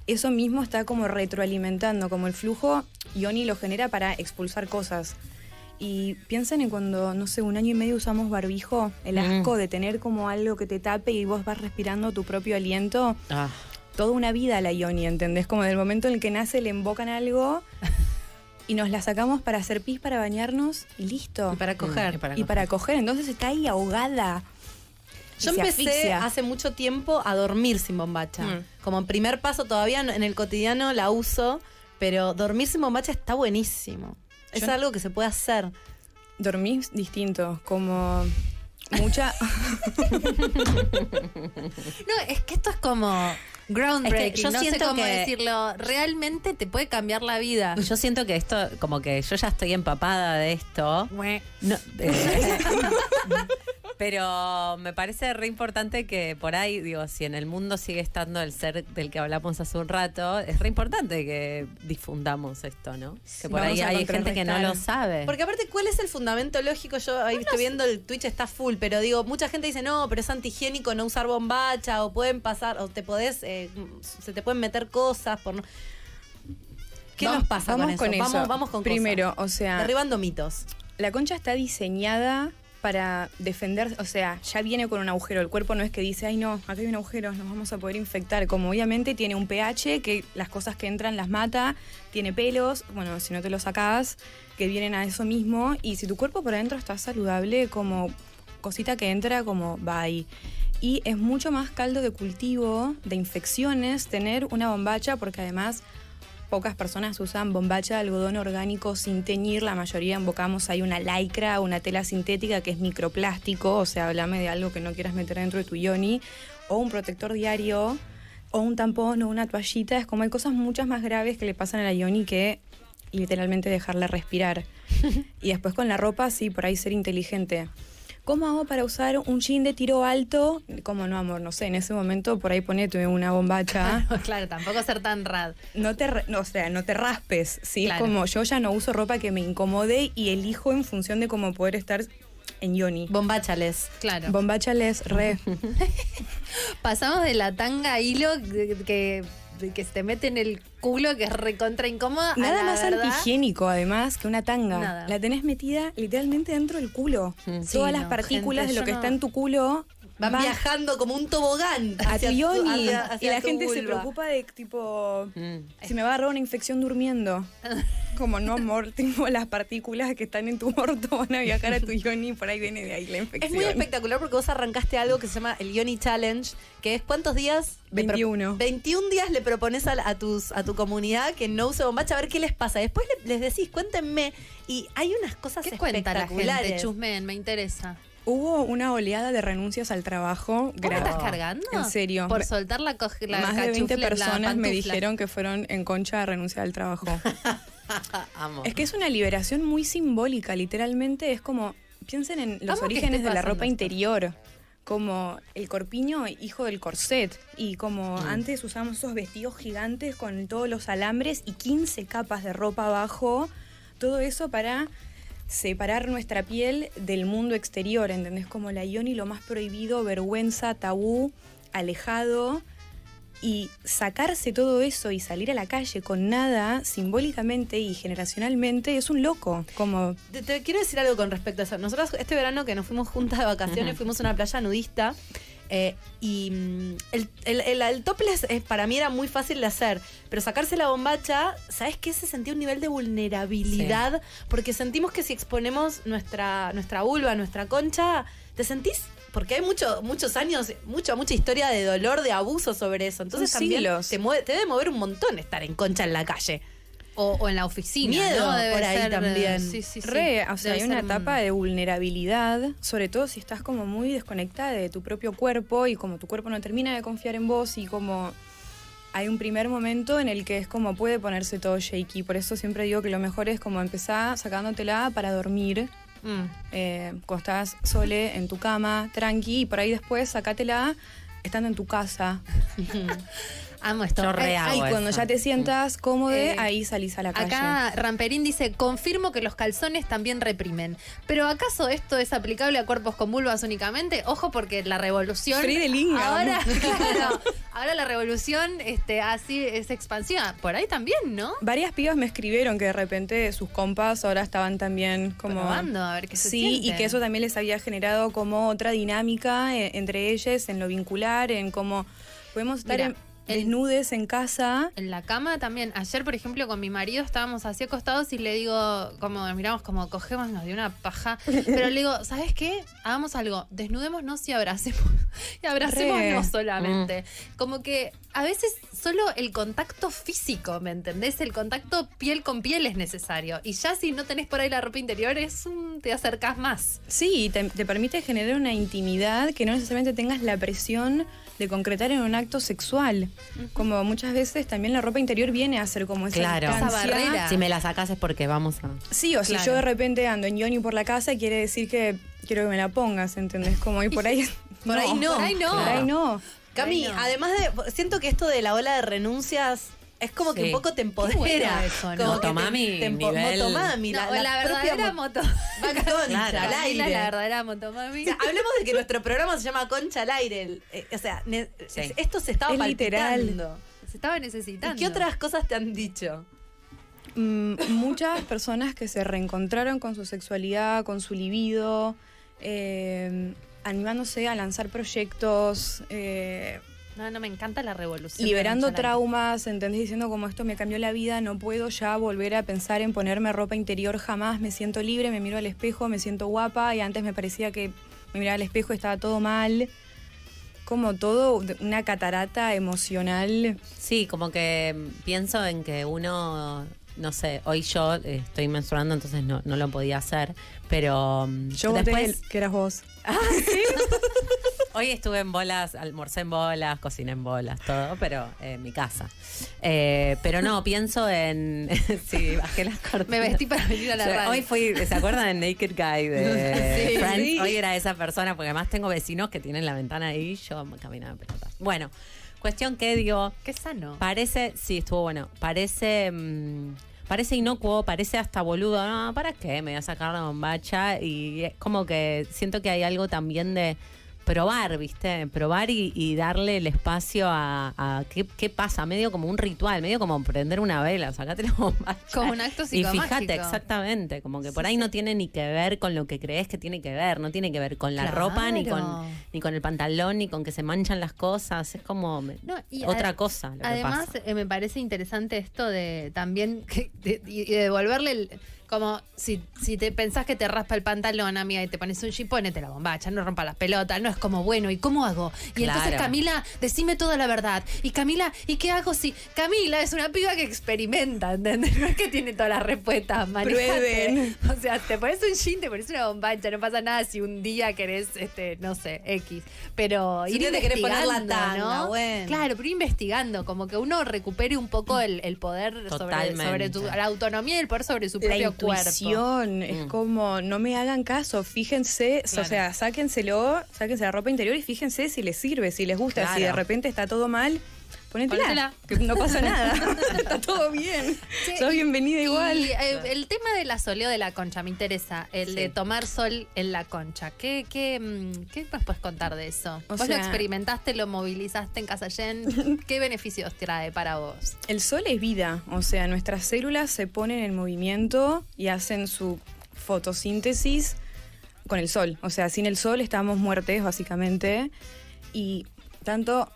[SPEAKER 8] eso mismo está como retroalimentando, como el flujo, Ioni lo genera para expulsar cosas. Y piensen en cuando, no sé, un año y medio usamos barbijo, el
[SPEAKER 4] Mm.
[SPEAKER 8] asco de tener como algo que te tape y vos vas respirando tu propio aliento
[SPEAKER 4] Ah,
[SPEAKER 8] toda una vida la Ioni, ¿entendés? Como del momento en el que nace le embocan algo (laughs) y nos la sacamos para hacer pis, para bañarnos y listo.
[SPEAKER 2] Y para coger.
[SPEAKER 4] y para
[SPEAKER 8] Y para coger, entonces está ahí ahogada.
[SPEAKER 2] Yo empecé
[SPEAKER 8] asfixia.
[SPEAKER 2] hace mucho tiempo a dormir sin bombacha.
[SPEAKER 8] Mm.
[SPEAKER 2] Como primer paso todavía en el cotidiano la uso, pero dormir sin bombacha está buenísimo. Es algo que se puede hacer.
[SPEAKER 8] Dormís distinto, como mucha... (laughs)
[SPEAKER 3] No, es que esto es como groundbreaking.
[SPEAKER 4] Es que yo
[SPEAKER 3] no sé
[SPEAKER 4] siento
[SPEAKER 3] cómo
[SPEAKER 4] que-
[SPEAKER 3] decirlo. Realmente te puede cambiar la vida.
[SPEAKER 4] yo siento que esto, como que yo ya estoy empapada de esto. No, eh, (laughs) (laughs) pero me parece re importante que por ahí, digo, si en el mundo sigue estando el ser del que hablamos hace un rato, es re importante que difundamos esto, ¿no? Que por
[SPEAKER 8] Vamos
[SPEAKER 4] ahí hay gente que no lo sabe.
[SPEAKER 2] Porque aparte, ¿cuál es el fundamento lógico? Yo ahí estoy viendo el Twitch está full, pero digo, mucha gente dice, no, pero es antihigiénico no usar bombacha, o pueden pasar, o te podés, eh, se te pueden meter cosas por no. ¿Qué
[SPEAKER 8] Vamos-
[SPEAKER 2] nos pasa
[SPEAKER 8] vamos
[SPEAKER 2] con eso?
[SPEAKER 8] con eso.
[SPEAKER 2] Vamos, vamos con
[SPEAKER 8] Primero,
[SPEAKER 2] cosas.
[SPEAKER 8] o sea-
[SPEAKER 2] Derribando mitos.
[SPEAKER 8] La concha está diseñada para defender, o sea, ya viene con un agujero. El cuerpo no es que dice, ay no, acá hay un agujero, nos vamos a poder infectar. Como obviamente tiene un pH que las cosas que entran las mata, tiene pelos, bueno, si no te los sacás, que vienen a eso mismo. Y si tu cuerpo por adentro está saludable, como cosita que entra, como bye. Y es mucho más caldo de cultivo, de infecciones, tener una bombacha, porque además pocas personas usan bombacha de algodón orgánico sin teñir, la mayoría embocamos ahí una lycra, una tela sintética que es microplástico, o sea, háblame de algo que no quieras meter dentro de tu yoni, o un protector diario, o un tampón o una toallita, es como hay cosas muchas más graves que le pasan a la yoni que literalmente dejarla respirar. (laughs) y después con la ropa, sí, por ahí ser inteligente. ¿Cómo hago para usar un jean de tiro alto? ¿Cómo no, amor? No sé, en ese momento por ahí ponete una bombacha. (laughs)
[SPEAKER 3] claro, tampoco ser tan rad.
[SPEAKER 8] no te, no, o sea, no te raspes, ¿sí?
[SPEAKER 3] Claro.
[SPEAKER 8] Como yo ya no uso ropa que me incomode y elijo en función de cómo poder estar en Yoni.
[SPEAKER 2] Bombachales.
[SPEAKER 3] Claro.
[SPEAKER 8] Bombachales, re. (laughs)
[SPEAKER 3] Pasamos de la tanga a hilo que, que, que se te mete en el culo, que es recontra incómoda.
[SPEAKER 8] Nada más
[SPEAKER 3] verdad,
[SPEAKER 8] antihigiénico, además, que una tanga.
[SPEAKER 3] Nada.
[SPEAKER 8] La tenés metida literalmente dentro del culo.
[SPEAKER 3] Sí,
[SPEAKER 8] Todas las partículas
[SPEAKER 3] gente,
[SPEAKER 8] de lo que
[SPEAKER 3] no-
[SPEAKER 8] está en tu culo
[SPEAKER 2] Van viajando como un tobogán
[SPEAKER 8] a tu
[SPEAKER 2] hacia tu-
[SPEAKER 8] Yoni.
[SPEAKER 2] hacia-
[SPEAKER 8] y la gente se preocupa de, tipo,
[SPEAKER 4] Mm.
[SPEAKER 8] si me va a agarrar una infección durmiendo. (laughs) Como, no, amor, tengo las partículas que están en tu orto, van a viajar a tu Yoni y por ahí viene de ahí la infección.
[SPEAKER 2] Es muy espectacular porque vos arrancaste algo que se llama el Yoni Challenge, que es cuántos días? Le pro-
[SPEAKER 8] 21.
[SPEAKER 2] 21 días le propones a, tus, a tu comunidad que no use bombacha a ver qué les pasa. Después le- les decís, cuéntenme. Y hay unas cosas
[SPEAKER 3] ¿Qué cuenta la gente?
[SPEAKER 2] espectaculares.
[SPEAKER 3] Chusmen, me interesa.
[SPEAKER 8] Hubo una oleada de renuncias al trabajo.
[SPEAKER 3] ¿Vos me
[SPEAKER 8] grave.
[SPEAKER 3] estás cargando?
[SPEAKER 8] En serio.
[SPEAKER 3] Por soltar la, la
[SPEAKER 8] Más de 20
[SPEAKER 3] cachufla- la
[SPEAKER 8] personas me dijeron que fueron en concha de renunciar al trabajo. (laughs)
[SPEAKER 4] Amo.
[SPEAKER 8] es que es una liberación muy simbólica, literalmente es como, piensen en los
[SPEAKER 3] Amo
[SPEAKER 8] orígenes de la ropa interior, como el corpiño hijo del corset, y como antes usamos esos vestidos gigantes con todos los alambres y 15 capas de ropa abajo, todo eso para separar nuestra piel del mundo exterior, ¿entendés? Como la Ioni, lo más prohibido, vergüenza, tabú, alejado. Y sacarse todo eso y salir a la calle con nada, simbólicamente y generacionalmente, es un loco. Como
[SPEAKER 2] Te, te quiero decir algo con respecto a eso. Nosotros este verano que nos fuimos juntas de vacaciones, fuimos a una playa nudista. eh, y mm, el, el, el- el topless eh, para mí era muy fácil de hacer, pero sacarse la bombacha, ¿sabes qué? Se sentía un nivel de vulnerabilidad, porque sentimos que si exponemos nuestra, nuestra vulva, nuestra concha, ¿te sentís? Porque hay mucho, muchos años, mucha, mucha historia de dolor, de abuso sobre eso. Entonces
[SPEAKER 8] Son
[SPEAKER 2] también
[SPEAKER 8] siglos.
[SPEAKER 2] te, mueve- te debe mover un montón estar en concha en la calle.
[SPEAKER 3] O, o en la oficina.
[SPEAKER 2] Miedo
[SPEAKER 3] ¿no? Debe
[SPEAKER 2] por ahí
[SPEAKER 3] ser,
[SPEAKER 2] también.
[SPEAKER 3] Sí, sí, sí.
[SPEAKER 8] Re, o sea,
[SPEAKER 3] Debe
[SPEAKER 8] hay una
[SPEAKER 3] ser
[SPEAKER 8] etapa de vulnerabilidad, sobre todo si estás como muy desconectada de tu propio cuerpo y como tu cuerpo no termina de confiar en vos y como hay un primer momento en el que es como puede ponerse todo shaky. Por eso siempre digo que lo mejor es como empezar sacándotela para dormir.
[SPEAKER 3] Mm.
[SPEAKER 8] eh, cuando estás sole en tu cama, tranqui, y por ahí después sacátela estando en tu casa. (laughs)
[SPEAKER 3] Amo esto.
[SPEAKER 4] Yo
[SPEAKER 8] Ahí cuando ya te sientas cómodo,
[SPEAKER 3] Eh,
[SPEAKER 8] ahí salís a la calle.
[SPEAKER 3] Acá Ramperín dice, confirmo que los calzones también reprimen. Pero ¿acaso esto es aplicable a cuerpos con vulvas únicamente? Ojo porque la revolución...
[SPEAKER 8] Free de Lingam.
[SPEAKER 3] Ahora, (laughs) claro, ahora la revolución este, así es expansiva. Por ahí también, ¿no?
[SPEAKER 8] Varias pibas me escribieron que de repente sus compas ahora estaban también como...
[SPEAKER 3] Probando, a ver qué se
[SPEAKER 8] Sí,
[SPEAKER 3] siente.
[SPEAKER 8] y que eso también les había generado como otra dinámica eh, entre ellas en lo vincular, en cómo podemos estar
[SPEAKER 3] Mira,
[SPEAKER 8] en- desnudes en casa.
[SPEAKER 3] En la cama también. Ayer, por ejemplo, con mi marido estábamos así acostados y le digo, como miramos como cogemos, nos dio una paja. Pero le digo, ¿sabes qué? Hagamos algo, desnudémonos y abracemos. (laughs) Y abracémonos
[SPEAKER 8] Re.
[SPEAKER 3] solamente. Como que a veces solo el contacto físico, ¿me entendés? El contacto piel con piel es necesario. Y ya si no tenés por ahí la ropa interior, es un, te acercás más.
[SPEAKER 8] Sí, y te, te permite generar una intimidad que no necesariamente tengas la presión de concretar en un acto sexual. Como muchas veces también la ropa interior viene a ser como esa
[SPEAKER 4] Claro.
[SPEAKER 3] Esa barrera.
[SPEAKER 4] Si me la sacas es porque vamos a.
[SPEAKER 8] Sí, o si
[SPEAKER 3] Claro.
[SPEAKER 8] yo de repente ando en Yoni por la casa, quiere decir que quiero que me la pongas, ¿entendés? Como y por ahí... (laughs)
[SPEAKER 2] Por ahí no.
[SPEAKER 3] Por ahí no.
[SPEAKER 8] Por ahí no.
[SPEAKER 2] Cami, además de. Siento que esto de la ola de renuncias es como que un poco te empodera.
[SPEAKER 3] Bueno eso, ¿no?
[SPEAKER 2] Te-
[SPEAKER 4] Motomami,
[SPEAKER 2] te empo-
[SPEAKER 4] nivel-
[SPEAKER 2] Motomami,
[SPEAKER 3] No,
[SPEAKER 2] la,
[SPEAKER 3] la, verdadera
[SPEAKER 2] mo-
[SPEAKER 3] moto. (laughs)
[SPEAKER 2] concha al aire.
[SPEAKER 3] La verdadera motomami.
[SPEAKER 2] O sea, hablemos de que nuestro programa se llama Concha al aire. Eh, o sea, ne-
[SPEAKER 4] Sí.
[SPEAKER 2] esto se estaba
[SPEAKER 8] Es literal.
[SPEAKER 3] Se estaba
[SPEAKER 2] ¿Y
[SPEAKER 3] necesitando.
[SPEAKER 2] qué otras cosas te han dicho?
[SPEAKER 8] Mm, muchas personas que se reencontraron con su sexualidad, con su libido, eh, animándose a lanzar proyectos, eh,
[SPEAKER 3] No, no, me encanta la revolución.
[SPEAKER 8] liberando traumas, ¿entendés? Diciendo como esto me cambió la vida, no puedo ya volver a pensar en ponerme ropa interior jamás, me siento libre, me miro al espejo, me siento guapa y antes me parecía que me miraba al espejo y estaba todo mal. Como todo, una catarata emocional.
[SPEAKER 4] Sí, como que pienso en que uno, no sé, hoy yo estoy menstruando, entonces no, no lo podía hacer, pero mm,
[SPEAKER 8] Yo voté
[SPEAKER 4] después,
[SPEAKER 8] que eras vos. (laughs)
[SPEAKER 4] hoy estuve en bolas, almorcé en bolas, cociné en bolas, todo, pero eh, en mi casa. Eh, pero no, pienso en, (laughs) sí, bajé las cortinas.
[SPEAKER 3] Me vestí para venir a la radio.
[SPEAKER 4] Hoy fui, ¿se acuerdan de Naked Guy de (laughs)
[SPEAKER 3] Sí.
[SPEAKER 4] Friends?
[SPEAKER 3] Sí.
[SPEAKER 4] Hoy era esa persona, porque además tengo vecinos que tienen la ventana ahí, yo caminaba en pelotas. Bueno, cuestión que digo,
[SPEAKER 3] Qué sano.
[SPEAKER 4] Parece, sí, estuvo bueno. Parece, mm, parece inocuo, parece hasta boludo. No, ¿para qué? Me voy a sacar la bombacha. Y es como que siento que hay algo también de probar, ¿viste? Probar y, y darle el espacio a, a qué, qué pasa, medio como un ritual, medio como prender una vela, sacate la bombacha. (laughs)
[SPEAKER 3] Como un acto
[SPEAKER 4] Y fíjate,
[SPEAKER 3] psicomágico.
[SPEAKER 4] exactamente, como que por ahí no tiene ni que ver con lo que crees que tiene que ver, no tiene que ver con la
[SPEAKER 3] Claro.
[SPEAKER 4] ropa, ni con, ni con el pantalón, ni con que se manchan las cosas, es como me-
[SPEAKER 3] No, y
[SPEAKER 4] otra cosa. Lo que
[SPEAKER 3] Además,
[SPEAKER 4] pasa.
[SPEAKER 3] eh, me parece interesante esto de también que- de- y y de devolverle el- como si, si te pensás que te raspa el pantalón, amiga, y te pones un jean, ponete la bombacha, no rompa las pelotas, no es como, bueno, ¿y cómo hago? Y entonces,
[SPEAKER 4] Claro.
[SPEAKER 3] Camila, decime toda la verdad. Y Camila, ¿y qué hago si Camila es una piba que experimenta, ¿entendés? No es que tiene todas las respuestas.
[SPEAKER 8] Prueben. (laughs)
[SPEAKER 3] O sea, te pones un jean, te pones una bombacha, no pasa nada si un día querés, este, no sé, X. Pero
[SPEAKER 2] Si
[SPEAKER 3] ir
[SPEAKER 2] te querés poner la tanga,
[SPEAKER 3] ¿no?
[SPEAKER 2] bueno.
[SPEAKER 3] Claro, pero investigando, como que uno recupere un poco el, el poder sobre,
[SPEAKER 4] Totalmente.
[SPEAKER 3] sobre tu, la autonomía y el poder sobre su propio cuerpo.
[SPEAKER 8] Intuición es
[SPEAKER 4] Mm.
[SPEAKER 8] como no me hagan caso fíjense o sea sáquenselo sáquense la ropa interior y fíjense si les sirve si les gusta si de repente está todo mal ponétela,
[SPEAKER 3] Ponétela.
[SPEAKER 8] que no pasa nada. (laughs) Está todo bien.
[SPEAKER 3] Che,
[SPEAKER 8] Sos
[SPEAKER 3] y-
[SPEAKER 8] bienvenida igual.
[SPEAKER 3] Y eh, el tema del asoleo de la concha me interesa, el de tomar sol en la concha. ¿Qué, qué, mm, qué nos puedes contar de eso?
[SPEAKER 8] O
[SPEAKER 3] vos lo experimentaste, lo movilizaste en Casallén. (laughs) ¿Qué beneficios trae para vos?
[SPEAKER 8] El sol es vida, o sea, nuestras células se ponen en movimiento y hacen su fotosíntesis con el sol. O sea, sin el sol estamos muertes, básicamente. Y tanto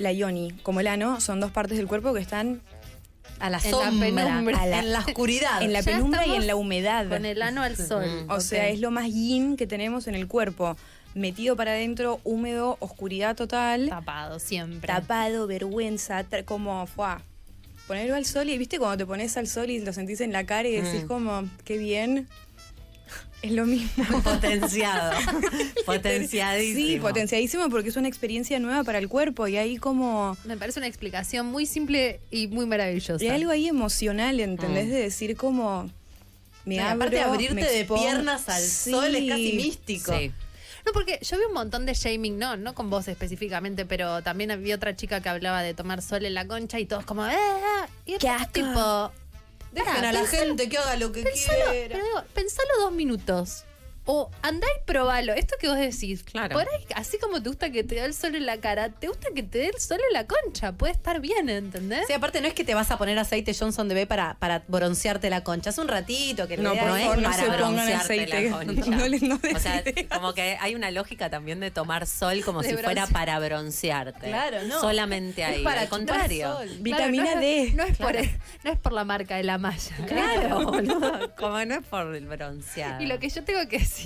[SPEAKER 8] la yoni como el ano son dos partes del cuerpo que están
[SPEAKER 2] A la
[SPEAKER 3] En la
[SPEAKER 2] sombra,
[SPEAKER 3] penumbra.
[SPEAKER 2] a la- en la oscuridad.
[SPEAKER 8] en la
[SPEAKER 3] Ya
[SPEAKER 8] penumbra y en la humedad.
[SPEAKER 3] Con el ano al sol.
[SPEAKER 8] O sea, es lo más yin que tenemos en el cuerpo. Metido para adentro, húmedo, oscuridad total.
[SPEAKER 3] tapado siempre.
[SPEAKER 8] tapado, vergüenza, como fue. Ponerlo al sol y viste cuando te pones al sol y lo sentís en la cara y decís
[SPEAKER 4] Mm.
[SPEAKER 8] como, qué bien. Es lo mismo. (laughs)
[SPEAKER 4] Potenciado. (laughs) Potenciadísimo.
[SPEAKER 8] Sí, potenciadísimo porque es una experiencia nueva para el cuerpo y ahí como...
[SPEAKER 3] Me parece una explicación muy simple y muy maravillosa.
[SPEAKER 8] Y hay algo ahí emocional, ¿entendés?
[SPEAKER 4] Mm.
[SPEAKER 8] De decir como... Me
[SPEAKER 2] No, y
[SPEAKER 8] abro,
[SPEAKER 2] aparte abrirte
[SPEAKER 8] me
[SPEAKER 2] de piernas al sol es casi
[SPEAKER 8] Sí.
[SPEAKER 2] místico.
[SPEAKER 4] Sí.
[SPEAKER 3] No, porque yo vi un montón de shaming, no, no con vos específicamente, pero también había otra chica que hablaba de tomar sol en la concha y todos como, ¡eh! eh", Y
[SPEAKER 8] ¡Qué asco!
[SPEAKER 3] tipo,
[SPEAKER 2] Dejen
[SPEAKER 3] Pará,
[SPEAKER 2] a la
[SPEAKER 3] pensalo-
[SPEAKER 2] gente que haga lo que
[SPEAKER 3] pensalo,
[SPEAKER 2] quiera.
[SPEAKER 3] pero digo, pensalo dos minutos. O andá y probalo. Esto que vos decís.
[SPEAKER 4] Claro.
[SPEAKER 3] Por ahí, así como te gusta que te dé el sol en la cara, te gusta que te dé el sol en la concha. Puede estar bien, ¿entendés?
[SPEAKER 2] Sí, aparte no es que te vas a poner aceite Johnson de B para, para broncearte la concha. Es un ratito que le
[SPEAKER 8] No, no
[SPEAKER 2] para
[SPEAKER 4] broncearte
[SPEAKER 8] aceite.
[SPEAKER 4] la concha.
[SPEAKER 8] No les- no
[SPEAKER 4] o sea, como que hay una lógica también de tomar sol como
[SPEAKER 3] De
[SPEAKER 4] si fuera para broncearte.
[SPEAKER 2] Claro, no.
[SPEAKER 4] Solamente ahí.
[SPEAKER 2] Es para
[SPEAKER 4] Al contrario.
[SPEAKER 2] sol.
[SPEAKER 8] Vitamina
[SPEAKER 3] Claro, no
[SPEAKER 8] D.
[SPEAKER 3] es- No es, por, (laughs) no es por la marca de la malla.
[SPEAKER 4] Claro, (laughs) como no es por el bronceado.
[SPEAKER 3] Y lo que yo tengo que decir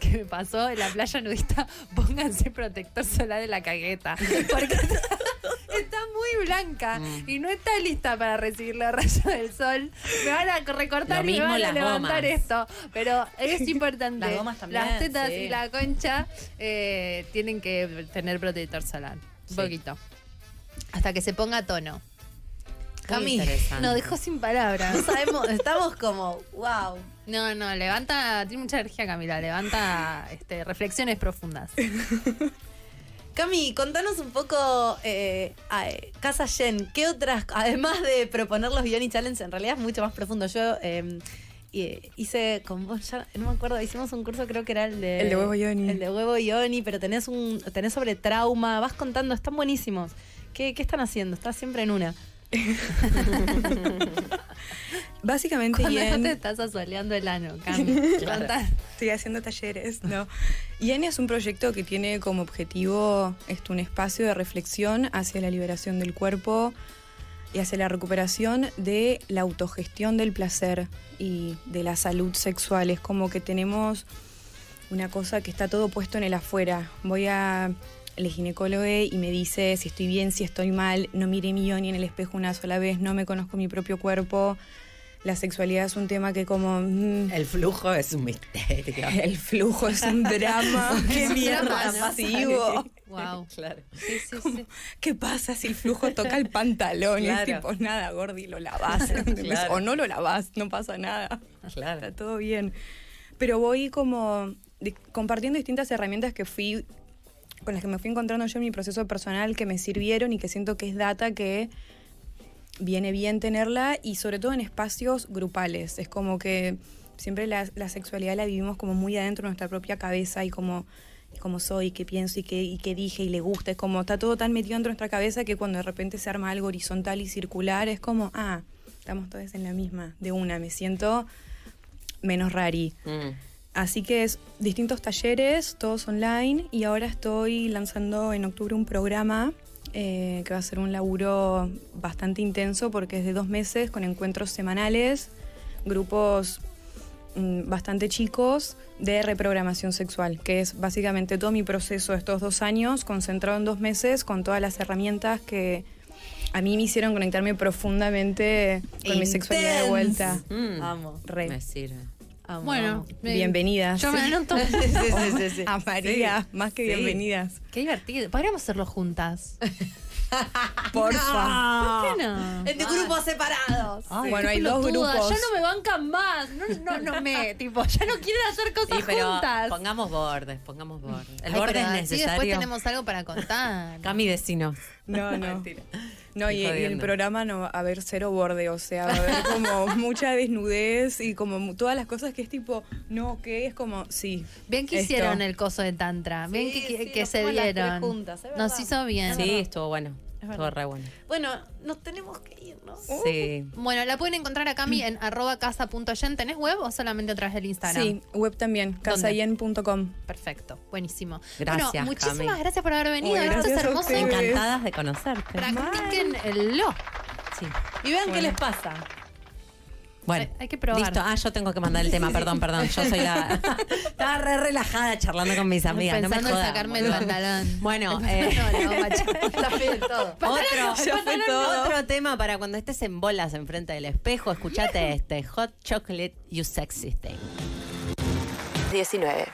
[SPEAKER 3] que me pasó en la playa nudista, (laughs) pónganse protector solar en la cagueta. Porque está, muy blanca
[SPEAKER 4] Mm.
[SPEAKER 3] y no está lista para recibir la rayos del sol. Me van a recortar y me van a levantar
[SPEAKER 4] gomas.
[SPEAKER 3] esto. Pero es (laughs) importante.
[SPEAKER 2] Las gomas también,
[SPEAKER 3] Las tetas
[SPEAKER 2] sí.
[SPEAKER 3] y la concha eh, tienen que tener protector solar. Un poquito. Hasta que se ponga a tono.
[SPEAKER 2] Cami.
[SPEAKER 3] Nos dejó sin palabras.
[SPEAKER 2] No sabemos, estamos como, wow.
[SPEAKER 3] No, no, levanta, tiene mucha energía Camila, levanta este, reflexiones profundas. (laughs)
[SPEAKER 2] Cami, contanos un poco, eh, a- eh, Casa Yen, ¿qué otras, además de proponer los Bioni Challenge, en realidad es mucho más profundo. Yo eh, hice con vos, ya no me acuerdo, hicimos un curso, creo que era el de...
[SPEAKER 8] El de huevo Ioni.
[SPEAKER 2] El de huevo Ioni, pero tenés, un, tenés sobre trauma, vas contando, están buenísimos. ¿Qué, qué están haciendo? Estás siempre en una. (laughs)
[SPEAKER 8] Básicamente,
[SPEAKER 3] Cuando
[SPEAKER 8] Yen-
[SPEAKER 3] te estás asoleando el ano, (laughs) Cami. Contá.
[SPEAKER 8] Estoy haciendo talleres, no. Yen es un proyecto que tiene como objetivo esto, un espacio de reflexión hacia la liberación del cuerpo y hacia la recuperación de la autogestión del placer y de la salud sexual. Es como que tenemos una cosa que está todo puesto en el afuera. Voy a el ginecólogo y me dice si estoy bien, si estoy mal, no mire mi yoni en el espejo una sola vez, no me conozco mi propio cuerpo. La sexualidad es un tema que como... mm,
[SPEAKER 4] El flujo es un misterio. (laughs)
[SPEAKER 8] el flujo es un drama. (laughs) ¡Qué (laughs) mierda masivo!
[SPEAKER 3] Wow.
[SPEAKER 4] Claro.
[SPEAKER 3] Sí, sí,
[SPEAKER 8] ¿Cómo?
[SPEAKER 3] sí.
[SPEAKER 8] ¿Qué pasa si el flujo toca el pantalón? Y es
[SPEAKER 4] Claro.
[SPEAKER 8] tipo, nada, Gordi, lo.
[SPEAKER 4] Claro.
[SPEAKER 8] O no lo lavás, no pasa nada.
[SPEAKER 4] Claro.
[SPEAKER 8] Está todo bien. Pero voy como compartiendo distintas herramientas que fui con las que me fui encontrando yo en mi proceso personal que me sirvieron y que siento que es data que viene bien tenerla y sobre todo en espacios grupales. Es como que siempre la, sexualidad la vivimos como muy adentro de nuestra propia cabeza y como cómo soy, qué pienso y qué, qué dije y le gusta. Es como está todo tan metido dentro de nuestra cabeza que cuando de repente se arma algo horizontal y circular es como, ah, estamos todos en la misma, de una, me siento menos rari.
[SPEAKER 4] Mm.
[SPEAKER 8] Así que es distintos talleres, todos online, y ahora estoy lanzando en octubre un programa eh, que va a ser un laburo bastante intenso porque es de dos meses con encuentros semanales, grupos mm, bastante chicos de reprogramación sexual, que es básicamente todo mi proceso de estos dos años concentrado en dos meses con todas las herramientas que a mí me hicieron conectarme profundamente con mi sexualidad de vuelta.
[SPEAKER 4] Mm.
[SPEAKER 2] Amo.
[SPEAKER 8] Re.
[SPEAKER 4] Me sirve.
[SPEAKER 2] Amo,
[SPEAKER 3] Bueno,
[SPEAKER 2] amo.
[SPEAKER 8] Bienvenidas.
[SPEAKER 3] Yo me anoto. (laughs)
[SPEAKER 2] Sí, sí, sí, sí. (laughs)
[SPEAKER 8] A María, más que
[SPEAKER 4] Sí.
[SPEAKER 8] bienvenidas.
[SPEAKER 3] Qué divertido. Podríamos hacerlo juntas. (laughs)
[SPEAKER 8] Porfa.
[SPEAKER 3] ¿Por qué no?
[SPEAKER 2] En de grupos separados.
[SPEAKER 3] Ay,
[SPEAKER 8] Bueno, hay dos grupos.
[SPEAKER 3] Ya no me bancan más. No, no, no me, tipo, ya no quieren hacer cosas
[SPEAKER 4] Sí, pero
[SPEAKER 3] juntas.
[SPEAKER 4] pongamos bordes, pongamos bordes. El
[SPEAKER 3] Ay,
[SPEAKER 4] borde
[SPEAKER 3] pero
[SPEAKER 4] es necesario.
[SPEAKER 3] después tenemos algo para contar.
[SPEAKER 4] Cami, decinos.
[SPEAKER 8] No, no.
[SPEAKER 4] Mentira.
[SPEAKER 8] No, y, y el programa no va a haber cero borde, o sea, va a haber como (laughs) mucha desnudez y como mu- todas las cosas que es tipo, no, que es como, sí.
[SPEAKER 3] Bien que
[SPEAKER 8] esto.
[SPEAKER 3] hicieron el coso de Tantra. Bien
[SPEAKER 2] Sí,
[SPEAKER 3] que,
[SPEAKER 2] sí,
[SPEAKER 3] que
[SPEAKER 2] nos
[SPEAKER 3] se dieron.
[SPEAKER 2] juntas,
[SPEAKER 3] Nos hizo bien.
[SPEAKER 4] Sí, estuvo bueno. Estuvo re bueno.
[SPEAKER 2] Bueno, nos tenemos que ir, ¿no?
[SPEAKER 4] Sí.
[SPEAKER 3] Bueno, la pueden encontrar a Cami en arroba casa.yen. ¿Tenés web o solamente a través del Instagram?
[SPEAKER 8] Sí, web también, casayen.com.
[SPEAKER 3] Perfecto, buenísimo.
[SPEAKER 4] Gracias,
[SPEAKER 3] Bueno, muchísimas
[SPEAKER 4] Cami.
[SPEAKER 3] gracias por haber venido. Esto es hermoso.
[SPEAKER 4] Encantadas de conocerte.
[SPEAKER 3] Practiquen el lo.
[SPEAKER 4] Sí.
[SPEAKER 2] Y vean qué les pasa.
[SPEAKER 4] Bueno,
[SPEAKER 3] Hay- hay que probar.
[SPEAKER 4] Listo. Ah, yo tengo que mandar el tema, (laughs) perdón, perdón. Yo soy la. (laughs) Estaba re relajada charlando con mis amigas. No me
[SPEAKER 3] en
[SPEAKER 4] jodan,
[SPEAKER 3] sacarme el pantalón.
[SPEAKER 4] Bueno, eh,
[SPEAKER 3] No, no, macho. (laughs)
[SPEAKER 2] De todo.
[SPEAKER 4] otro,
[SPEAKER 8] Ya fue todo.
[SPEAKER 4] otro tema para cuando estés en bolas enfrente del espejo, escuchate este Hot Chocolate You Sexy Thing. 19.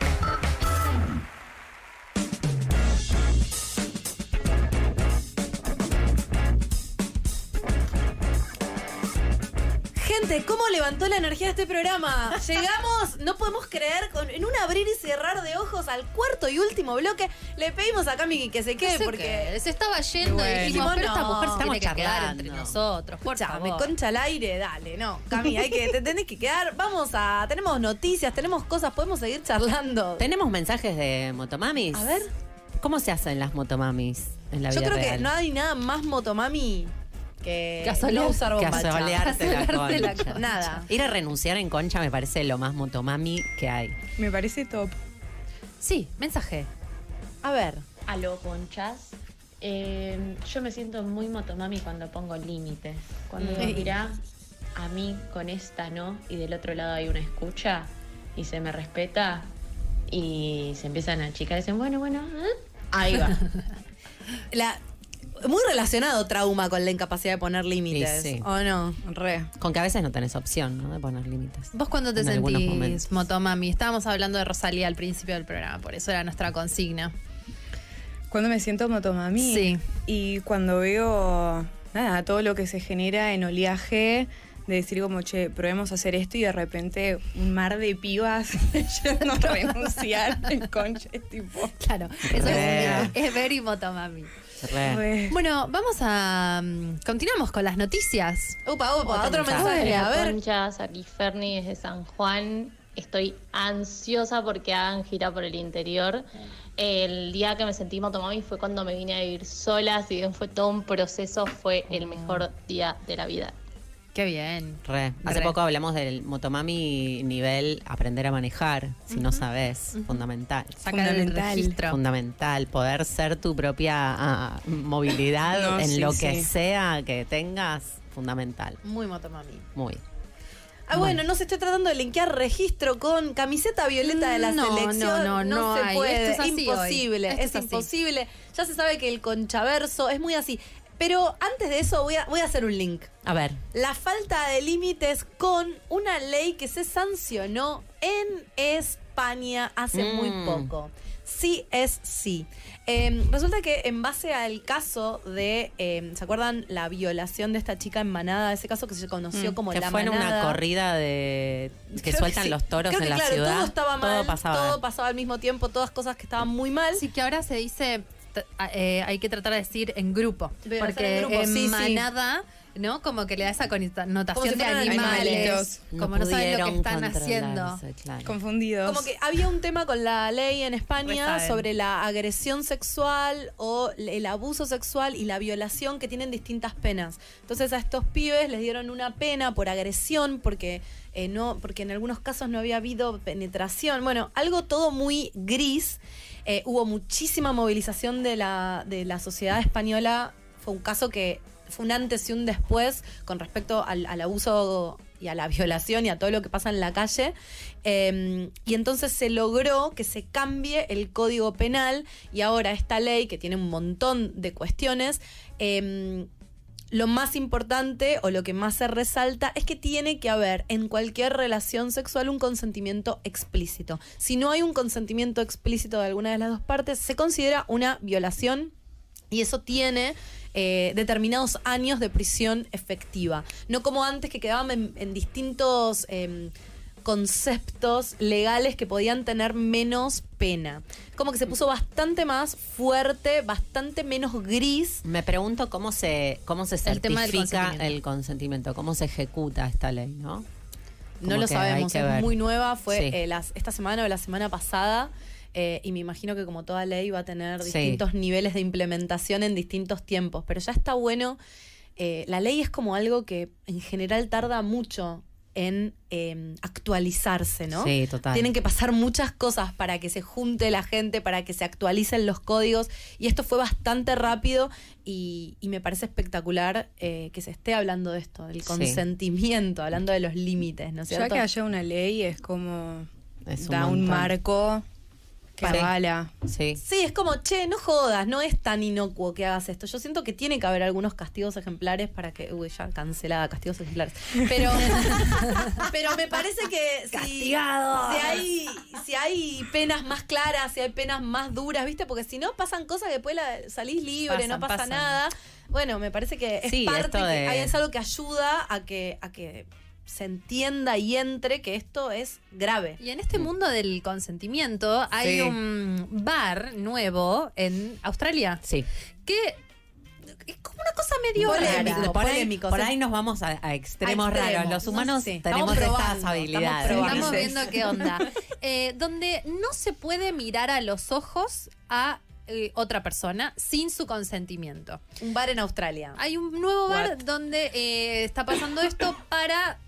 [SPEAKER 2] Gente, ¿cómo levantó la energía de este programa? (laughs) Llegamos, no podemos creer, con, en un abrir y cerrar de ojos al cuarto y último bloque. Le pedimos a Cami que se quede porque...
[SPEAKER 3] qué, se estaba yendo
[SPEAKER 8] Bueno.
[SPEAKER 3] y dijimos, pero esta mujer se tiene que quedar
[SPEAKER 4] charlando.
[SPEAKER 3] entre nosotros, por favor.
[SPEAKER 2] concha al aire, dale, no. Cami, hay que, te tenés que quedar. Vamos a. Tenemos noticias, tenemos cosas, podemos seguir charlando.
[SPEAKER 4] ¿Tenemos mensajes de motomamis?
[SPEAKER 2] A ver.
[SPEAKER 4] ¿Cómo se hacen las motomamis en la
[SPEAKER 2] Yo
[SPEAKER 4] vida
[SPEAKER 2] creo que no hay nada más motomami que, no usar bombacha.
[SPEAKER 4] la concha.
[SPEAKER 2] Nada.
[SPEAKER 4] Ir a renunciar en concha me parece lo más motomami que hay.
[SPEAKER 8] Me parece top.
[SPEAKER 3] Sí, mensaje.
[SPEAKER 2] A ver.
[SPEAKER 9] Aló, conchas. Eh, yo me siento muy motomami cuando pongo límites. Cuando digo, mirá, a mí con esta no, y del otro lado hay una escucha, y se me respeta, y se empiezan a achicar y dicen, bueno, bueno, ¿eh? ahí va. (laughs)
[SPEAKER 2] La, muy relacionado trauma con la incapacidad de poner límites.
[SPEAKER 4] Sí, sí.
[SPEAKER 2] ¿O no?
[SPEAKER 8] Re.
[SPEAKER 4] Con que a veces no tenés opción, ¿no? De poner límites.
[SPEAKER 3] ¿Vos cuándo te
[SPEAKER 4] En
[SPEAKER 3] sentís motomami? Estábamos hablando de Rosalía al principio del programa, por eso era nuestra consigna.
[SPEAKER 8] Cuando me siento motomami.
[SPEAKER 3] Sí.
[SPEAKER 8] Y cuando veo, nada, todo lo que se genera en oleaje, de decir como, che, probemos hacer esto y de repente un mar de pibas (laughs) yendo a renunciar en concha, es tipo...
[SPEAKER 3] Claro, eso es, es very motomami.
[SPEAKER 4] Re.
[SPEAKER 8] re.
[SPEAKER 3] Bueno, vamos a... mm, Continuamos con las noticias.
[SPEAKER 2] Upa, upa,
[SPEAKER 4] Otro
[SPEAKER 2] otro,
[SPEAKER 4] mensaje.
[SPEAKER 2] mensaje. A ver.
[SPEAKER 9] conchas, aquí Ferni desde San Juan. Estoy ansiosa porque hagan gira por el interior. El día que me sentí motomami fue cuando me vine a vivir sola, si bien fue todo un proceso, fue el mejor día de la vida.
[SPEAKER 3] Qué bien.
[SPEAKER 4] Re. Hace
[SPEAKER 3] Re.
[SPEAKER 4] poco hablamos del motomami nivel aprender a manejar, si no sabes, fundamental.
[SPEAKER 3] Sacar el
[SPEAKER 8] Fundamental.
[SPEAKER 3] registro.
[SPEAKER 4] Fundamental, poder ser tu propia ah, movilidad (laughs)
[SPEAKER 8] No,
[SPEAKER 4] en
[SPEAKER 8] sí,
[SPEAKER 4] lo que
[SPEAKER 8] sí.
[SPEAKER 4] sea que tengas, fundamental.
[SPEAKER 2] Muy motomami.
[SPEAKER 4] Muy.
[SPEAKER 2] Ah, bueno, no se estoy tratando de linkear registro con camiseta violeta de la
[SPEAKER 3] No,
[SPEAKER 2] selección.
[SPEAKER 3] no, no, no
[SPEAKER 2] se
[SPEAKER 3] hay.
[SPEAKER 2] puede.
[SPEAKER 3] Esto es así
[SPEAKER 2] imposible.
[SPEAKER 3] hoy. Esto
[SPEAKER 2] Es,
[SPEAKER 3] es así.
[SPEAKER 2] imposible. Ya se sabe que el conchaverso es muy así. Pero antes de eso voy a, voy a hacer un link.
[SPEAKER 4] A ver,
[SPEAKER 2] La falta de límites con una ley que se sancionó en España hace
[SPEAKER 4] Mm.
[SPEAKER 2] muy poco. Sí es sí. Eh, resulta que en base al caso de, eh, ¿se acuerdan la violación de esta chica en Manada? Ese caso que se conoció
[SPEAKER 8] Mm,
[SPEAKER 2] como
[SPEAKER 4] que
[SPEAKER 2] la
[SPEAKER 4] fue en una
[SPEAKER 2] Manada.
[SPEAKER 4] corrida de (laughs) que
[SPEAKER 2] Creo
[SPEAKER 4] sueltan
[SPEAKER 2] sí.
[SPEAKER 4] los toros
[SPEAKER 2] Creo
[SPEAKER 4] en
[SPEAKER 2] que,
[SPEAKER 4] la
[SPEAKER 2] claro,
[SPEAKER 4] ciudad.
[SPEAKER 2] Todo estaba mal,
[SPEAKER 4] todo pasaba.
[SPEAKER 2] todo pasaba al mismo tiempo, todas cosas que estaban muy mal.
[SPEAKER 3] Así que ahora se dice, eh, hay que tratar de decir en grupo. Porque
[SPEAKER 2] en grupo, sí, sí.
[SPEAKER 3] manada, ¿no? Como que le da esa connotación
[SPEAKER 2] si
[SPEAKER 3] de animales. Como no, saben lo que están haciendo.
[SPEAKER 4] claro.
[SPEAKER 8] Confundidos.
[SPEAKER 2] Como que había un tema con la ley en España sobre la agresión sexual o el abuso sexual y la violación que tienen distintas penas. Entonces a estos pibes les dieron una pena por agresión porque eh, no, porque en algunos casos no había habido penetración. Bueno, algo todo muy gris. Eh, hubo muchísima movilización de la, de la sociedad española. Fue un caso que fue un antes y un después con respecto al, abuso y a la (laughs) violación y a todo lo que pasa en la calle. Eh, y entonces se logró que se cambie el código penal y ahora esta ley, que tiene un montón de cuestiones, eh, lo más importante o lo que más se resalta es que tiene que haber en cualquier relación sexual un consentimiento explícito. Si no hay un consentimiento explícito de alguna de las dos partes, se considera una violación y eso tiene eh, determinados años de prisión efectiva. No como antes que quedaban en, en distintos... em, conceptos legales que podían tener menos pena. Como que se puso bastante más fuerte, bastante menos gris.
[SPEAKER 4] Me pregunto cómo se, cómo se
[SPEAKER 2] El
[SPEAKER 4] certifica
[SPEAKER 2] consentimiento.
[SPEAKER 4] el consentimiento, cómo se ejecuta esta ley, ¿no?
[SPEAKER 2] No lo sabemos, es muy nueva, fue
[SPEAKER 4] Sí.
[SPEAKER 2] eh, las- esta semana o la semana pasada. Eh, y me imagino que como toda ley va a tener
[SPEAKER 4] Sí.
[SPEAKER 2] distintos niveles de implementación en distintos tiempos. Pero ya está bueno. eh, la ley es como algo que en general tarda mucho en eh, actualizarse, ¿no?
[SPEAKER 4] Sí, total.
[SPEAKER 2] Tienen que pasar muchas cosas para que se junte la gente, para que se actualicen los códigos. Y esto fue bastante rápido y, y me parece espectacular eh, que se esté hablando de esto, del
[SPEAKER 8] Sí.
[SPEAKER 2] consentimiento, hablando de los límites, ¿no es
[SPEAKER 8] Ya
[SPEAKER 2] cierto?
[SPEAKER 8] que haya una ley es como
[SPEAKER 4] Es un
[SPEAKER 8] da un marco avala.
[SPEAKER 4] Sí.
[SPEAKER 2] Sí, es como, che, no jodas, no es tan inocuo que hagas esto. Yo siento que tiene que haber algunos castigos ejemplares para que. Uy, ya cancelada, castigos ejemplares. Pero, (laughs) pero me parece que si, si hay, si hay penas más claras, si hay penas más duras, ¿viste? Porque si no pasan cosas que después la- salís libre,
[SPEAKER 4] Pasan,
[SPEAKER 2] no pasa
[SPEAKER 4] pasan.
[SPEAKER 2] nada. Bueno, me parece que es
[SPEAKER 4] Sí,
[SPEAKER 2] parte, que-
[SPEAKER 4] de-
[SPEAKER 2] hay- es algo que ayuda a que, a que se entienda y entre que esto es grave.
[SPEAKER 3] Y en este mundo del consentimiento hay
[SPEAKER 2] Sí.
[SPEAKER 3] un bar nuevo en Australia.
[SPEAKER 4] Sí.
[SPEAKER 3] Que es como una cosa medio
[SPEAKER 2] Polémico,
[SPEAKER 3] rara.
[SPEAKER 4] por ahí,
[SPEAKER 2] polémico,
[SPEAKER 4] por ahí nos vamos a, a extremos
[SPEAKER 2] A extremos,
[SPEAKER 4] raros. Los
[SPEAKER 2] no
[SPEAKER 4] humanos
[SPEAKER 2] sé.
[SPEAKER 4] tenemos estas habilidades.
[SPEAKER 2] estamos
[SPEAKER 3] Estamos viendo qué onda. (laughs) Eh, donde no se puede mirar a los ojos a eh, otra persona sin su consentimiento.
[SPEAKER 2] Un bar en Australia.
[SPEAKER 3] Hay un nuevo bar
[SPEAKER 2] What?
[SPEAKER 3] donde eh, está pasando esto para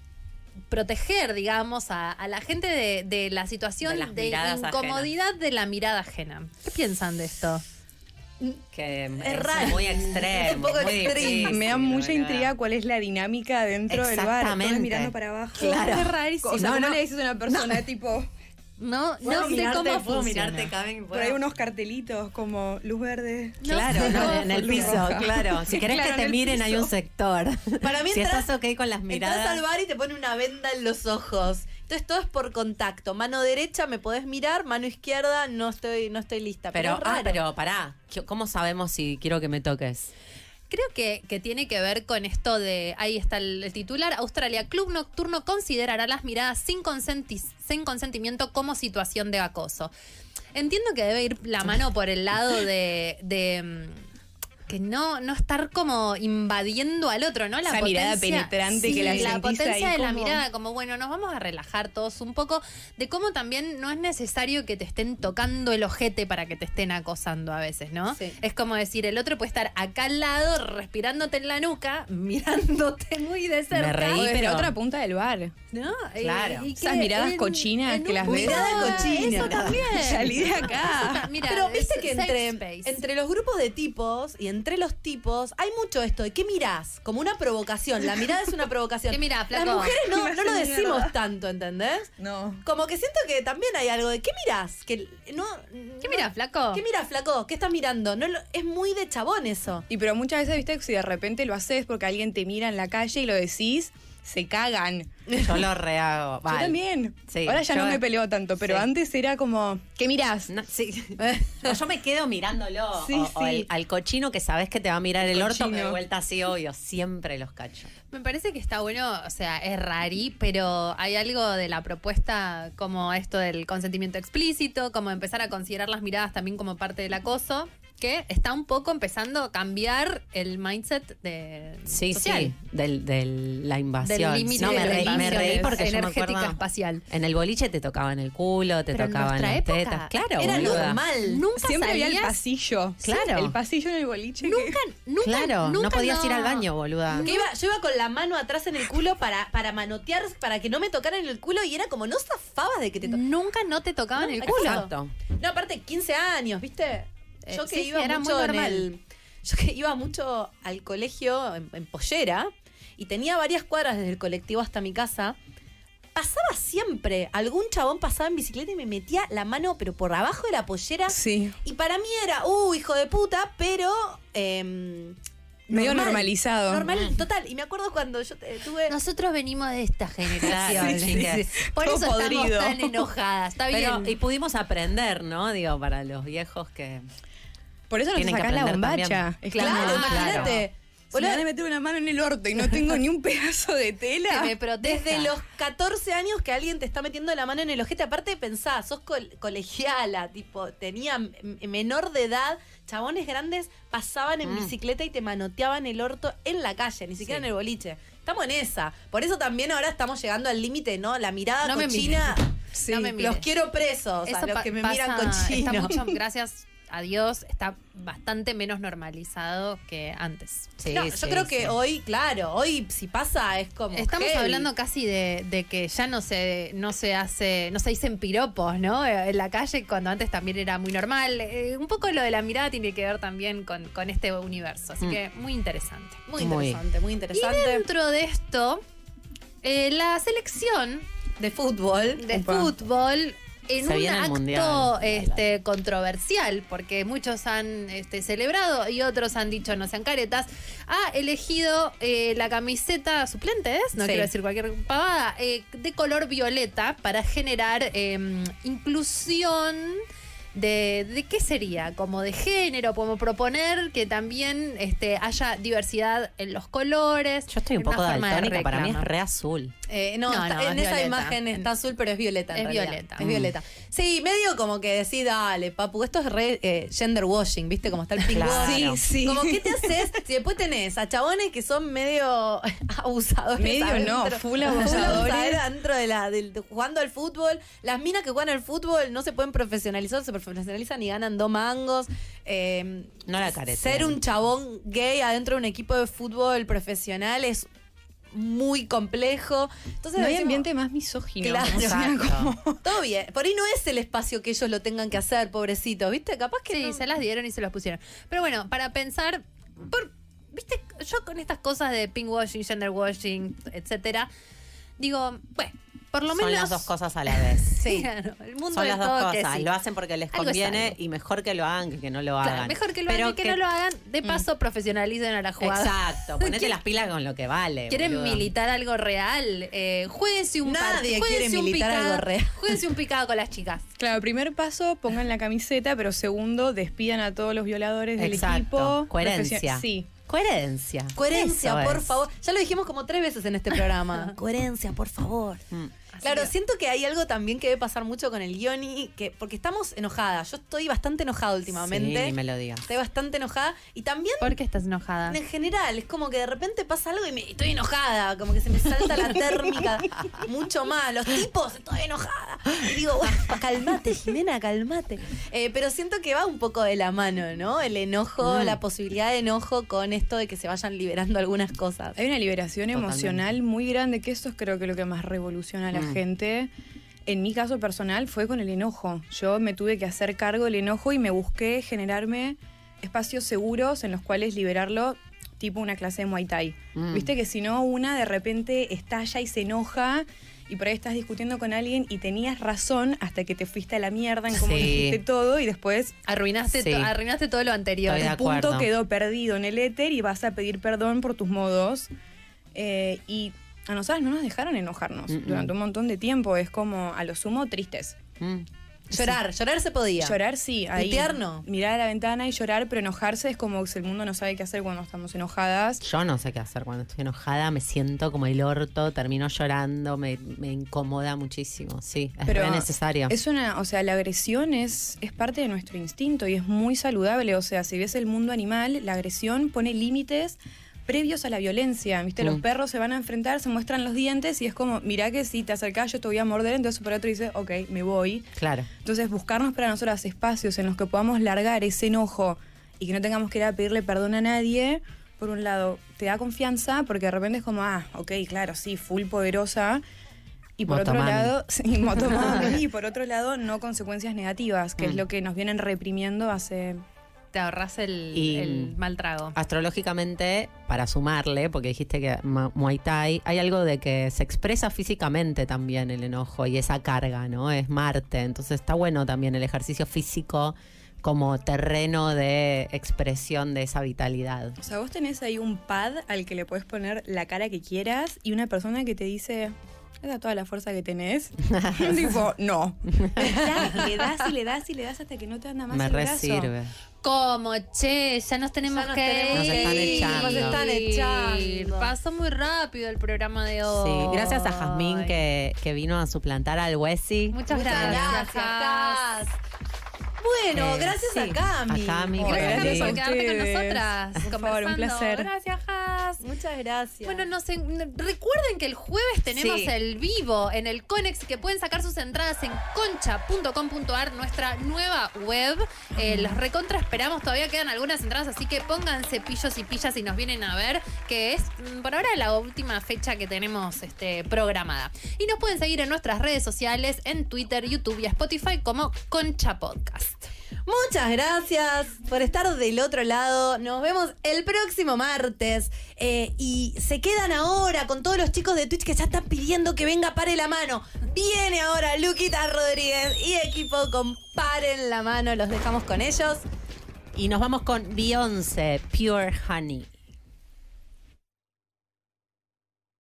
[SPEAKER 3] proteger, digamos, a, a la gente de, de la situación
[SPEAKER 4] De
[SPEAKER 3] de, incomodidad de la mirada ajena. ¿Qué piensan de esto?
[SPEAKER 4] Que es,
[SPEAKER 2] raro.
[SPEAKER 4] muy extremo. (laughs)
[SPEAKER 2] Es un poco
[SPEAKER 4] muy
[SPEAKER 2] extremo.
[SPEAKER 4] difícil,
[SPEAKER 8] Me da mucha intriga cuál es la dinámica dentro del bar. Todos
[SPEAKER 4] Exactamente.
[SPEAKER 8] mirando para abajo.
[SPEAKER 4] Claro.
[SPEAKER 3] Es rarísimo.
[SPEAKER 8] O sea,
[SPEAKER 4] No,
[SPEAKER 8] ¿cómo
[SPEAKER 4] no.
[SPEAKER 8] le dices a una persona tipo
[SPEAKER 3] No,
[SPEAKER 4] ¿Puedo
[SPEAKER 3] no sé
[SPEAKER 4] mirarte?
[SPEAKER 3] cómo
[SPEAKER 4] ¿Puedo
[SPEAKER 3] funciona.
[SPEAKER 4] mirarte, Caben?
[SPEAKER 8] por ahí unos cartelitos como luz verde?
[SPEAKER 4] Claro, no, en el piso,
[SPEAKER 8] roja.
[SPEAKER 4] claro. Si querés
[SPEAKER 8] Claro,
[SPEAKER 4] que te miren, hay un sector.
[SPEAKER 2] Para mí
[SPEAKER 4] si
[SPEAKER 2] entras-
[SPEAKER 4] estás ok con las
[SPEAKER 2] Entras
[SPEAKER 4] miradas.
[SPEAKER 2] al bar y te pone una venda en los ojos. Entonces todo es por contacto. Mano derecha me podés mirar, mano izquierda no estoy, no estoy lista. Pero,
[SPEAKER 4] Pero,
[SPEAKER 2] es
[SPEAKER 4] ah, pero pará. ¿Cómo sabemos si quiero que me toques?
[SPEAKER 3] Creo que, que tiene que ver con esto de, ahí está el, titular, Australia, Club Nocturno considerará las miradas sin, consenti- sin consentimiento como situación de acoso. Entiendo que debe ir la mano por el lado de... de, mm, que no, no estar como invadiendo al otro, ¿no?
[SPEAKER 8] Esa mirada penetrante que la
[SPEAKER 3] la potencia
[SPEAKER 8] ahí
[SPEAKER 3] de la mirada, como bueno, nos vamos a relajar todos un poco, de cómo también no es necesario que te estén tocando el ojete para que te estén acosando a veces, ¿no?
[SPEAKER 2] Sí.
[SPEAKER 3] Es como decir, el otro puede estar acá al lado, respirándote en la nuca, (laughs) mirándote muy de cerca.
[SPEAKER 4] Me reí, pero-
[SPEAKER 8] otra punta del bar.
[SPEAKER 3] ¿No?
[SPEAKER 4] Claro.
[SPEAKER 3] Y
[SPEAKER 8] Esas miradas
[SPEAKER 3] en-
[SPEAKER 8] cochinas
[SPEAKER 3] en
[SPEAKER 8] que las ves.
[SPEAKER 2] Mirada cochina.
[SPEAKER 3] Eso también. (laughs)
[SPEAKER 8] Salí de acá.
[SPEAKER 3] Mira,
[SPEAKER 2] Pero viste
[SPEAKER 3] es
[SPEAKER 2] que entre, entre los grupos de tipos y entre los tipos hay mucho esto de ¿qué mirás? Como una provocación. La mirada es una provocación. (laughs)
[SPEAKER 3] ¿Qué mirás,
[SPEAKER 2] Las
[SPEAKER 3] flaco?
[SPEAKER 2] mujeres no, no lo decimos
[SPEAKER 8] mierda.
[SPEAKER 2] tanto, ¿entendés?
[SPEAKER 8] No.
[SPEAKER 2] Como que siento que también hay algo de ¿qué mirás? Que no,
[SPEAKER 3] ¿Qué
[SPEAKER 2] no-
[SPEAKER 3] mirás, flaco?
[SPEAKER 2] ¿Qué mirás, flaco? ¿Qué estás mirando? No lo- es muy de chabón eso.
[SPEAKER 8] Y pero muchas veces, viste, que si de repente lo haces porque alguien te mira en la calle y lo decís, se cagan.
[SPEAKER 4] Yo lo rehago.
[SPEAKER 8] Yo también.
[SPEAKER 4] Sí,
[SPEAKER 8] Ahora ya
[SPEAKER 4] yo-
[SPEAKER 8] no me peleo tanto, pero
[SPEAKER 4] sí.
[SPEAKER 8] antes era como, ¿qué mirás?
[SPEAKER 4] No, sí. (laughs) No, yo me quedo mirándolo.
[SPEAKER 8] Sí,
[SPEAKER 4] o, o
[SPEAKER 8] sí.
[SPEAKER 4] el- al cochino que sabes que te va a mirar el, orto,
[SPEAKER 8] cochino.
[SPEAKER 4] de vuelta así, obvio. Siempre los cacho.
[SPEAKER 3] Me parece que está bueno, o sea, es rari, pero hay algo de la propuesta como esto del consentimiento explícito, como empezar a considerar las miradas también como parte del acoso, que está un poco empezando a cambiar el mindset de
[SPEAKER 4] Sí,
[SPEAKER 3] social.
[SPEAKER 4] sí. Del, del- la invasión.
[SPEAKER 3] Del límite
[SPEAKER 4] no,
[SPEAKER 3] de
[SPEAKER 4] me
[SPEAKER 3] la
[SPEAKER 4] reí, me reí porque yo me
[SPEAKER 3] energética
[SPEAKER 4] acuerdo.
[SPEAKER 3] espacial.
[SPEAKER 4] En el boliche te tocaban el culo, te
[SPEAKER 3] Pero en
[SPEAKER 4] tocaban
[SPEAKER 3] nuestra
[SPEAKER 4] las
[SPEAKER 3] época
[SPEAKER 4] tetas. Claro,
[SPEAKER 2] Era
[SPEAKER 4] boluda.
[SPEAKER 2] normal.
[SPEAKER 3] Nunca
[SPEAKER 8] Siempre había el
[SPEAKER 3] salías-
[SPEAKER 8] pasillo.
[SPEAKER 4] Claro.
[SPEAKER 8] El pasillo en el boliche. que-
[SPEAKER 3] Nunca, nunca,
[SPEAKER 4] Claro,
[SPEAKER 3] nunca
[SPEAKER 4] no podías ir al baño, boluda.
[SPEAKER 2] Que iba, yo iba con la mano atrás en el culo para, para manotear, para que no me tocaran en el culo y era como, no zafabas de que te tocaran.
[SPEAKER 3] Nunca no te tocaban
[SPEAKER 2] No,
[SPEAKER 3] el culo.
[SPEAKER 4] Exacto.
[SPEAKER 2] No, aparte, 15 años, ¿viste?
[SPEAKER 3] Eh,
[SPEAKER 2] Yo que
[SPEAKER 3] sí,
[SPEAKER 2] iba
[SPEAKER 3] era
[SPEAKER 2] mucho
[SPEAKER 3] muy
[SPEAKER 2] en
[SPEAKER 3] normal.
[SPEAKER 2] el. Yo que iba mucho al colegio en, en pollera y tenía varias cuadras desde el colectivo hasta mi casa. Pasaba siempre, algún chabón pasaba en bicicleta y me metía la mano, pero por abajo de la pollera.
[SPEAKER 8] Sí.
[SPEAKER 2] Y para mí era, uh, hijo de puta, pero. em,
[SPEAKER 8] Medio
[SPEAKER 2] normal.
[SPEAKER 8] normalizado.
[SPEAKER 2] Normal, total. Y me acuerdo cuando yo te- tuve.
[SPEAKER 3] Nosotros venimos de esta generación.
[SPEAKER 4] Sí, sí.
[SPEAKER 3] Por
[SPEAKER 8] Todo
[SPEAKER 3] eso
[SPEAKER 8] podrido.
[SPEAKER 3] estamos tan enojadas. Está
[SPEAKER 4] Pero,
[SPEAKER 3] bien.
[SPEAKER 4] y pudimos aprender, ¿no? Digo, para los viejos que.
[SPEAKER 8] Por eso no te
[SPEAKER 4] Tienen que
[SPEAKER 8] sacás la bombacha.
[SPEAKER 2] Claro,
[SPEAKER 8] como-
[SPEAKER 2] imagínate.
[SPEAKER 8] Si me van a meter una mano en el orto y no tengo ni un pedazo de tela.
[SPEAKER 3] Que me proteja.
[SPEAKER 2] Desde los 14 años que alguien te está metiendo la mano en el ojete, aparte pensá, sos col- colegiala, tipo, tenía menor de edad, chabones grandes pasaban en
[SPEAKER 4] Mm.
[SPEAKER 2] bicicleta y te manoteaban el orto en la calle, ni siquiera en el boliche. Estamos en esa. Por eso también ahora estamos llegando al límite, ¿no? La mirada
[SPEAKER 3] No me
[SPEAKER 2] cochina.
[SPEAKER 3] Sí, no me mires.
[SPEAKER 2] los quiero presos,
[SPEAKER 3] Eso
[SPEAKER 2] a los que me
[SPEAKER 3] pasa-
[SPEAKER 2] miran cochino.
[SPEAKER 3] Está (laughs) mucho, gracias a Dios, está bastante menos normalizado que antes.
[SPEAKER 4] Sí,
[SPEAKER 2] No,
[SPEAKER 4] sí,
[SPEAKER 2] yo creo que hoy, claro, hoy si pasa es como.
[SPEAKER 3] Estamos
[SPEAKER 2] heavy.
[SPEAKER 3] hablando casi de, de que ya no se, no se hace, no se dicen piropos, ¿no? En la calle, cuando antes también era muy normal. Eh, un poco lo de la mirada tiene que ver también con, con este universo. Así
[SPEAKER 4] Mm.
[SPEAKER 3] que muy interesante.
[SPEAKER 2] Muy
[SPEAKER 4] Muy.
[SPEAKER 2] interesante, muy
[SPEAKER 3] Y
[SPEAKER 2] interesante.
[SPEAKER 3] dentro de esto, eh, la selección
[SPEAKER 2] de fútbol.
[SPEAKER 3] de
[SPEAKER 8] Opa.
[SPEAKER 3] fútbol en
[SPEAKER 4] Se
[SPEAKER 3] un acto
[SPEAKER 4] Mundial.
[SPEAKER 3] este, controversial, porque muchos han este, celebrado y otros han dicho no sean caretas, ha elegido eh, la camiseta suplente, ¿es? no
[SPEAKER 2] Sí.
[SPEAKER 3] quiero decir cualquier pavada, eh, de color violeta para generar eh, inclusión. De, ¿De qué sería? Como de género, como proponer que también este, haya diversidad en los colores.
[SPEAKER 4] Yo estoy un poco
[SPEAKER 3] forma de
[SPEAKER 4] daltónica, para mí es re azul.
[SPEAKER 2] Eh, no,
[SPEAKER 3] No,
[SPEAKER 2] está-
[SPEAKER 3] no,
[SPEAKER 2] en
[SPEAKER 3] es
[SPEAKER 2] esa
[SPEAKER 3] violeta.
[SPEAKER 2] imagen está azul, pero es violeta. en
[SPEAKER 3] Es
[SPEAKER 2] realidad.
[SPEAKER 3] violeta.
[SPEAKER 2] Es
[SPEAKER 3] Mm.
[SPEAKER 2] violeta. Sí, medio como que decís, dale, papu, esto es re eh, gender washing, ¿viste? Como está el
[SPEAKER 4] Claro.
[SPEAKER 2] washing.
[SPEAKER 8] Sí, sí.
[SPEAKER 2] Como, ¿qué te haces? Si después tenés a chabones que son medio (laughs) abusadores.
[SPEAKER 8] Medio no, full abusadores.
[SPEAKER 2] adentro de la, de- jugando al fútbol. Las minas que juegan al fútbol no se pueden profesionalizar, se profesionalizan y ganan dos mangos. Eh,
[SPEAKER 4] No la careta.
[SPEAKER 2] ser un chabón gay adentro de un equipo de fútbol profesional es muy complejo. Entonces
[SPEAKER 8] No hay
[SPEAKER 2] decimos,
[SPEAKER 8] ambiente más misógino.
[SPEAKER 2] Claro.
[SPEAKER 8] como-
[SPEAKER 2] Todo bien. Por ahí no es el espacio que ellos lo tengan que hacer, pobrecito. ¿Viste? Capaz que.
[SPEAKER 3] Sí,
[SPEAKER 2] no-
[SPEAKER 3] se las dieron y se las pusieron. Pero bueno, para pensar, por, viste, yo con estas cosas de pink washing, gender washing, etcétera, digo, bueno, por lo
[SPEAKER 4] Son las dos cosas a la vez. (laughs)
[SPEAKER 3] Sí, claro, el mundo
[SPEAKER 4] Son
[SPEAKER 3] es
[SPEAKER 4] las dos
[SPEAKER 3] todo que
[SPEAKER 4] cosas.
[SPEAKER 3] sí.
[SPEAKER 4] Lo hacen porque les
[SPEAKER 3] Algo
[SPEAKER 4] conviene y mejor que lo hagan que que no lo
[SPEAKER 3] Claro,
[SPEAKER 4] hagan.
[SPEAKER 3] mejor que lo
[SPEAKER 4] Pero
[SPEAKER 3] hagan que, no lo hagan. De paso, profesionalicen a la jugada.
[SPEAKER 4] Exacto, ponete (laughs)
[SPEAKER 3] ¿Quieren-
[SPEAKER 4] las pilas con lo que vale.
[SPEAKER 3] ¿Quieren
[SPEAKER 4] boludo.
[SPEAKER 3] militar algo real? Eh, jueguense un par-
[SPEAKER 2] Nadie
[SPEAKER 3] jueguense
[SPEAKER 2] quiere
[SPEAKER 3] un
[SPEAKER 2] militar
[SPEAKER 3] picado-
[SPEAKER 2] algo real. (laughs)
[SPEAKER 3] Jueguense un picado con las chicas.
[SPEAKER 8] Claro, primer paso, pongan la camiseta, pero segundo, despidan a todos los violadores del
[SPEAKER 4] Exacto.
[SPEAKER 8] equipo.
[SPEAKER 4] Coherencia.
[SPEAKER 8] Sí.
[SPEAKER 4] Coherencia.
[SPEAKER 2] Coherencia,
[SPEAKER 4] Eso
[SPEAKER 2] por
[SPEAKER 4] es.
[SPEAKER 2] favor. Ya lo dijimos como tres veces en este programa. Coherencia, por favor.
[SPEAKER 4] Mm.
[SPEAKER 2] Claro, siento que hay algo también que debe pasar mucho con el guion y que porque estamos enojadas. Yo estoy bastante enojada últimamente.
[SPEAKER 4] Sí, ni me lo digas.
[SPEAKER 2] Estoy bastante enojada y también
[SPEAKER 3] ¿Por qué estás enojada?
[SPEAKER 2] en general es como que de repente pasa algo y me estoy enojada, como que se me salta la (laughs) térmica mucho más. Los tipos, estoy enojada. Y digo, "Ua, (laughs) calmate, Jimena, calmate. Eh, pero siento que va un poco de la mano, ¿no? El enojo,
[SPEAKER 4] Mm.
[SPEAKER 2] la posibilidad de enojo con esto de que se vayan liberando algunas cosas.
[SPEAKER 8] Hay una liberación
[SPEAKER 4] Totalmente.
[SPEAKER 8] emocional muy grande, que eso es creo que lo que más revoluciona a la
[SPEAKER 4] Mm.
[SPEAKER 8] Gente. En mi caso personal fue con el enojo. Yo me tuve que hacer cargo del enojo y me busqué generarme espacios seguros en los cuales liberarlo, tipo una clase de Muay Thai.
[SPEAKER 4] Mm.
[SPEAKER 8] Viste que si no, una de repente estalla y se enoja y por ahí estás discutiendo con alguien y tenías razón hasta que te fuiste a la mierda en cómo
[SPEAKER 4] Sí.
[SPEAKER 8] dijiste todo y después
[SPEAKER 3] Arruinaste,
[SPEAKER 4] Sí.
[SPEAKER 3] to- arruinaste todo lo anterior.
[SPEAKER 8] Tu punto quedó perdido en el éter y vas a pedir perdón por tus modos. Eh, y a nosotras no nos dejaron enojarnos
[SPEAKER 4] Mm, mm.
[SPEAKER 8] durante un montón de tiempo. Es como, a lo sumo, tristes.
[SPEAKER 4] Mm.
[SPEAKER 2] Llorar, llorar se podía.
[SPEAKER 8] Llorar sí, ahí. Mirar a la ventana y llorar, pero enojarse es como que el mundo no sabe qué hacer cuando estamos enojadas.
[SPEAKER 4] Yo no sé qué hacer cuando estoy enojada, me siento como el orto, termino llorando, me, me incomoda muchísimo. Sí, es
[SPEAKER 8] Pero
[SPEAKER 4] necesario.
[SPEAKER 8] Es una, o sea, la agresión es, es parte de nuestro instinto y es muy saludable. O sea, si ves el mundo animal, la agresión pone límites previos a la violencia. ¿Viste? Los
[SPEAKER 4] Mm.
[SPEAKER 8] perros se van a enfrentar, se muestran los dientes y es como, mirá que si te acercás yo te voy a morder, entonces por otro dice, ok, me voy.
[SPEAKER 4] Claro.
[SPEAKER 8] Entonces, buscarnos para nosotros espacios en los que podamos largar ese enojo y que no tengamos que ir a pedirle perdón a nadie, por un lado, te da confianza porque de repente es como, ah, ok, claro, sí, full poderosa. Y por otro lado, (laughs) sí, motomami, (laughs) y por otro lado, no consecuencias negativas, que es
[SPEAKER 4] Mm.
[SPEAKER 8] lo que nos vienen reprimiendo hace...
[SPEAKER 3] Te ahorras el,
[SPEAKER 4] Y-
[SPEAKER 3] el mal trago.
[SPEAKER 4] Astrológicamente, para sumarle, porque dijiste que Muay Thai, hay algo de que se expresa físicamente también el enojo y esa carga, ¿no? Es Marte, entonces está bueno también el ejercicio físico como terreno de expresión de esa vitalidad.
[SPEAKER 8] O sea, vos tenés ahí un pad al que le puedes poner la cara que quieras y una persona que te dice, esa toda la fuerza que tenés. (laughs) (laughs) tipo, no. Le das y le das y le das hasta que no te anda más
[SPEAKER 4] Me
[SPEAKER 8] el brazo.
[SPEAKER 4] resirve.
[SPEAKER 3] ¿Cómo? Che, ya nos tenemos
[SPEAKER 2] Ya nos
[SPEAKER 3] que
[SPEAKER 2] tenemos
[SPEAKER 3] ir.
[SPEAKER 4] que ir. Nos están
[SPEAKER 2] Nos están echando.
[SPEAKER 3] Pasó muy rápido el programa de hoy.
[SPEAKER 4] Sí, gracias a Jazmín que, que vino a suplantar al Wessi.
[SPEAKER 3] Muchas,
[SPEAKER 2] Muchas
[SPEAKER 3] gracias.
[SPEAKER 2] gracias. Bueno,
[SPEAKER 4] Eh,
[SPEAKER 2] gracias
[SPEAKER 4] sí,
[SPEAKER 2] a Cami.
[SPEAKER 4] a Cami,
[SPEAKER 8] Gracias
[SPEAKER 3] por
[SPEAKER 8] ustedes.
[SPEAKER 3] quedarte con nosotras.
[SPEAKER 8] Por favor, un placer.
[SPEAKER 3] Gracias, Has.
[SPEAKER 2] Muchas gracias.
[SPEAKER 3] Bueno, recuerden que el jueves tenemos
[SPEAKER 2] Sí.
[SPEAKER 3] el vivo en el Conex y que pueden sacar sus entradas en concha.com.ar, nuestra nueva web. Eh, los recontra esperamos, todavía quedan algunas entradas, así que pónganse pillos y pillas y nos vienen a ver, que es mm, por ahora la última fecha que tenemos este, programada. Y nos pueden seguir en nuestras redes sociales, en Twitter, YouTube y Spotify como Concha Podcast.
[SPEAKER 2] Muchas gracias por estar del otro lado. Nos vemos el próximo martes. Eh, y se quedan ahora con todos los chicos de Twitch que ya están pidiendo que venga Pare la Mano. Viene ahora Luquita Rodríguez y equipo con Paren la Mano. Los dejamos con ellos.
[SPEAKER 4] Y nos vamos con Beyoncé, Pure Honey.